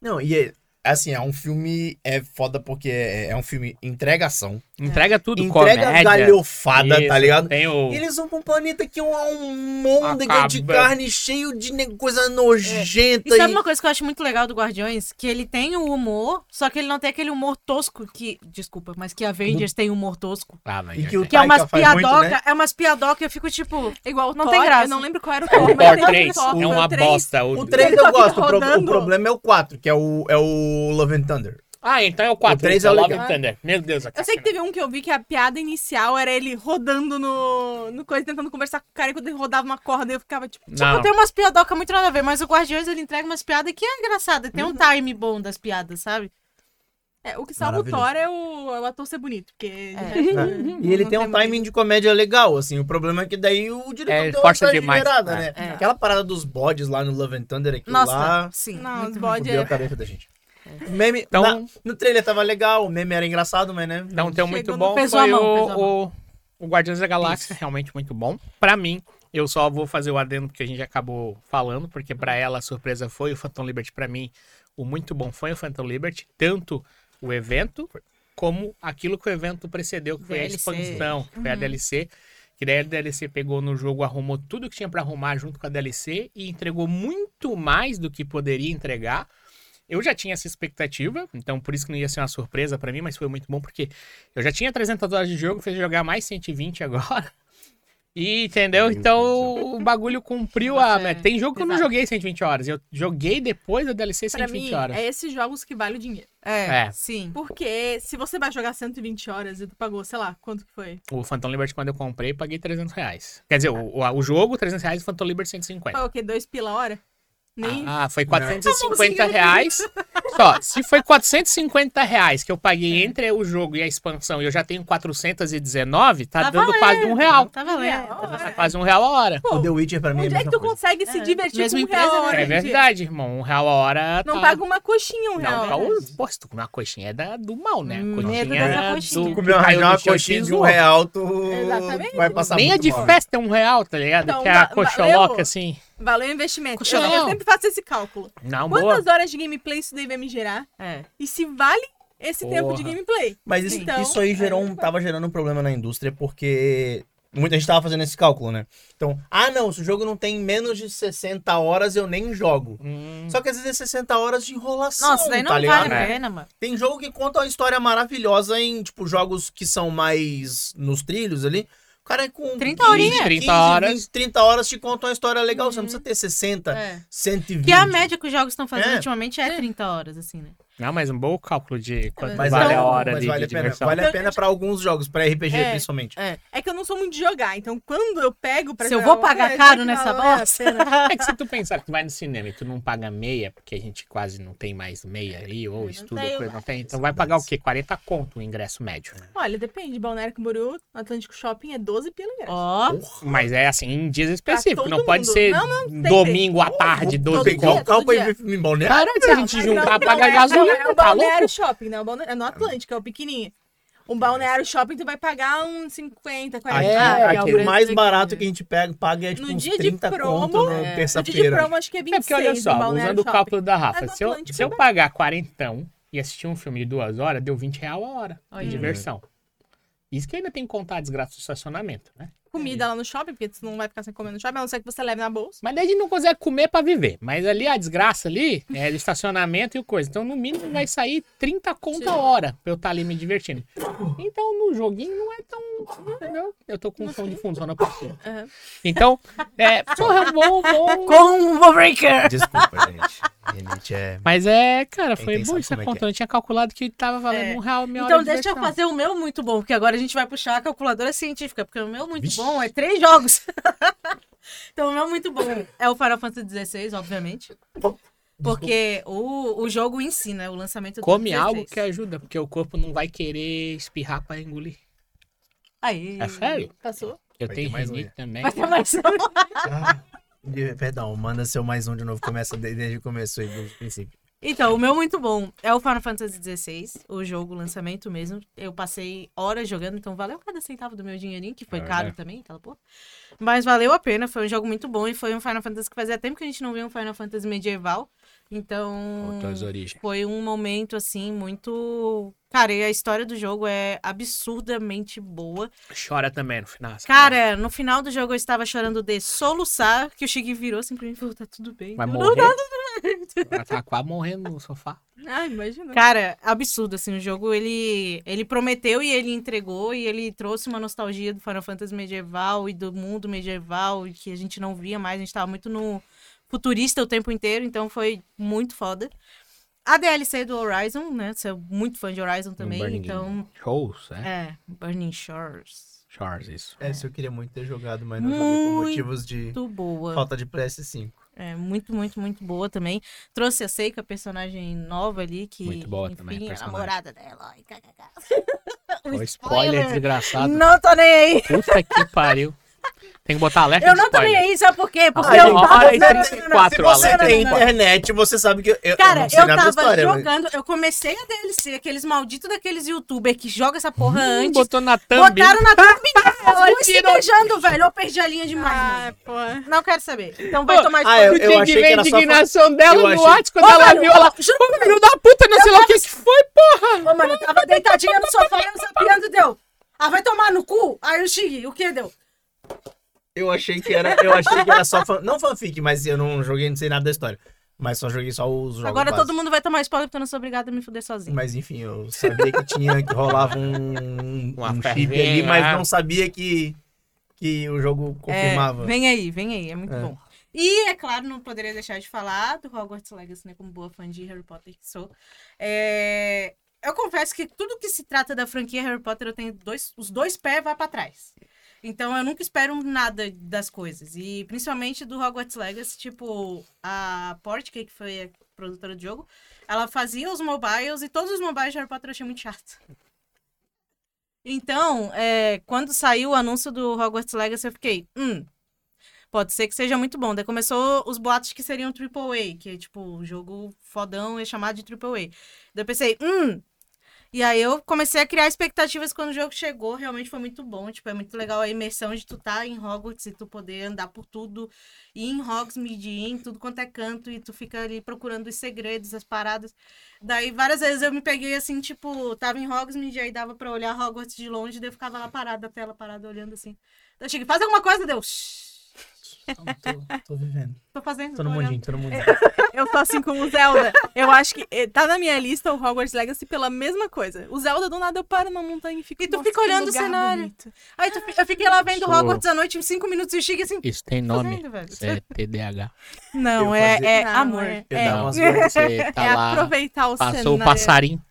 Não, e é, assim, é um filme. É foda porque é, é um filme entregação. Entrega tudo, Entrega comédia. galhofada, Isso, tá ligado? Tem o. Eles vão pra um planeta que é um, um môndega Acaba. de carne cheio de coisa nojenta. E sabe e- uma coisa que eu acho muito legal do Guardiões? Que ele tem o humor, só que ele não tem aquele humor tosco que. Desculpa, mas que Avengers tem humor tosco. Ah, mas E que o. Que é umas faz muito, piadoca, né? é umas piadoca, eu fico tipo. Igual Não Thor, tem graça. Eu não lembro qual era o O Thor, mas Thor tem 3 Thor, é uma 3. bosta. O O... 3 Ele eu gosto, o, pro- o rodando. problema é o 4, que é o, é o Love and Thunder. Ah, então é o 4. O três é Love legal. and Thunder. Meu Deus, Eu sei que teve um que eu vi que a piada inicial era ele rodando no, no coisa, tentando conversar com o cara, e quando ele rodava uma corda, eu ficava tipo. Não. Tipo, tem umas piadocas muito nada a ver, mas o Guardiões ele entrega umas piadas que é engraçada. Tem um Uhum. time bom das piadas, sabe? É, o que salva o. Thor é o, é o ator ser bonito, porque. É. de *laughs* E ele não tem um timing de comédia legal, assim. O problema é que daí o diretor É, deu uma demais. liberada, É. né? É. Aquela parada dos bodes lá no Love and Thunder, aquilo Nossa, lá sim. Não, os ruim. bode fudeu a é. cabeça da gente. O meme, Então- na- no trailer tava legal, o meme era engraçado, mas né? Não tem um muito bom. a Foi mão, a o, o, o Guardiões da Galáxia, realmente muito bom. Pra mim, eu só vou fazer o adendo porque a gente acabou falando, porque pra ela a surpresa foi o Phantom Liberty. Pra mim, o muito bom foi o Phantom Liberty. Tanto o evento, como aquilo que o evento precedeu, que foi a DLC. expansão, que foi a Uhum. DLC. Que daí a DLC pegou no jogo, arrumou tudo que tinha pra arrumar junto com a DLC e entregou muito mais do que poderia entregar. Eu já tinha essa expectativa, então por isso que não ia ser uma surpresa pra mim, mas foi muito bom porque eu já tinha 300 horas de jogo, fez jogar mais 120 agora. *laughs* E, entendeu? Então o bagulho cumpriu *laughs* a. É, Tem jogo que eu não exato. joguei 120 horas. Eu joguei depois da DLC Pra 120 mim, horas. é esses jogos que valem o dinheiro. É, É. sim. Porque se você vai jogar 120 horas e tu pagou, sei lá, quanto que foi? O Phantom Liberty, quando eu comprei, paguei 300 reais. Quer dizer, o, o, o jogo, 300 reais, o Phantom Liberty, 150. Foi o quê? Dois pila a hora? Nem. Ah, foi Não. 450 reais. *laughs* Só, se foi 450 reais que eu paguei entre o jogo e a expansão e eu já tenho 419, tá, Tá dando valendo. quase um real. Tá valendo. Tá quase um real a hora. O Pô, The Witcher pra mim é onde é que tu coisa. consegue se É. divertir com um real a né? hora? É verdade, irmão. Um real a hora. Não tá... paga uma coxinha um real. Não, tá né? o... Pô, se tu comer uma coxinha é da, do mal, né? Medo Coxinha dessa é coxinha. do... Comer uma, coxinha de um X1. real, tu Exatamente. vai passar Nem a de mal. festa é um real, tá ligado? Então, que é a coxoloca, assim. Valeu o investimento. Eu, eu sempre faço esse cálculo. Não, boa. Quantas horas de gameplay isso daí vai me gerar? É. E se vale esse tempo de Porra. gameplay? Mas isso, Então, isso aí gerou um, tava gerando um problema na indústria porque muita gente tava fazendo esse cálculo, né? Então, ah não, se o jogo não tem menos de 60 horas, eu nem jogo. Hum, Só que às vezes é 60 horas de enrolação, Nossa, daí não tá ligado? vale a É. pena, mano. Tem jogo que conta uma história maravilhosa em, tipo, jogos que são mais nos trilhos ali. O cara é com 30 horinhas. 30 horas. 20, 30 horas te conta uma história legal. Você não precisa ter 60, É. 120. Que a média que os jogos estão fazendo É. ultimamente é 30 horas, assim, né? Não, mas um bom cálculo de quanto Mas vale então- a hora mas de, vale de a pena, diversão. vale a pena pra alguns jogos, pra RPG É. principalmente. É. É que eu não sou muito de jogar, então quando eu pego pra Se eu jogar vou pagar uma caro nessa não a bosta. *laughs* É que se tu pensar que tu vai no cinema e tu não paga meia, porque a gente quase não tem mais meia ali, ou Não estuda, tem, coisa não tem, então vai pagar o quê? 40 conto o ingresso médio. né? Olha, depende. Balneário Camboriú, Atlântico Shopping é 12 pila ingresso. Ó, Mas é assim, em dias específicos, não pode mundo. ser Não, não, domingo à tarde, Vou 12 pegar dia, o conto. carro pra ir em Balneário. Caralho, se a gente Não, juntar, não, paga não é- gasolina, não é o tá Balneário louco? Shopping, não. é o Balneário- É no Atlântico, é o pequenininho. Um Balneário Shopping tu vai pagar uns 50, 40 Aqui, É, reais. é aqui o o mais barato daqui. que a gente pega, paga é tipo No uns dia de 30 promo, conto no é. No dia de terça-feira. promo, acho que é 26 É porque olha só, Balneário usando o cálculo da É Rafa, no se eu, se eu também. pagar quarentão e assistir um filme de duas horas, deu 20 real a hora Olha. de diversão. Isso que ainda tem que contar a desgraça do estacionamento, né? Comida lá no shopping, porque tu não vai ficar sem comer no shopping, a não ser que você leve na bolsa. Mas daí a gente não consegue comer pra viver. Mas ali a desgraça ali é do estacionamento e o coisa. Então, no mínimo, vai sair 30 conto a hora pra eu estar ali me divertindo. Então, no joguinho não é tão. Entendeu? Eu tô com som de fundo, só não posso. *laughs* Aham. Então, é. Porra, *laughs* bom, bom. Combo Breaker! Desculpa, gente. É. Mas é, cara, foi bom essa é conta. Eu tinha calculado que tava valendo É. um real minha Então hora de deixa eu fazer o meu muito bom, porque agora a gente vai puxar a calculadora científica, porque o meu muito Vixe. bom é três jogos. *laughs* então o meu muito bom é o Final Fantasy XVI, obviamente. Porque o, o jogo ensina, o lançamento do Come 16. algo que ajuda, porque o corpo não vai querer espirrar pra engolir. Aí. É sério? Passou? Eu Vai tenho mais um também. Vai ter mais um. *laughs* Ah, perdão, manda seu mais um de novo. Começa de- desde o começo aí, do princípio. Então, o meu muito bom é o Final Fantasy XVI, o jogo, o lançamento mesmo. Eu passei horas jogando, então valeu cada centavo do meu dinheirinho, que foi É caro verdade. também, aquela porra. Mas valeu a pena, foi um jogo muito bom e foi um Final Fantasy que fazia tempo que a gente não via um Final Fantasy medieval. Então, origens. foi um momento assim muito. Cara, e a história do jogo é absurdamente boa. Chora também no final. assim, Cara, no final do jogo eu estava chorando de soluçar, que o Shiggy virou simplesmente e falou: tá tudo bem. Vai Eu, morrer. "Não, Ela tá quase morrendo no sofá. Ah, imagina. Cara, absurdo, assim, o jogo, ele, ele prometeu e ele entregou, e ele trouxe uma nostalgia do Final Fantasy medieval e do mundo medieval, e que a gente não via mais, a gente tava muito no futurista o tempo inteiro, então foi muito foda. A DLC do Horizon, né, sou muito fã de Horizon também, Burning então, Shows, é? é, Burning Shores, Shores, isso. Essa eu queria muito ter jogado, mas não joguei por Muito. motivos de muito boa. falta de PS5. É, muito, muito, muito boa também. Trouxe a Seika, personagem nova ali, que, Muito boa também, enfim, a personagem. namorada dela. *laughs* O spoiler desgraçado. Não tô nem aí. Puta que pariu. Tem que botar alerta Eu não tô nem aí, sabe por quê? Porque Ai, eu tava... hora e Não, não, não, não, 34 Se não, você não, não, tem não, não. internet, você sabe que eu, eu Cara, não eu da tava história, mas- jogando, eu comecei a DLC, aqueles malditos daqueles youtubers que jogam essa porra Hum, antes. Botou na thumb. Botaram na os dois se beijando, velho. Eu perdi a linha demais, Ah, pô. Não quero saber. Então vai tomar ah, eu- tinha que achei ver que a era só indignação dela Eu no WhatsApp quando ela viu ela. juro Ô, filho da puta, não sei lá o que que foi, porra. Ô, mano, eu tava *laughs* deitadinha no sofá e eu sapiando, deu. Ah, vai tomar no cu? Aí o Xig, o que deu? Eu achei que era, eu achei que era só fan, não fanfic, mas eu não joguei, não sei nada da história. Mas só joguei só os jogos Agora básicos. todo mundo vai tomar spoiler porque eu não sou obrigada a me fuder sozinho. Mas enfim, eu sabia que tinha que rolava um, *laughs* Uma um chip ferrinha, ali, mas não sabia que que o jogo confirmava. É, vem aí, vem aí, é muito É. bom. E, é claro, não poderia deixar de falar do Hogwarts Legacy, né? Como boa fã de Harry Potter que sou. É, Eu confesso que tudo que se trata da franquia Harry Potter, eu tenho dois... os dois pés vai pra trás. Então eu nunca espero nada das coisas. E principalmente do Hogwarts Legacy, tipo, a Portkey, que foi a produtora do jogo, ela fazia os mobiles e todos os mobiles de Harry Potter eu achei muito chato. Então, é, quando saiu o anúncio do Hogwarts Legacy, eu fiquei, hum, pode ser que seja muito bom. Daí começou os boatos que seriam AAA, que é tipo, o jogo fodão é chamado de AAA. Daí eu pensei, hum. E aí eu comecei a criar expectativas quando o jogo chegou, realmente foi muito bom. Tipo, é muito legal a imersão de tu tá em Hogwarts e tu poder andar por tudo. E em Hogsmeade, em tudo quanto é canto, e tu fica ali procurando os segredos, as paradas. Daí várias vezes eu me peguei assim, tipo, tava em Hogsmeade, aí dava pra olhar Hogwarts de longe, daí eu ficava lá parada, a tela parada, olhando assim. Daí eu cheguei, faz alguma coisa, Deus. Tô, tô vivendo. Tô fazendo. Tô no mundinho, tô no mundinho. Eu tô assim como o Zelda. Eu acho que eh, tá na minha lista o Hogwarts Legacy pela mesma coisa. O Zelda, do nada, eu paro numa montanha e fico... E tu "Nossa, fica olhando o cenário. bonito." Aí tu, fi- eu fiquei lá vendo Sou- Hogwarts à noite em cinco minutos e o Chique assim. Isso tem nome. Fazendo, velho. Isso é TDAH. Não, Eu é, é Não, amor. é- é. umas, Você tá *laughs* é lá, aproveitar o passou o cenário. passarinho.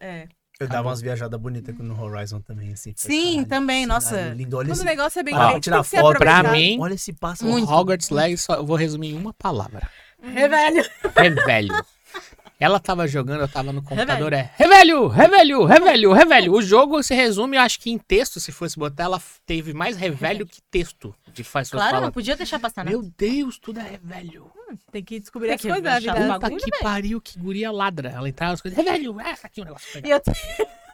É. eu dava umas viajadas bonitas no Horizon também, assim. Sim, "Caralho, também, nossa. Lindo, olha Quando o esse... negócio é bem Ah, tirar foto. Pra mim, Olha esse pássaro. O Hogwarts Legacy, só- eu vou resumir em uma palavra. Revelho. Revelho. Ela tava jogando, eu tava no computador, é revelho, revelho, revelho, revelho. O jogo se resume, eu acho que em texto, se fosse botar, ela teve mais revelho que texto. De faz Claro, não podia deixar passar, né? Meu Deus, tudo é revelho. Tem que descobrir Tem as que coisas da achar vida. um Puta que velho. pariu, que guria ladra. Ela entrava nas coisas, revelho, é, essa aqui o negócio. E eu, *laughs*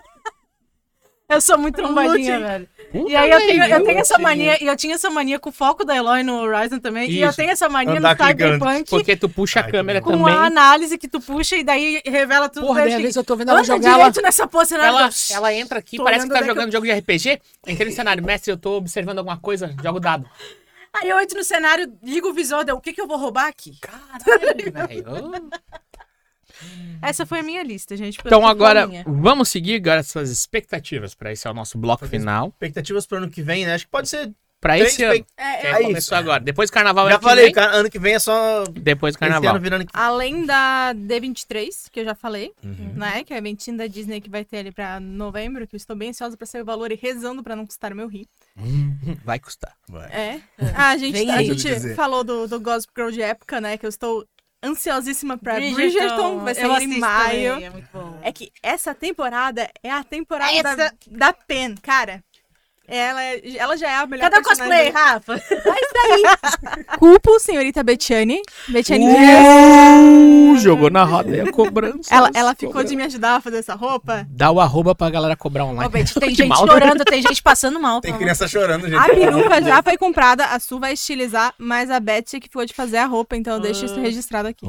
eu sou muito trombadinha, velho. Puta, E aí eu tenho, eu velho. tenho essa mania, e eu tinha essa mania com o foco da Eloy no Horizon também, e eu Isso. tenho essa mania Andar no. Cyberpunk Porque tu puxa a câmera com também. a análise que tu puxa e daí revela tudo. Porra, daí às eu vezes eu tô vendo ela jogar ela. nessa pose. Ela, ela entra aqui, Tô parece que tá jogando jogo de RPG. Entrei no cenário, mestre, eu tô observando alguma coisa, jogo dado. Aí eu entro no cenário, ligo o visor, deu, o que que eu vou roubar aqui? Caralho, *laughs* velho. Essa foi a minha lista, gente. Então agora, vamos seguir agora suas expectativas pra esse é o nosso bloco Fazer final. Expectativas pro ano que vem, né? Acho que pode ser... Pra três esse ano. É, Que eu- aí é começou isso. agora. Depois do carnaval Já ano que falei, vem, cara, ano que vem é só... Depois do Esse carnaval. ano. Além da D23, que eu já falei, Uhum. né? Que é a eventinho da Disney que vai ter ali pra novembro, que eu estou bem ansiosa pra saber o valor e rezando pra não custar o meu rim. *laughs* Vai custar. Vai. É. Ah, a gente, Vem a aí. gente falou do, do Gossip Girl de época, né? Que eu estou ansiosíssima pra Bridgerton, Bridgerton, vai sair em maio. também, é muito bom. É que essa temporada é a temporada Essa- da, da Pen, cara. Ela, é- ela já é a melhor Cadê o cosplay. Rafa? *laughs* Culpo, senhorita Bettiani. Bettiani Uh, jogou na roda e a cobrança. Ela, ela ficou de me ajudar a fazer essa roupa. Dá o arroba pra galera cobrar Ô, online. Beth, tem *laughs* gente mal, né? chorando, tem gente passando mal. Tem criança chorando, gente. A peruca já foi comprada, a Su vai estilizar, mas a Betsy que ficou de fazer a roupa, então eu deixo isso registrado aqui.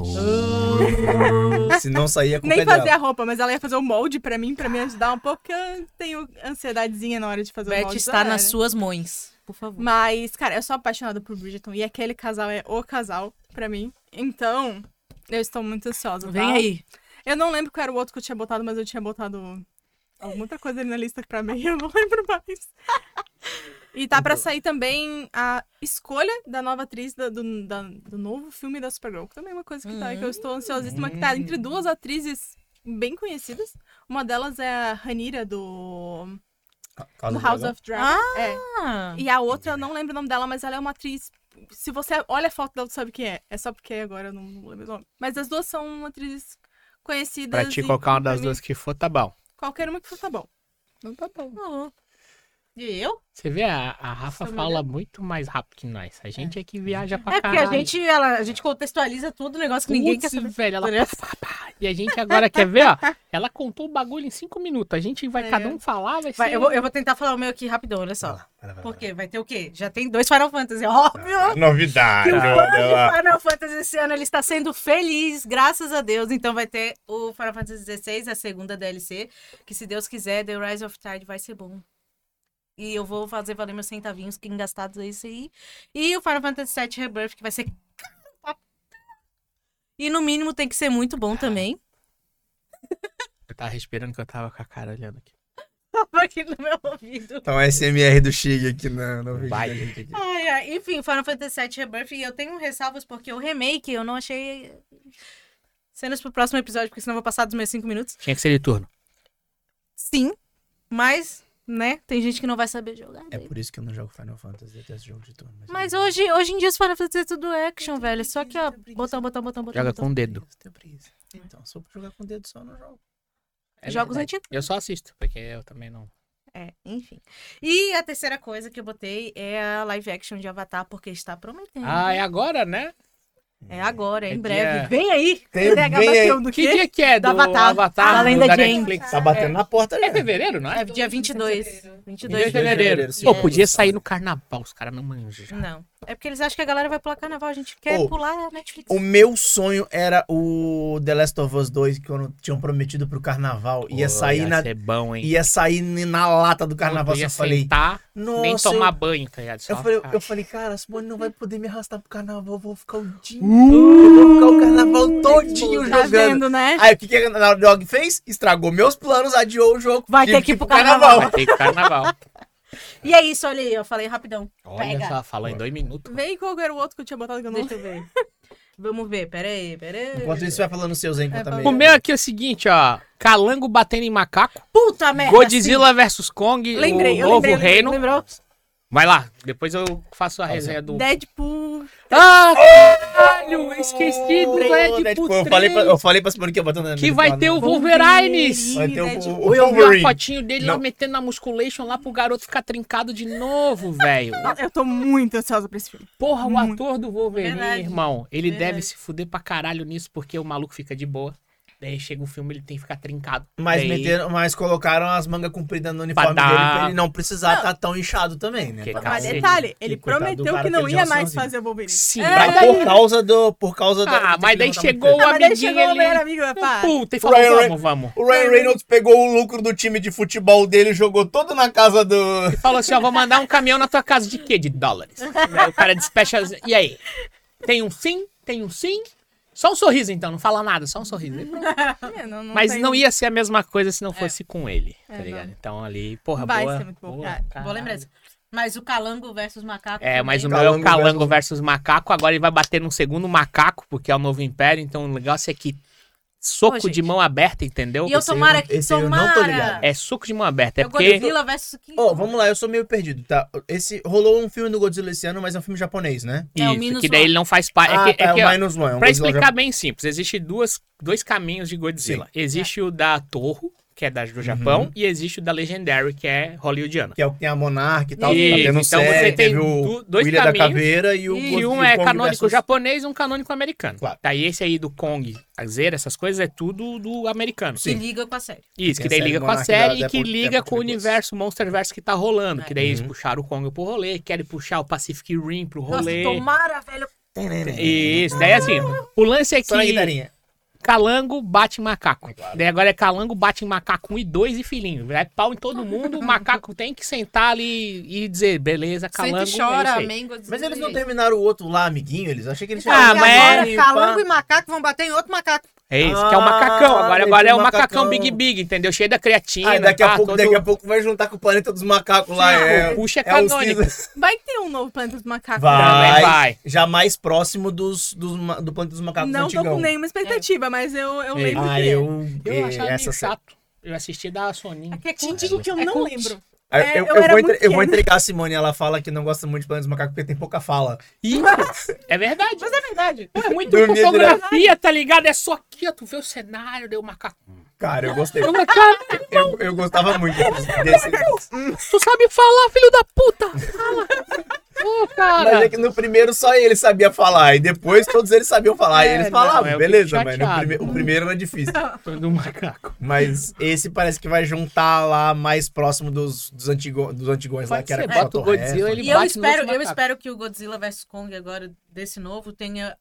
Se não sair, a culpa Nem é dela. fazer a roupa, mas ela ia fazer o molde pra mim, pra me ajudar um pouco, porque eu tenho ansiedadezinha na hora de fazer o Beth molde. Está nas suas mãos, por favor. Mas, cara, eu sou apaixonada por Bridgerton e aquele casal é o casal pra mim. Então, eu estou muito ansiosa. tá? Vem aí. Eu não lembro qual era o outro que eu tinha botado, mas eu tinha botado alguma outra coisa ali na lista pra mim, *laughs* eu não lembro mais. E tá pra sair também a escolha da nova atriz do, da- do novo filme da Supergirl. Que também é uma coisa que tá, que eu estou ansiosíssima, que tá entre duas atrizes bem conhecidas. Uma delas é a Ranira do, Casa do House Dragão. of Dragon. É. Ah, E a outra, eu não lembro o nome dela, mas ela é uma atriz. Se você olha a foto dela, tu sabe quem é. É só porque agora eu não lembro o nome. Mas as duas são atrizes conhecidas. Pra te e colocar uma das duas que for, tá bom. Qualquer uma que for, tá bom. Não tá bom. oh. E eu? Você vê, a, a Rafa Sou fala muito mais rápido que nós. A gente é, que viaja pra É porque a caralho. gente, ela, a gente contextualiza tudo, negócio que ninguém quer saber. velho, ela. E a gente agora quer ver, ó. Ela contou o bagulho em cinco minutos. A gente vai É. cada um falar, vai ser. Vai, eu, vou, eu vou tentar falar o meu aqui rapidão, olha só. Vai lá, vai lá, vai lá. Porque vai ter o quê? Já tem dois Final Fantasy, óbvio. Novidade. Que o fã de Final Fantasy esse ano ele está sendo feliz, graças a Deus. Então vai ter o Final Fantasy XVI, a segunda DLC, que se Deus quiser, The Rise of Tide vai ser bom. E eu vou fazer valer meus centavinhos que engastados é isso aí. E o Final Fantasy VII Rebirth, que vai ser. E no mínimo tem que ser muito bom também. Eu tava respirando que eu tava com a cara olhando aqui. *laughs* Tava aqui no meu ouvido. Então, SMR do Chig aqui no, no vídeo. Ai, ai. Enfim, Final Fantasy VII Rebirth, e eu tenho ressalvas porque o remake eu não achei. Cenas pro próximo episódio, porque senão eu vou passar dos meus cinco minutos. Tinha que ser de turno. Sim, mas, né, tem gente que não vai saber jogar. É daí. por isso que eu não jogo Final Fantasy, detesto jogo de turno. Mas hoje, hoje em dia os Final Fantasy é tudo action, velho. Só que, ó, botão, botão, botão, botão. Joga botão. com o dedo. Preguiça. Então, se eu for jogar com o dedo só, não jogo. É Jogos antigos. Eu só assisto, porque eu também não. É, enfim. E a terceira coisa que eu botei é a live action de Avatar, porque está prometendo. Ah, é agora, né? É agora, é É em breve. dia- Vem aí! Tem, vem aí. bateu do Que quê? dia que é Do Avatar. Avatar? Da do- Lenda da de Aang. Netflix? Tá batendo na porta já. É fevereiro, não é? É dia 22. 22 de fevereiro. Pô, podia sair no carnaval, os caras não manjam. Não. É porque eles acham que a galera vai pular carnaval. A gente quer Ô, pular a Netflix. O meu sonho era o The Last of Us 2, que quando tinham prometido pro carnaval. Ia sair ia na. ser bom, hein? Ia sair na lata do carnaval. Ia Eu falei. sentar, Nossa, nem eu- tomar banho, tá ligado? Só Eu falei, eu falei, cara, a Simone não vai poder me arrastar pro carnaval, eu vou ficar o dia Uh! inteiro. Eu vou ficar o carnaval todinho Tá jogando. vendo, né? Aí o que, que a Naughty Dog fez? Estragou meus planos, adiou o jogo. Vai ter que ir pro carnaval. Vai ter que carnaval. E é isso, olha aí. Eu falei rapidão. Olha Pega. só, falou em dois minutos. Vem qual era o outro que eu tinha botado que eu não Deixa eu ver. Vamos ver. Pera aí, pera aí. Enquanto isso, vai falando seus aí, enquanto É, O minha- meu aqui é o seguinte, ó. Calango batendo em macaco. Puta merda. Godzilla vs Kong, Lembrei, o eu novo lembrei, reino. Lembrou? Vai lá, depois eu faço a resenha do... Deadpool. Ah, caralho, esqueci do Deadpool Deadpool, eu, falei pra, 3, eu falei pra Simone que ia botar na que vai ter o Wolverines. Vai ter o, Deadpool. o, o Eu vi a Wolverine. fotinho dele lá metendo na musculation lá pro garoto ficar trincado de novo, velho. Eu tô muito ansiosa pra esse filme. Porra, o Muito. ator do Wolverine, Verdade. irmão, ele Verdade. deve se fuder pra caralho nisso, porque o maluco fica de boa. Daí chega um filme, ele tem que ficar trincado. Mas, Daí- meteram, mas colocaram as mangas compridas no uniforme Pra dele dar- pra ele não precisar estar tão inchado também, né? Que Pra-. Mas detalhe, ele Que prometeu que não que ia mais fazer o Wolverine. Sim, É, por causa do. Por causa da. Ah, mas daí tá chegou o Ah, mas daí amiguinho chegou o melhor amigo, pá. Puta, e falou, Ryan vamos, vamos. O Ryan Reynolds pegou o lucro do time de futebol dele e jogou todo na casa do. E falou assim, ó, vou mandar um caminhão na tua casa de quê? De dólares. *laughs* O cara despecha, e aí? Tem um sim? Tem um sim? Só um sorriso então, não fala nada, só um sorriso. Pronto. É, não, não Mas tem- não ia ser a mesma coisa se não fosse com ele, tá É, ligado? não. Então ali, porra, Vai boa. ser muito bom, boa. Vou lembrar isso. Mas o calango versus macaco. É, mas o também. meu é o Calango calango versus macaco. Agora ele vai bater num segundo macaco, porque é o novo império. Então o negócio é que soco Ô, de mão aberta, entendeu? E eu aí eu tomara esse eu não tomara. tô ligado. É soco de mão aberta. É É o porque. Godzilla versus King Ó, Kong. vamos lá, eu sou meio perdido, tá? Esse rolou um filme do Godzilla esse ano, mas é um filme japonês, né? É o Isso, Minus que daí One. ele não faz parte. ah, é que, tá, é é que, o ó, Minus One. é um Pra Godzilla explicar bem simples, existe duas, dois caminhos de Godzilla. Existe o da Torro, que é da, do Japão, Uhum. e existe o da Legendary, que é hollywoodiano. Que é o que tem a Monark e tal. Isso, tá tendo então série, você tem teve o, dois o Ilha da. Caveira e o E um é Kong canônico versus- japonês e um canônico americano. Claro. Daí esse aí do Kong, a Zera, essas coisas, é tudo do americano. Que liga com a série. Isso, que daí liga com a série e que Apple- liga com o universo Monsterverse que tá rolando. Que daí eles Uhum. puxaram o Kong pro rolê, querem puxar o Pacific Rim pro Nossa, rolê. tomara, velho. Isso, daí assim, o lance é Só na que guitarrinha. Calango bate em macaco. É claro. Daí agora é calango bate em macaco 1 e 2 e filhinho. É pau em todo mundo, o *laughs* macaco tem que sentar ali e dizer, beleza, calango, Sente e é chora, aí. amém, Godzilla. Mas eles não terminaram o outro lá, amiguinho, eles? Achei que eles Ah, mas agora, calango e macaco vão bater em outro macaco. É isso, que é o Ah, macacão. Agora, agora é o macacão macacão. Big Big, entendeu? Cheio da creatina. Ah, daqui a, pá, pouco, todo- daqui a pouco vai juntar com o planeta dos macacos lá. Sim, é, o puxa é é canônico. *laughs* Vai ter um novo Planeta dos Macacos. Vai, Também vai. Já mais próximo dos, dos, do planeta dos macacos Não tô antigão. com nenhuma expectativa, mas eu, eu Ei. lembro Ah, que é. eu... Eu eh, achava essa meio chato. Eu assisti da é Te cult. digo que eu É não lembro. Ah, É, eu, eu eu vou entre- eu vou entregar a Simone, ela fala que não gosta muito de Planos dos Macacos porque tem pouca fala. Ih, *laughs* é verdade. Mas é verdade. É muito Dormia fotografia, tá ligado? É só aqui, ó. Tu vê o cenário, deu o macaco. Cara, eu gostei. Eu, Eu, eu gostava muito desse. tu sabe falar, filho da puta! Fala! *laughs* Ô, Mas cara! é que no primeiro só ele sabia falar, e depois todos eles sabiam falar. e É, eles não, falavam, eu fico beleza, mas prime- o primeiro era difícil. *laughs* Do macaco. Mas esse parece que vai juntar lá mais próximo dos, dos, antigo, dos antigões lá, Pode que era com bota o. Godzilla, ele E eu espero, eu espero que o Godzilla vs Kong agora, desse novo, tenha,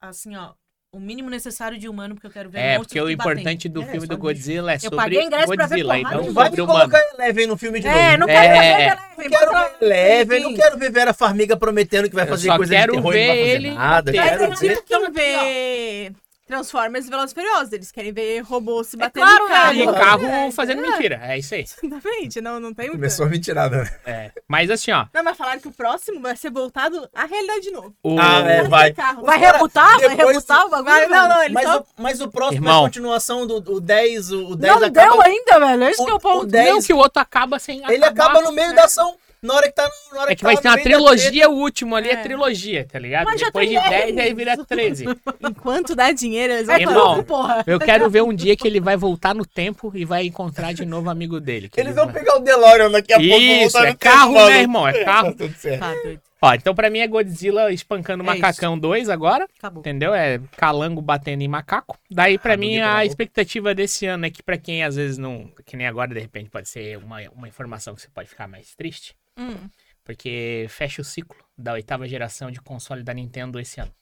assim, ó, o mínimo necessário de humano, porque eu quero ver É, porque o importante do É, filme do Godzilla é sobre paguei ingresso pra ver Godzilla, porrada então de Não vai sobre humano. colocar Eleven no filme de novo. É, não quero É. ver Eleven, Não quero ver Eleven, não quero ver Vera Farmiga prometendo que vai Eu fazer só coisa quero de terror ver e não vai fazer ele nada. Quero ver. querem ver Transformers e Velozes Furiosos. Eles querem ver robôs se É batendo claro, em carro. E Claro. *laughs* carro fazendo É, mentira. É isso aí. Exatamente, não, não tem. Começou a mentirada. né? É. Mas assim, ó. Não, mas falaram que o próximo vai ser voltado à realidade de novo. O... Ah, é, vai. Carro. Vai Fora- rebutar? Vai depois- rebutar o bagulho? Vai, não, não, eles Mas só... o, mas o próximo Irmão. é a continuação do o 10, o, o 10 Não acaba... deu ainda, velho. Esse que é o o, o ponto. 10, Não que o outro acaba sem ele acabar. acaba no meio da ação. Na hora que tá na hora É que vai tá ter no uma trilogia, o último ali é É. trilogia, tá ligado? Mas Depois de tem 10, dez. aí vira *laughs* 13. Enquanto dá dinheiro, eles vão Irmão, porra. Eu quero ver um dia que ele vai voltar no tempo e vai encontrar de novo o amigo dele. que Eles ele vão vai- pegar o DeLorean daqui a pouco. Isso, é no carro, tempo, né, irmão? É *laughs* carro. Tá tudo certo. Tá doido. Ó, então pra mim é Godzilla espancando É Macacão 2 agora, Acabou. entendeu? É calango batendo em macaco. Daí pra Ah, mim a expectativa desse ano é que pra quem às vezes não, que nem agora de repente pode ser uma, uma informação que você pode ficar mais triste. Hum. Porque fecha o ciclo da oitava geração de console da Nintendo esse ano.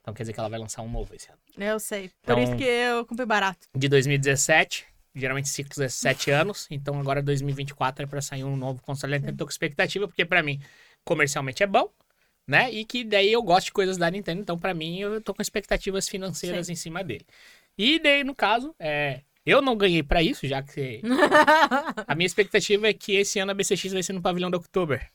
Então quer dizer que ela vai lançar um novo esse ano. Eu sei. Por Então- isso que eu comprei barato. De 2017, geralmente ciclos é 7 anos, então agora 2024 é pra sair um novo console da Nintendo. Tô com expectativa, porque pra mim, comercialmente é bom, né? E que daí eu gosto de coisas da Nintendo, então pra mim eu tô com expectativas financeiras em cima dele. E daí, no caso, é. Eu não ganhei pra isso, já que *laughs* a minha expectativa é que esse ano a BCX vai ser no pavilhão da Oktober.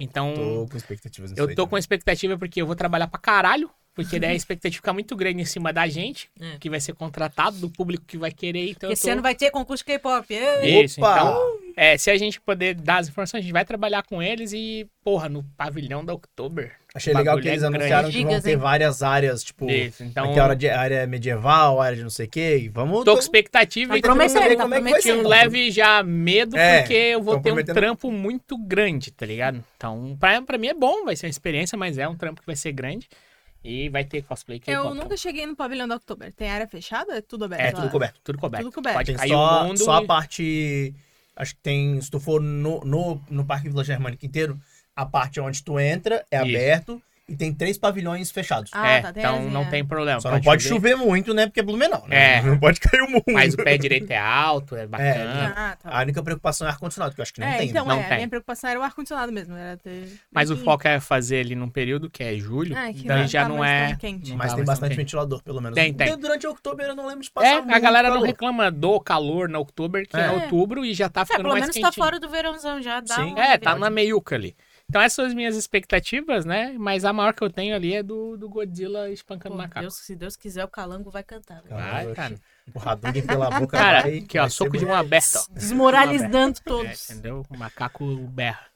Então, Tô com expectativas eu aí tô com expectativa porque eu vou trabalhar pra caralho, porque daí a expectativa fica muito grande em cima da gente, É. que vai ser contratado, do público que vai querer, então Esse tô... ano vai ter concurso K-pop. Ê! Isso, Opa! então, é, se a gente poder dar as informações, a gente vai trabalhar com eles e, porra, no pavilhão da Oktober. Achei legal que eles é anunciaram grande. que vão Gigas, ter hein? várias áreas, tipo, Isso, então, aqui área, de, área medieval, área de não sei o quê. e Vamos. tô com expectativa Tá e prometendo, saber tá como é um prometendo. leve já medo, É, porque eu vou ter um prometendo- trampo muito grande, tá ligado? Então, pra, pra mim é bom, vai ser uma experiência, mas é um trampo que vai ser grande. E vai ter cosplay que Eu nunca cheguei no pavilhão da Oktober. Tem área fechada? É tudo aberto? É, tudo lá? coberto. Tudo coberto. Tudo coberto. Pode Tem cair só, o mundo. só a e- parte. Acho que tem. Se tu for no, no, no Parque Vila Germânica inteiro, a parte onde tu entra é Isso. aberto e tem três pavilhões fechados. Ah, é, tá, então não tem problema. Só não pode chover muito, né? Porque é Blumenau, né? É. *laughs* Não pode cair o mundo. Mas o pé direito é alto, é bacana. Ah, tá. A única preocupação é ar-condicionado, que eu acho que não é, tem. então, né? Não é, a tem. minha preocupação era o ar-condicionado mesmo. Era ter... Mas o foco é fazer ali num período que é julho. Que então não já tá não mais é. quente. não Mas tá tem bastante quente. ventilador, pelo menos. Tem, tem. Durante outubro eu não lembro de passar É, a galera não reclama do calor na outubro, que é, É. outubro e já tá É, ficando pelo mais menos quentinho. tá fora do verãozão já. Dá Sim. É, tá na meiuca ali. Então essas são as minhas expectativas, né? Mas a maior que eu tenho ali é do, do Godzilla espancando Pô, macaco. Deus, se Deus quiser, o calango vai cantar. né? Vai, Oxe. cara. O Hadouken *laughs* pela boca Cara, vai, aqui ó, vai soco de mão aberta, ó. *laughs* Desmoralizando É, todos. entendeu? O macaco berra.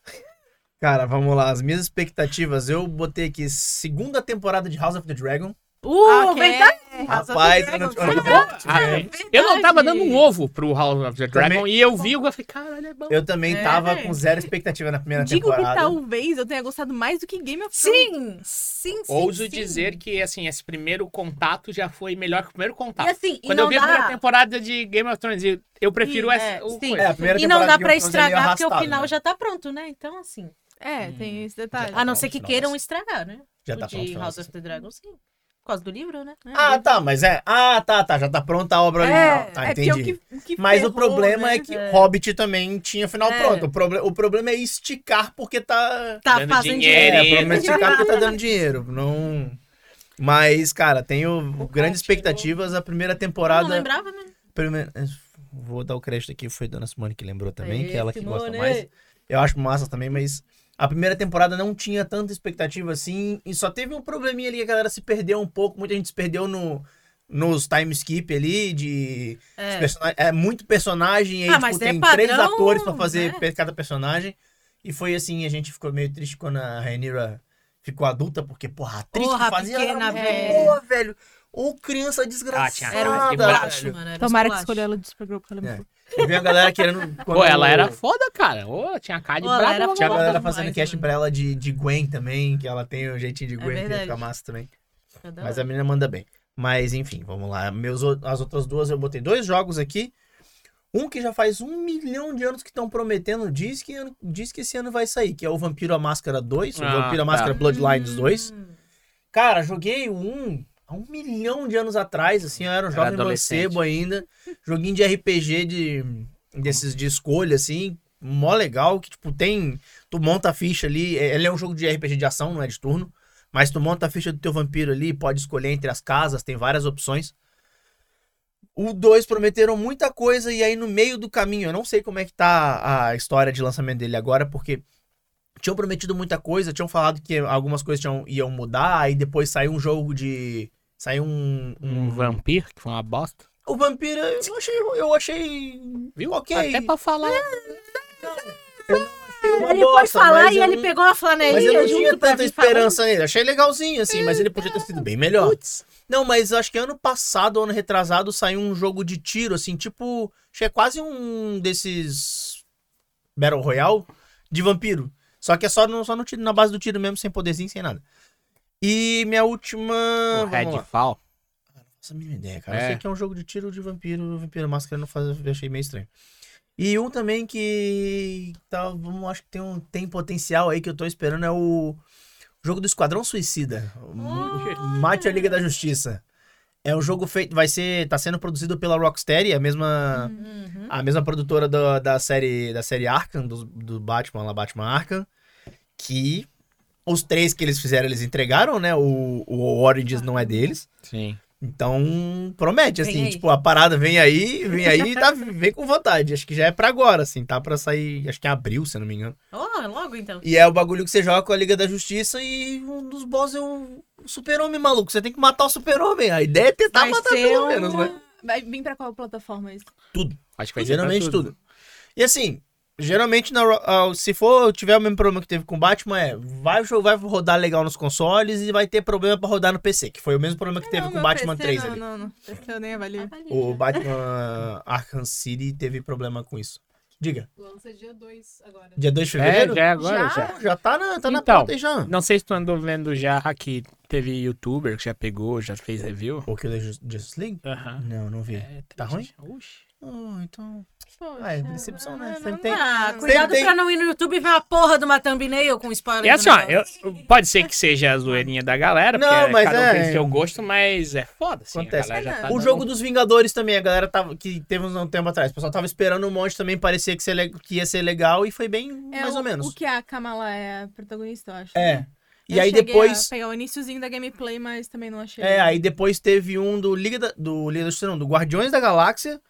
Cara, vamos lá. As minhas expectativas. Eu botei aqui segunda temporada de House of the Dragon. Uh, Ok. verdade! Rapaz, eu não, eu não- Ah, é. Eu não tava dando um ovo pro House of the Dragon Também- e eu vi, eu falei, caralho, é bom. eu também É, tava com zero expectativa na primeira Digo que temporada. talvez eu tenha gostado mais do que Game of Thrones. Sim, sim, sim. Ouso sim. dizer que, assim, esse primeiro contato já foi melhor que o primeiro contato. E assim, e Quando não eu vi a primeira dá... temporada de Game of Thrones, eu- prefiro Sim, essa. é, sim. coisa. É, a primeira E não dá pra é estragar, porque o final né? já tá pronto, né? Então, assim... É, tem esse detalhe. A não tá ser pronto que queiram estragar, né? Já o tá pronto o de final, House sim. of the Dragon, sim. Por causa do livro, né? Ah, tá, mas é. Ah, tá, tá. Já tá pronta a obra original. Tá, é entendi. o que, o que Mas o problema né? é que É. Hobbit também tinha final É. pronto. O, proble o problema é esticar porque tá. Tá Dando fazendo dinheiro, É, o problema é esticar porque tá dando dinheiro. Não. Mas, cara, tenho grandes chegou. expectativas. A primeira Não temporada. lembrava, né? primeira- Vou dar o crédito aqui, foi Dona Simone que lembrou também, Aê, que é ela que gosta mais. Eu acho massa também, mas a primeira temporada não tinha tanta expectativa assim, e só teve um probleminha ali, a galera se perdeu um pouco, muita gente se perdeu no, nos time skip ali, de... É. É, muito personagem, e aí, Ah, tipo, mas é tem padrão, três atores pra fazer né? cada personagem, e foi assim, a gente ficou meio triste quando a Rhaenyra ficou adulta, porque, porra, a atriz Porra, que fazia pequena, velho. boa, velho. Ou criança desgraçada, tinha Era um velho. mano. Era Tomara que escolheu ela de Supergirl, porque ela é É. Eu vi a galera querendo... Pô, ela era foda, cara. Ô, tinha cara de Pô, ela braba. era Tinha a galera fazendo casting pra ela de, de Gwen também, que ela tem o jeitinho de É Gwen, que verdade. fica massa também. Cada Mas um. a menina manda bem. Mas enfim, vamos lá. Meus, o- as outras duas eu botei dois jogos aqui. Um que já faz um milhão de anos que estão prometendo, diz que, diz que esse ano vai sair, que é o Vampiro a Máscara 2, o Ah, Vampiro a tá. Máscara Bloodlines 2. Hum. Cara, joguei um há um milhão de anos atrás, assim, eu era um Era jovem adolescente. mancebo ainda. Joguinho de RPG de desses de escolha, assim, mó legal, que tipo, tem. Tu monta a ficha ali. é- Ele é um jogo de RPG de ação, não é de turno. Mas tu monta a ficha do teu vampiro ali, pode escolher entre as casas, tem várias opções. O 2 prometeram muita coisa e aí no meio do caminho, eu não sei como é que tá a história de lançamento dele agora, porque tinham prometido muita coisa, tinham falado que algumas coisas tinham, iam mudar, aí depois saiu um jogo de. Saiu um. Um vampiro, que foi uma bosta. O Vampira, eu achei. Eu achei Viu? Ok. Até pra falar. uma Ele foi bosta, falar mas e eu ele não- pegou uma Mas eu flanelinha não tinha tanta vir falando. esperança nele. Achei legalzinho, assim, mas ele podia ter sido bem melhor. Não, mas acho que ano passado, ano retrasado, saiu um jogo de tiro, assim, tipo. Acho que é quase um desses. Battle Royale de vampiro. Só que é só no, só no tiro, na base do tiro mesmo, sem poderzinho, sem nada. E minha última. O vamos lá. Redfall. Nossa, a mínima ideia, cara. Eu É. sei que é um jogo de tiro de vampiro, vampiro máscara não faz, eu achei meio estranho. E um também que tá, vamos, acho que tem um tem potencial aí que eu tô esperando é o jogo do Esquadrão Suicida. Ah. Mate a Liga da Justiça. É um jogo feito, vai ser, tá sendo produzido pela Rocksteady, a mesma Uhum. a mesma produtora do- da série da série Arkham, do, do Batman lá, Batman Arkham, que os três que eles fizeram, eles entregaram, né? O, o Origins não é deles. Sim. Então, promete, Vem assim, aí. tipo, a parada vem aí, vem aí e tá, vem com vontade. Acho que já é pra agora, assim, tá pra sair, acho que em abril, se eu não me engano. Oh, logo então. E é o bagulho que você joga com a Liga da Justiça e um dos boss é o, o super-homem maluco. Você tem que matar o super-homem. A ideia é tentar Vai matar ser pelo um- menos, né? Vai vir pra qual plataforma isso? Acho que vai Geralmente pra tudo. E assim, geralmente, na ah, se for tiver o mesmo problema que teve com o Batman, é vai, vai rodar legal nos consoles e vai ter problema pra rodar no PC, que foi o mesmo problema que teve Não, com o Batman PC 3 não, ali. Não, não, PC eu nem avalio. O Batman Arkham City teve problema com isso. Diga, Lança dia 2 agora. dia 2 de É, fevereiro? já é agora, Já? já. Já tá na, tá na Então, já. Não sei se tu andou vendo já que teve youtuber que já pegou, já fez review. O que Justice League? Aham. Não, não vi. É, Tá ruim? Oxi. Oh, então... Poxa, Ah, é decepção, né? Sempre tem- Ah, não. cuidado tem- pra não ir no YouTube e ver a porra de uma thumbnail com spoiler. E do assim, ó, eu- pode ser que seja a zoeirinha da galera, porque Não, mas cada um é- tem seu gosto, mas é foda, assim. Acontece. Já tá O dando- jogo dos Vingadores também, a galera tava. Que teve uns um tempo atrás. O pessoal tava esperando um monte também, parecia que, ser que ia ser legal e foi bem É mais o, ou menos. O que a Kamala é a protagonista, eu acho. É. E Eu aí depois. A pegar o iníciozinho da gameplay, mas também não achei. É, aí depois teve um do Liga da, do Liga da Justiça, não, do Guardiões da Galáxia,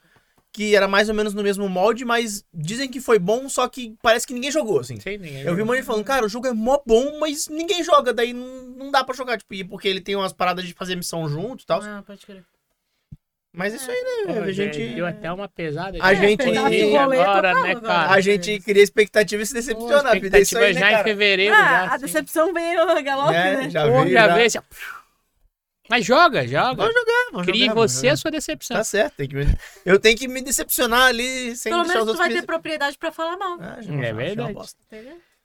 que era mais ou menos no mesmo molde, mas dizem que foi bom, só que parece que ninguém jogou, assim. Sei, ninguém Eu vi um monte falando, cara, o jogo é mó bom, mas ninguém joga, daí não, não dá pra jogar, tipo, e porque ele tem umas paradas de fazer missão junto e tal. Ah, pode crer. Mas isso aí, né? Pô, a gente. Deu até uma pesada. A gente- rolê agora, né, cara? A gente cria expectativa e se decepciona. a vida é isso expectativa aí, né, já em cara? fevereiro. Ah, já, a assim. decepção veio galope, É, né? já Pô, veio, já já. vê. assim, Mas joga, joga. Vou jogar, vou Cria em jogar, você jogar. a sua decepção. Tá certo, tem que me- eu tenho que me decepcionar ali sem Pelo menos os tu vai ter propriedade pra falar mal. Ah, já- É verdade.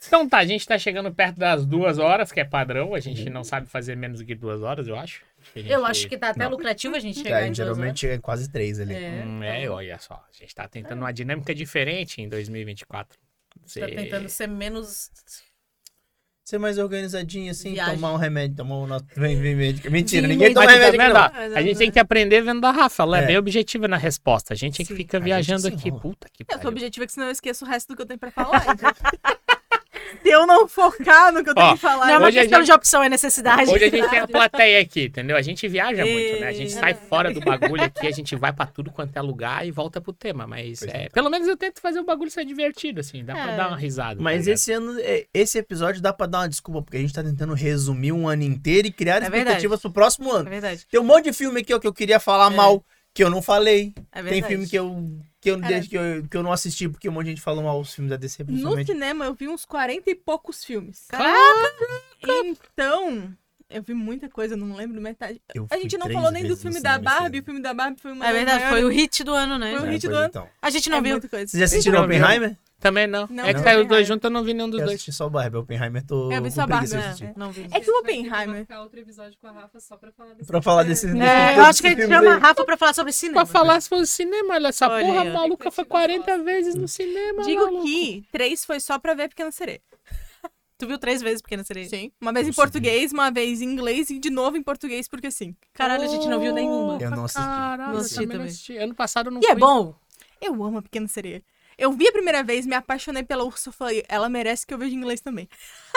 Então tá, a gente tá chegando perto das duas horas, que é padrão. A gente não sabe fazer menos do que duas horas, eu acho. gente- Eu acho que tá até Não. lucrativo a gente É, chegar a em geralmente horas. chega em quase três ali. É, Hum, é, olha só. A gente tá tentando uma dinâmica diferente em 2024. tá Você- tentando ser menos... Ser mais organizadinho assim, Viagem. tomar um remédio, tomar um... Vem, vem, médica. Mentira, Sim, ninguém toma tá remédio vendo, a gente tem que aprender vendo da Rafa. Ela é, É. bem objetiva na resposta. A gente é que Sim. fica A viajando aqui. Puta que Eu sou pariu. objetiva que senão eu esqueço o resto do que eu tenho pra falar. *laughs* Se *laughs* eu não focar no que eu tenho Ó, que falar, Não é uma Hoje a questão gente- de opção, é necessidade. Hoje a gente tem a *laughs* plateia aqui, entendeu? A gente viaja muito, né? A gente É. sai fora do bagulho aqui, a gente vai pra tudo quanto é lugar e volta pro tema. Mas é, é. pelo menos eu tento fazer o bagulho ser divertido, assim. Dá pra É. dar uma risada. tá Mas ligado? esse ano, é, esse episódio dá pra dar uma desculpa, porque a gente tá tentando resumir um ano inteiro e criar É verdade. expectativas pro próximo É ano. verdade. Tem um monte de filme aqui ó, que eu queria falar É. mal, que eu não falei. É Tem verdade. filme que eu, que, eu, que, eu, que eu não assisti, porque um monte de gente falou mal os filmes da DC, no cinema eu vi uns 40 e poucos filmes. Então, eu vi muita coisa, eu não lembro metade. Eu A gente não falou nem do filme da Barbie, o filme da Barbie foi uma É verdade, foi maiores- o hit do ano, né? Foi o É, hit pois do ano. então. A gente não é viu. muita coisa. Vocês já assistiram? Oppenheimer? Também não. Não, é que saiu os dois juntos, eu não vi nenhum dos Eu dois. assisti só o Barbie, Oppenheimer tô Eu vi só Barbie, assistir. É, não vi. É que o Oppenheimer- marcar outro episódio com a Rafa só pra falar desse Pra falar desse... É, eu acho que a gente chama a Rafa pra falar sobre cinema. Pra falar se fosse cinema, olha, essa Olha porra maluca foi 40 vezes no cinema. Digo maluco. que três foi só pra ver Pequena Sereia. *laughs* Tu viu três vezes Pequena Sereia? Sim. Uma vez em português, uma vez em inglês e de novo em português, porque sim. Caralho, a gente não viu nenhuma. Eu não assisti. Caralho, Não eu assisti também não também. assisti. Ano passado eu não E é bom. Eu amo a Pequena Sereia. Eu vi a primeira vez, me apaixonei pela Ursula e falei, ela merece que eu veja em inglês também.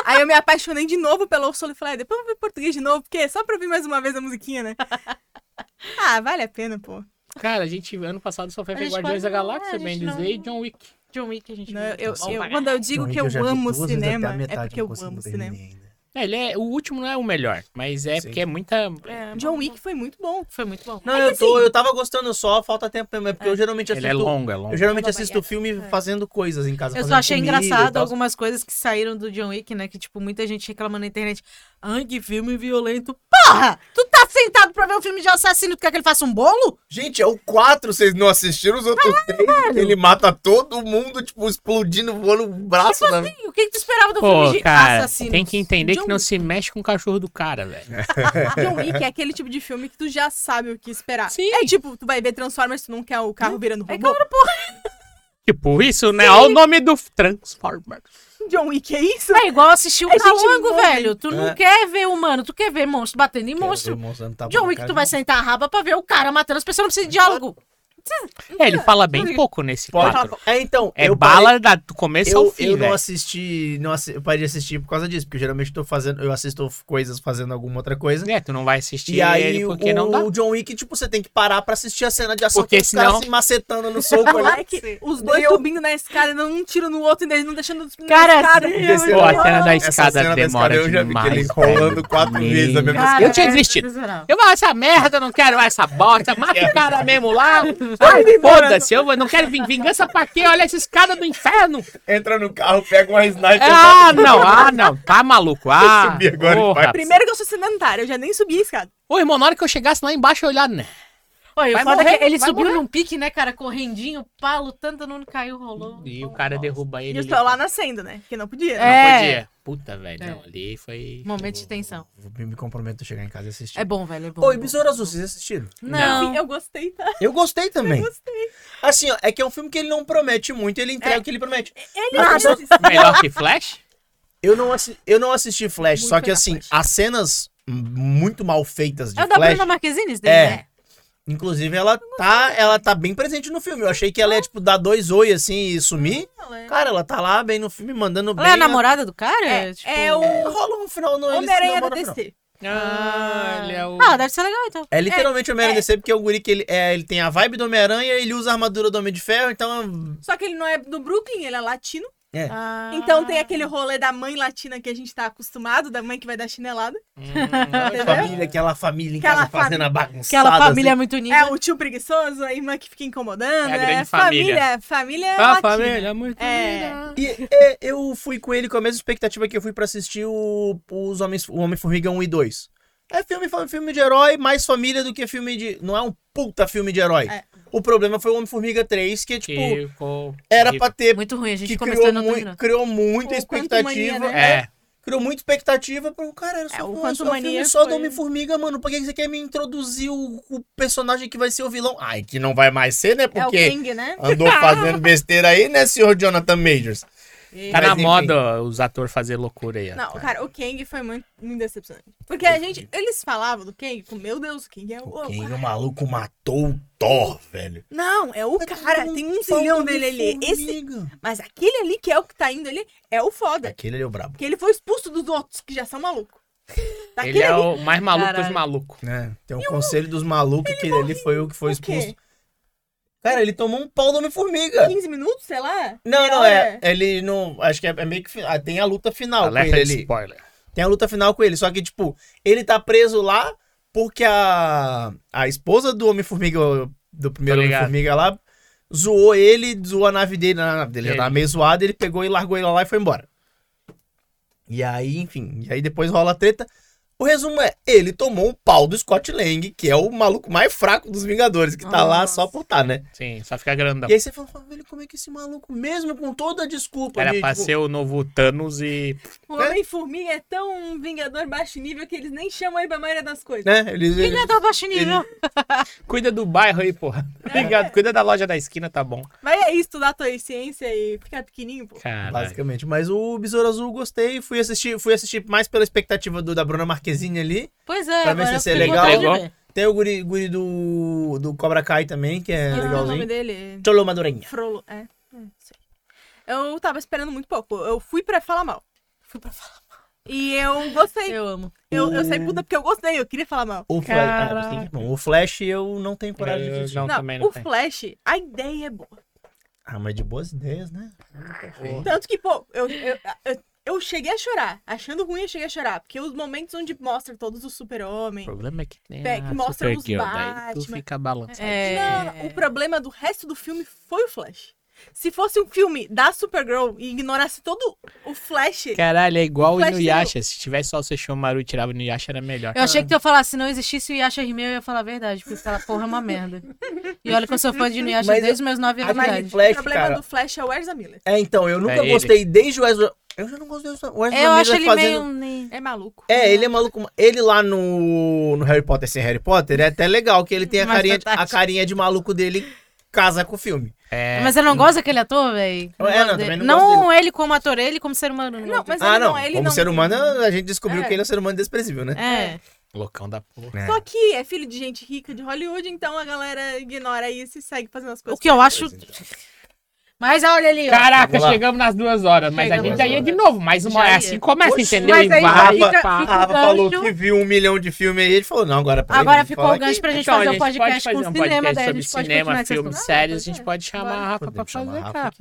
Aí eu me apaixonei de novo pela Ursula e falei, ah, depois eu vou ver português de novo, porque só pra ouvir mais uma vez a musiquinha, né? *laughs* ah, vale a pena, pô. Cara, a gente ano passado só foi ver Guardiões da Galáxia, é, bem dizer, e não- John Wick. John Wick a gente Não, viu. eu, eu- Bom eu- pra quando eu digo John que Wick eu vi amo cinema, é porque eu amo cinema. ainda. É, ele é, o último não é o melhor, mas é Sim. porque é muita. É, John Wick foi muito bom. Foi muito bom. Não, eu, tô, eu tava gostando só, falta tempo mesmo. É porque eu geralmente Ele assisto. é longo, é longo. Eu geralmente assisto filme fazendo coisas em casa. Eu só achei engraçado algumas coisas que saíram do John Wick, né? Que, tipo, muita gente reclama na internet. Ai, que filme violento. Porra! Tu tá sentado pra ver um filme de assassino, tu quer que ele faça um bolo? Gente, é o 4, vocês não assistiram os outros três? Ele mata todo mundo, tipo, explodindo, voando o braço. né? E o que, que tu esperava do Pô, filme de cara, assassino? tem que entender que John não Wick. se mexe com o cachorro do cara, velho. *laughs* John Wick é aquele tipo de filme que tu já sabe o que esperar. Sim. É tipo, tu vai ver Transformers, tu não quer o carro virando robô. É claro, *laughs* Tipo, isso, né? Olha o nome do Transformers. John Wick, é isso? É igual assistir o É velho. Tu não É. quer ver humano, tu quer ver monstro batendo em Quero monstro. ver monstro tapa John Wick, tu vai sentar a raba pra ver o cara matando as pessoas, não precisa de diálogo. É, ele fala bem pouco nesse quadro. É, então, É eu bala da- do começo ao Eu, fim, eu não velho. assisti, não assi- eu parei de assistir por causa disso, porque eu geralmente tô fazendo, eu assisto coisas fazendo alguma outra coisa. É, tu não vai assistir E aí ele porque o, não dá. o John Wick, tipo, você tem que parar pra assistir a cena de ação Porque caras senão- se macetando no soco ali. Moleque, os dois Eu- subindo na escada, e não um tiro no outro, e eles não deixando na Cara, escada. Pô, a cena da escada cena da demora escada eu já vi que demais. ele rolando quatro vezes a mesma Cara, Eu tinha é desistido. Eu vou essa merda, eu não quero essa bosta. Mata o cara mesmo lá. Ai, foda-se, eu não quero vin- vingança pra quê? Olha essa escada do inferno. Entra no carro, pega uma sniper. Ah, não, ah, não. Tá maluco. Ah, Subi agora e porra. Primeiro que eu sou sedentária, eu já nem subi a escada. Ô, irmão, na hora que eu chegasse lá embaixo, eu olhar, né? Olha, Vai é morrer, que ele subiu morrer. num pique, né, cara, correndinho, pá, lutando, não caiu, rolou. E o cara derruba E ele. eu ali. estou lá nascendo, né? Que não podia. Não É. podia. Puta, velho. É. Não, ali foi. Momento de tensão. Vou- Me comprometo a chegar em casa e assistir. É bom, velho, é bom. Oi, é bom. Besouro Azul, vocês assistiram? Não. Sim, eu gostei, tá? Eu gostei também. Eu gostei. Assim, ó, é que é um filme que ele não promete muito, ele entrega o que ele promete. Ele Nada. nada. Melhor que Flash? Eu não, assi- eu não assisti Flash, Muito só que assim, Flash. as cenas muito mal feitas de É o da Flash. Bruna Marquezine, É. né? Inclusive, ela tá, ela tá bem presente no filme. Eu achei que ela ia, tipo, dar dois oi assim e sumir. Cara, ela tá lá bem no filme, mandando bem. Ela é a namorada do cara? É, Tipo- é o Rola um final no Homem-Aranha da. DC. Ah, ele é o. Ah, deve ser legal, então. É literalmente o Homem-Aranha DC, porque é o guri que ele, é, ele tem a vibe do Homem-Aranha, ele usa a armadura do Homem de Ferro, então... Só que ele não é do Brooklyn, ele é latino. É. Ah. Então tem aquele rolê da mãe latina que a gente tá acostumado, da mãe que vai dar chinelada. *laughs* Aquela família, aquela família em Aquela casa fazendo a bagunçada. Aquela família é assim. muito unida. É o tio preguiçoso, a irmã que fica incomodando. É a grande é família. família. Família A latina. família é muito É. unida. E é, eu fui com ele com a mesma expectativa que eu fui pra assistir o, os Homens, o Homem-Formiga 1 e 2. É filme, filme de herói, mais família do que filme de... Não é um puta filme de herói. É. O problema foi o Homem-Formiga 3, que, tipo, Que ficou era pra ter... Muito ruim, a gente Que começou criou, terminou. criou muita O expectativa. Quantumania, né? É. Criou muita expectativa pro cara. Era só, É, o um- só um filme Mania só do foi- Homem-Formiga, mano. Por que você quer me introduzir o, o personagem que vai ser o vilão? Ai, que não vai mais ser, né? É o Porque King, né? andou fazendo *laughs* besteira aí, né, senhor Jonathan Majors? Tá Mas, na enfim. moda os atores fazer loucura aí. ó. Não, cara, o Kang foi muito, muito decepcionante. Porque a gente, eles falavam do Kang, com meu Deus, o Kang é o. O King, o maluco matou o Thor, velho. Não, é o cara, tem um zilhão dele ali. Esse, mas aquele ali que é o que tá indo ali é o foda. Aquele ali é o brabo. Porque ele foi expulso dos outros, que já são malucos. Ele é o mais maluco dos Caralho. malucos. É, tem um conselho dos malucos que ele ali foi o que foi o expulso. Cara, ele tomou um pau do Homem-Formiga. 15 minutos, sei lá? Não, não, é. Ele não. Acho que é, é meio que. ah, Tem a luta final com Alerta ele de ali. spoiler. Tem a luta final com ele. Só que, tipo, ele tá preso lá porque a, a esposa do Homem-Formiga, do primeiro. Homem-Formiga lá, zoou ele, zoou a nave dele. A nave dele já Ele. tava meio zoada, ele pegou e largou ele lá e foi embora. E aí, enfim, e aí depois rola a treta. O resumo é, ele tomou um pau do Scott Lang, que é o maluco mais fraco dos Vingadores, que tá lá Nossa. só por tá, né? Sim, só fica grandão. E aí você fala, fala, velho, como é que esse maluco, mesmo com toda a desculpa Era de, pra tipo, ser o novo Thanos e. O Homem-Formiga é tão um vingador baixo nível que eles nem chamam ele pra maioria das coisas. né? Eles, Ele eles- é tão baixo nível. *laughs* Cuida do bairro aí, porra. Obrigado. Cuida da loja da esquina, tá bom. Vai aí estudar tua ciência e ficar pequenininho, pô. Caralho. Basicamente. Mas o Besouro Azul gostei. Fui assistir, fui assistir mais pela expectativa do, da Bruna Marquezine ali. Pois é, Pra ver agora se eu fiquei com legal. de. Tem o guri, guri do, do Cobra Kai também, que é Ah, o nome legalzinho. dele? Cholo. Frollo. É, é, sei. Eu tava esperando muito pouco. Eu fui pra falar mal. Fui pra falar. E eu gostei. Eu, Eu amo. eu, sei puta porque eu gostei, eu queria falar mal. O Flash, ah, que- o Flash eu não tenho coragem de Eu assistir. não, não, também não o tem. Flash, a ideia é boa. Ah, mas de boas ideias, né? Tanto que, pô, eu, eu, eu, eu cheguei a chorar. Achando ruim, eu cheguei a chorar. Porque os momentos onde mostra todos os O super-homem. problema é que tem É, que a mostra os daí tu Batman. fica balançado. É. Não, o problema do resto do filme foi o Flash. Se fosse um filme da Supergirl e ignorasse todo o Flash. Caralho, é igual o Flash Inuyasha. Se tivesse só o Sesshomaru e tirava o Inuyasha, era melhor. Eu achei que tu ia falar, se não existisse o Yasha Rimeu, eu ia falar a verdade, porque aquela porra é uma merda. E olha que eu sou fã de Inuyasha Mas desde os meus 9 anos de idade. o Flash, problema cara. do Flash é o Ezra Miller. É, então, eu nunca É ele. gostei desde o Ezra... Eu já não gosto do Ezra O Ezra Eu acho Miller ele fazendo... meio... É maluco. É, ele é maluco. Ele lá no, no Harry Potter sem Harry Potter é até legal, que ele tem a Mais carinha, a carinha de maluco dele casa com o filme. É, Mas você não gosta daquele ator, velho? É, não, também não Não gosto ele como ator, ele como ser humano. Não, mas ah, ele não. não, ele Como não... ser humano, a gente descobriu É. que ele é um ser humano desprezível, né? É. loucão da porra. É. Só que é filho de gente rica de Hollywood, então a galera ignora isso e segue fazendo as O coisas. que eu acho. Mas olha ali, ó. Caraca, chegamos nas duas horas, mas a Chegamos gente já ia nas de novo, mais uma é ia. assim começa, Oxi, entendeu? mas E aí fica- pá. A fica- Rafa falou que viu um milhão de filmes aí, ele falou, não, agora peraí, Agora ficou o gancho pra gente Então, fazer a um podcast fazer com um cinema, podcast daí a gente pode cinema, filmes, séries, a gente pode chamar a Rafa pra a fazer, Rafa cara.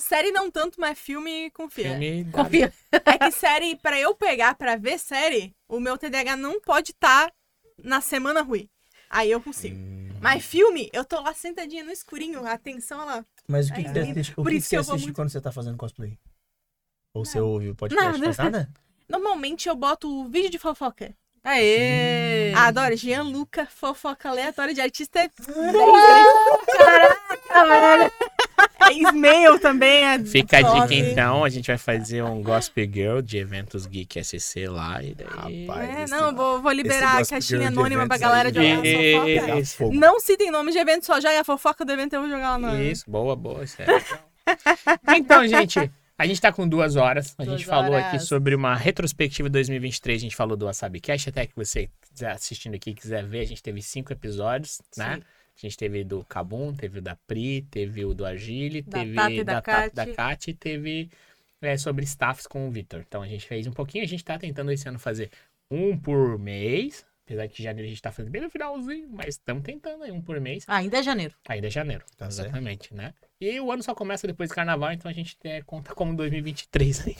Série não tanto, mas filme confia. filme... Confia. É que série, pra eu pegar pra ver série, o meu TDAH não pode estar na semana ruim. Aí eu consigo. Hum. Mas filme, eu tô lá sentadinha no escurinho, atenção lá. Mas o que, Aí, que você assiste, o que que que você assiste muito- quando você tá fazendo cosplay? Ou você ouve o podcast? Nada. Nada? *laughs* Normalmente eu boto vídeo de fofoca. Aê! Ah, adoro. Gianluca, fofoca aleatória de artista é *laughs* Caraca, é Ismail também. É Fica a dica top. então, a gente vai fazer um Gospel Girl de eventos Geek SC lá e daí... Rapaz. É, não, vou, vou liberar a de caixinha de anônima pra galera aí, jogar E- a fofoca. Não citem nome de evento, só joga a fofoca do evento eu vou jogar lá no. Isso, boa, boa, isso é. Então, gente, a gente tá com duas horas. A Duas gente falou horas. aqui sobre uma retrospectiva 2023. A gente falou do Wasabi Cash, até que você quiser assistindo aqui quiser ver, a gente teve cinco episódios, né? A gente teve do Kabum, teve o da Pri, teve o do Agile, Da teve Tata e da da e teve é, sobre staffs com o Vitor. Então a gente fez um pouquinho, a gente tá tentando esse ano fazer um por mês. Apesar que janeiro a gente tá fazendo bem no finalzinho, mas estamos tentando aí um por mês. Ainda é janeiro. Ainda é janeiro. Tá certo. exatamente, né? E o ano só começa depois do carnaval, então a gente é, conta como 2023 aí.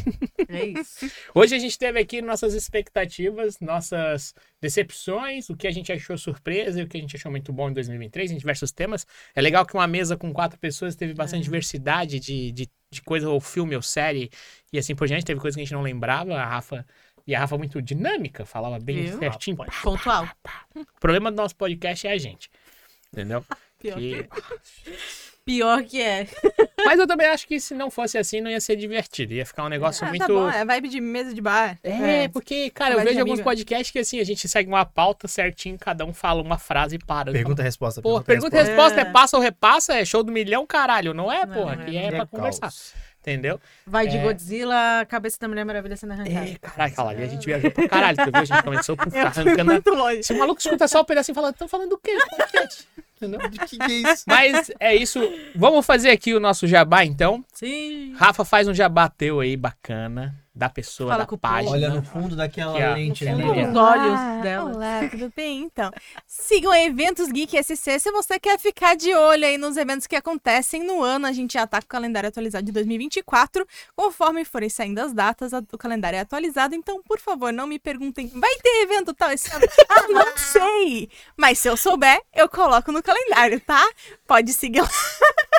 É isso. *laughs* Hoje a gente teve aqui nossas expectativas, nossas decepções, o que a gente achou surpresa e o que a gente achou muito bom em 2023, em diversos temas. É legal que uma mesa com quatro pessoas teve bastante diversidade de, de, de coisa, ou filme, ou série, e assim por diante. Teve coisa que a gente não lembrava. A Rafa. E a Rafa muito dinâmica, falava bem Viu? certinho. Pontual. *laughs* O problema do nosso podcast é a gente. Entendeu? *laughs* Pior Que- Pior que é. Mas eu também acho que se não fosse assim, não ia ser divertido. Ia ficar um negócio Ah, muito. tá bom, é vibe de mesa de bar. É, porque, cara, eu vejo alguns podcasts que assim, a gente segue uma pauta certinho, cada um fala uma frase e para. Pergunta e resposta. Porra, pergunta pergunta e resposta é. É. passa ou repassa, é show do milhão, caralho. Não é, Não, porra, não é, é é. pra Que conversar. Entendeu? Vai de É. Godzilla, cabeça da Mulher Maravilha sendo arrancada. É, caralho, caralho. A gente viajou pra caralho, tu viu? A gente começou *laughs* fui arrancando. muito longe. Se o maluco escuta só o pedacinho falando, estão falando do quê? Entendeu? *laughs* De que que é isso? Mas é isso. Vamos fazer aqui o nosso jabá, então. Sim. Rafa, faz um jabá teu aí, bacana, da pessoa, Fala da com o página. Olha no fundo daquela ó. lente ali. ó. dos olhos Olá, dela. Olá, tudo bem? Então, sigam Eventos Geek SC se você quer ficar de olho aí nos eventos que acontecem no ano. A gente já tá com o calendário atualizado de 2024. Conforme forem saindo as datas, o calendário é atualizado. Então, por favor, não me perguntem, vai ter evento tal esse ano? *laughs* Ah, não sei! Mas se eu souber, eu coloco no calendário, tá? Pode seguir lá. *laughs*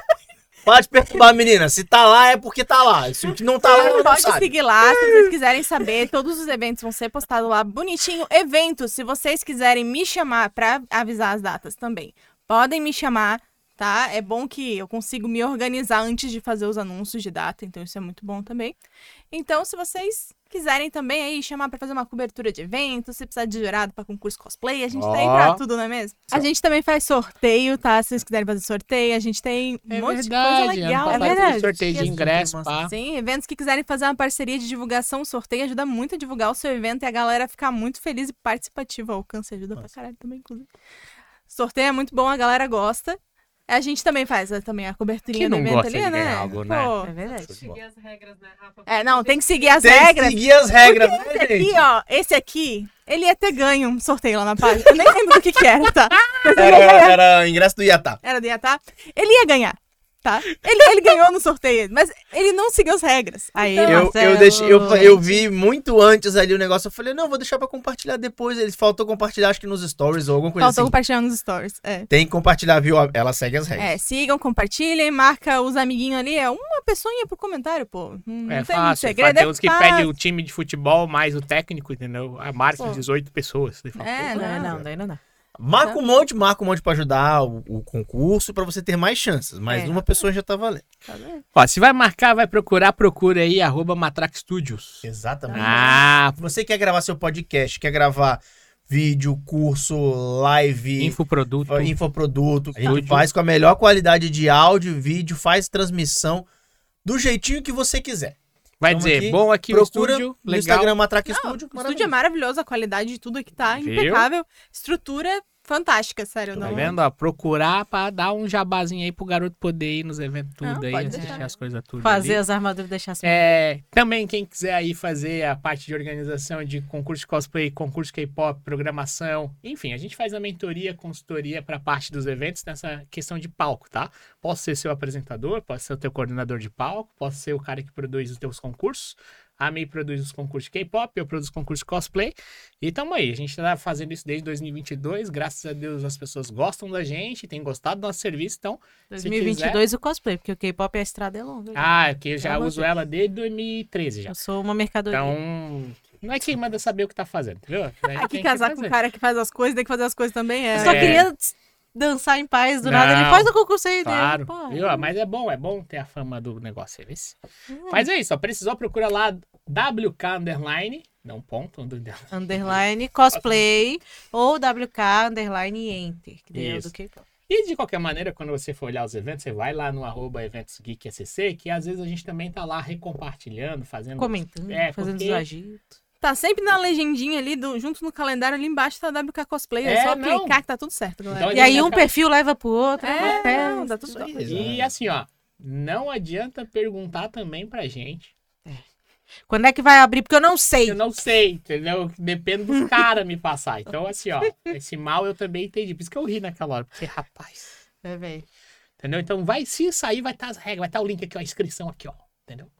Pode perturbar, menina. Se tá lá, é porque tá lá. Se não tá lá, não Pode sabe. seguir lá, se vocês quiserem saber. Todos os eventos vão ser postados lá bonitinho. Eventos, se vocês quiserem me chamar pra avisar as datas também. Podem me chamar, tá? É bom que eu consigo me organizar antes de fazer os anúncios de data, então isso é muito bom também. Então, se vocês quiserem também aí chamar pra fazer uma cobertura de evento, se precisar de jurado pra concurso cosplay, a gente tá aí Ó. pra tudo, não é mesmo? A gente também faz sorteio, tá? Se vocês quiserem fazer sorteio, a gente tem um É monte verdade, de coisa legal. É verdade. sorteio de ingresso, pá. Sim, eventos que quiserem fazer uma parceria de divulgação, sorteio ajuda muito a divulgar o seu evento e a galera ficar muito feliz e participativa. O alcance ajuda pra caralho também, inclusive. Sorteio é muito bom, a galera gosta. A gente também faz é, também a coberturinha Quem do não evento gosta ali, de né? ganhar algo, né? Pô, É verdade. Seguir as regras, né, Rafa? É, não, tem que seguir as Tem que regras. seguir as regras, né, Esse aqui, gente? ó, esse aqui, ele ia ter ganho um sorteio lá na página. Eu nem lembro do que que era, tá? Era, era ingresso do Iatá. Era do Iatá. Ele ia ganhar, tá? Ele, ele ganhou no sorteio, mas ele não seguiu as regras. Aí, Então, Eu, Marcelo, eu, deixei, eu, eu vi muito antes ali o negócio. Eu falei, não, vou deixar pra compartilhar depois. Eles faltou compartilhar, acho que nos stories ou alguma coisa faltou assim. compartilhar nos stories. É. Tem que compartilhar, viu? Ela segue as regras. É, sigam, compartilhem, marca os amiguinhos ali. É uma pessoinha pro comentário, pô. Não É fácil. segredo. Tem é uns que pedem o time de futebol mais o técnico, entendeu? A marca de 18 pessoas. Fala, É, não, Não, não, daí não dá. Marca um monte, marca um monte pra ajudar o, o concurso pra você ter mais chances. Mas É. uma pessoa já tá valendo. Tá? Ó, se vai marcar, vai procurar, procura aí, arroba Matrax Studios. Exatamente. Ah, Você quer gravar seu podcast, quer gravar vídeo, curso, live, Infoproduto. infoproduto. A gente faz com a melhor qualidade de áudio, vídeo, faz transmissão do jeitinho que você quiser. Vai Tamo dizer, aqui, bom aqui o Procura estúdio, no legal. Instagram Matraca Estúdio. o estúdio é maravilhoso, a qualidade de tudo aqui tá Viu? impecável. Estrutura fantástica, sério. Tá não... vendo? Ó, procurar pra dar um jabazinho aí pro garoto poder ir nos eventos tudo Não, aí, pode assistir deixar. as coisas tudo. Fazer ali. as armaduras e deixar assim. É, também quem quiser aí fazer a parte de organização de concurso de cosplay, concurso K-pop, programação, enfim, a gente faz a mentoria, consultoria para parte dos eventos nessa questão de palco, tá? Posso ser seu apresentador, posso ser o teu coordenador de palco, posso ser o cara que produz os teus concursos. A MEI produz os concursos de K-pop, eu produzo concurso de cosplay. E tamo aí, a gente tá fazendo isso desde 2022. Graças a Deus as pessoas gostam da gente, têm gostado do nosso serviço. Então, se 2022 o cosplay, porque o K-pop a estrada é longa. ah, que eu já Pelo uso ela desde 2013 já. Eu sou uma mercadoria. Então, não é quem manda saber o que tá fazendo, entendeu? É Aqui quem casar quer com o cara que faz as coisas, tem que fazer as coisas também. É. Eu só É. queria dançar em paz do nada. Ele Não. faz o concurso aí Claro, dele. Pô. viu? Mas é bom, é bom ter a fama do negócio. É esse. Hum. Mas é isso, ó, precisou, procura lá WK Underline, não ponto, underline. Underline cosplay ou WK underline enter. Que é do K-pop. E de qualquer maneira, quando você for olhar os eventos, você vai lá no arroba eventos Geek SCC, que às vezes a gente também tá lá recompartilhando, fazendo... Comentando, É, fazendo porque- os agitos. Tá sempre na legendinha ali, do- junto no calendário ali embaixo tá WK Cosplay. É, É, só não. clicar que tá tudo certo, galera. Então, E aí um acaba- perfil leva pro outro. É, até- não, dá tudo certo. E assim, ó, não adianta perguntar também pra gente. Quando é que vai abrir? Porque eu não sei. Eu não sei, entendeu? Depende dos *laughs* caras me passar. Então, assim, ó, esse mal eu também entendi. Por isso que eu ri naquela hora. Porque, rapaz, É, velho. entendeu? Então, vai, se sair, vai estar as regras, vai estar o link aqui, ó, a inscrição aqui, ó. Entendeu?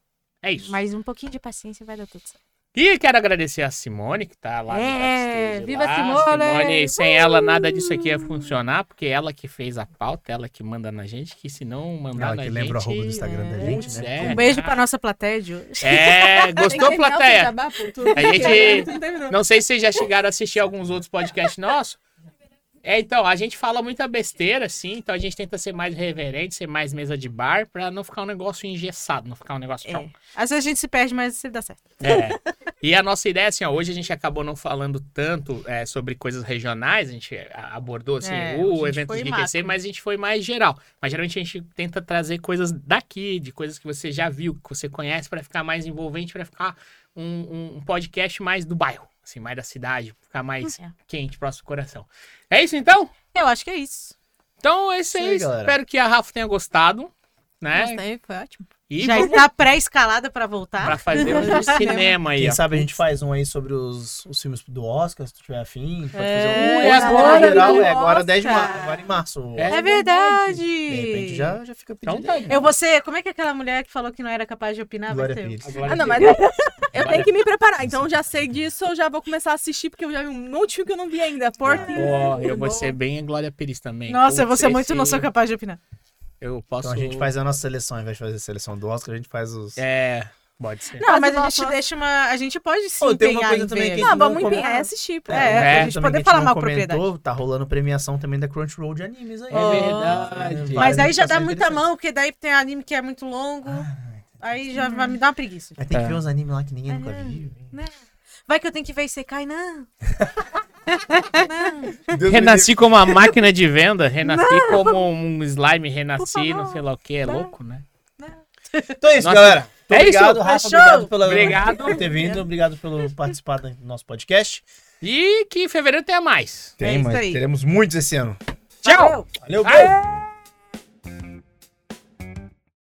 É isso. Mas um pouquinho de paciência vai dar tudo certo. E quero agradecer a Simone, que tá lá no É, viva lá. Simone! Simone, sem ela nada disso aqui ia funcionar, porque ela que fez a pauta, ela que manda na gente, que se não mandar Ela na que gente... lembra o arroba do Instagram da gente, né? é, um beijo tá. pra nossa plateia de hoje. É, *laughs* que gostou, plateia? A gente-. *laughs* Não sei se vocês já chegaram a assistir alguns outros podcasts nossos. É, então, a gente fala muita besteira, assim, então a gente tenta ser mais reverente, ser mais mesa de bar, pra não ficar um negócio engessado, não ficar um negócio. É. Às vezes a gente se perde, mas sempre dá certo. É. E a nossa ideia, assim, ó, hoje a gente acabou não falando tanto é, sobre coisas regionais, a gente a- abordou, assim, É, o evento de enriquecer, mas a gente foi mais geral. Mas geralmente a gente tenta trazer coisas daqui, de coisas que você já viu, que você conhece, pra ficar mais envolvente, pra ficar um- um podcast mais do bairro, assim, mais da cidade, ficar mais É. quente, próximo do coração. É isso, então? Eu acho que é isso. Então, é isso aí. Espero que a Rafa tenha gostado, né? Gostei, foi ótimo. E Já vamos está pré-escalada pra voltar. pra fazer um *laughs* cinema aí, Quem ó. sabe a gente faz um aí sobre os, os filmes do Oscar, se tu tiver afim. Pode É, fazer um. Oscar agora, geral, é agora 10 de março, agora em março. É É verdade. De repente já, já fica Então pedido. tá. Eu vou ser. Como é que é aquela mulher que falou que não era capaz de opinar? Glória Vai Ah, não, mas eu tenho que me preparar. Então já sei disso, eu já vou começar a assistir, porque eu já vi um monte de filme que eu não vi ainda. Porto. Ó, eu vou ser bem a Glória Pires também. Nossa, eu vou Putz, ser muito esse não sou capaz de opinar. Eu posso. Então a gente faz a nossa seleção, ao invés de fazer a seleção do Oscar, a gente faz os. É, pode ser. Não, Mas mas a gente deixa uma. A gente pode se Ô, tem uma coisa também que- Não, não vamos empenhar e assistir. pô. É, É, pra gente poder falar mal propriedade. Tá rolando premiação também da Crunchyroll de animes aí. É verdade. Mas aí já dá muita mão, porque daí tem anime que é muito longo. Aí já vai me dar uma preguiça. Mas tem que É. ver uns animes lá que ninguém nunca É. viu. Vai que eu tenho que ver Isekai, não. *laughs* *laughs* Renasci como uma máquina de venda, renasci como um slime, renasci, não sei lá o que, é louco, né? Então é isso, Nossa, galera. Muito é isso. obrigado, Rafa. Fechou. Obrigado, pela, Obrigado. por ter vindo. Obrigado pelo participar do nosso podcast. E que em fevereiro tenha mais. É isso aí. teremos muitos esse ano. Tchau! Valeu. Valeu.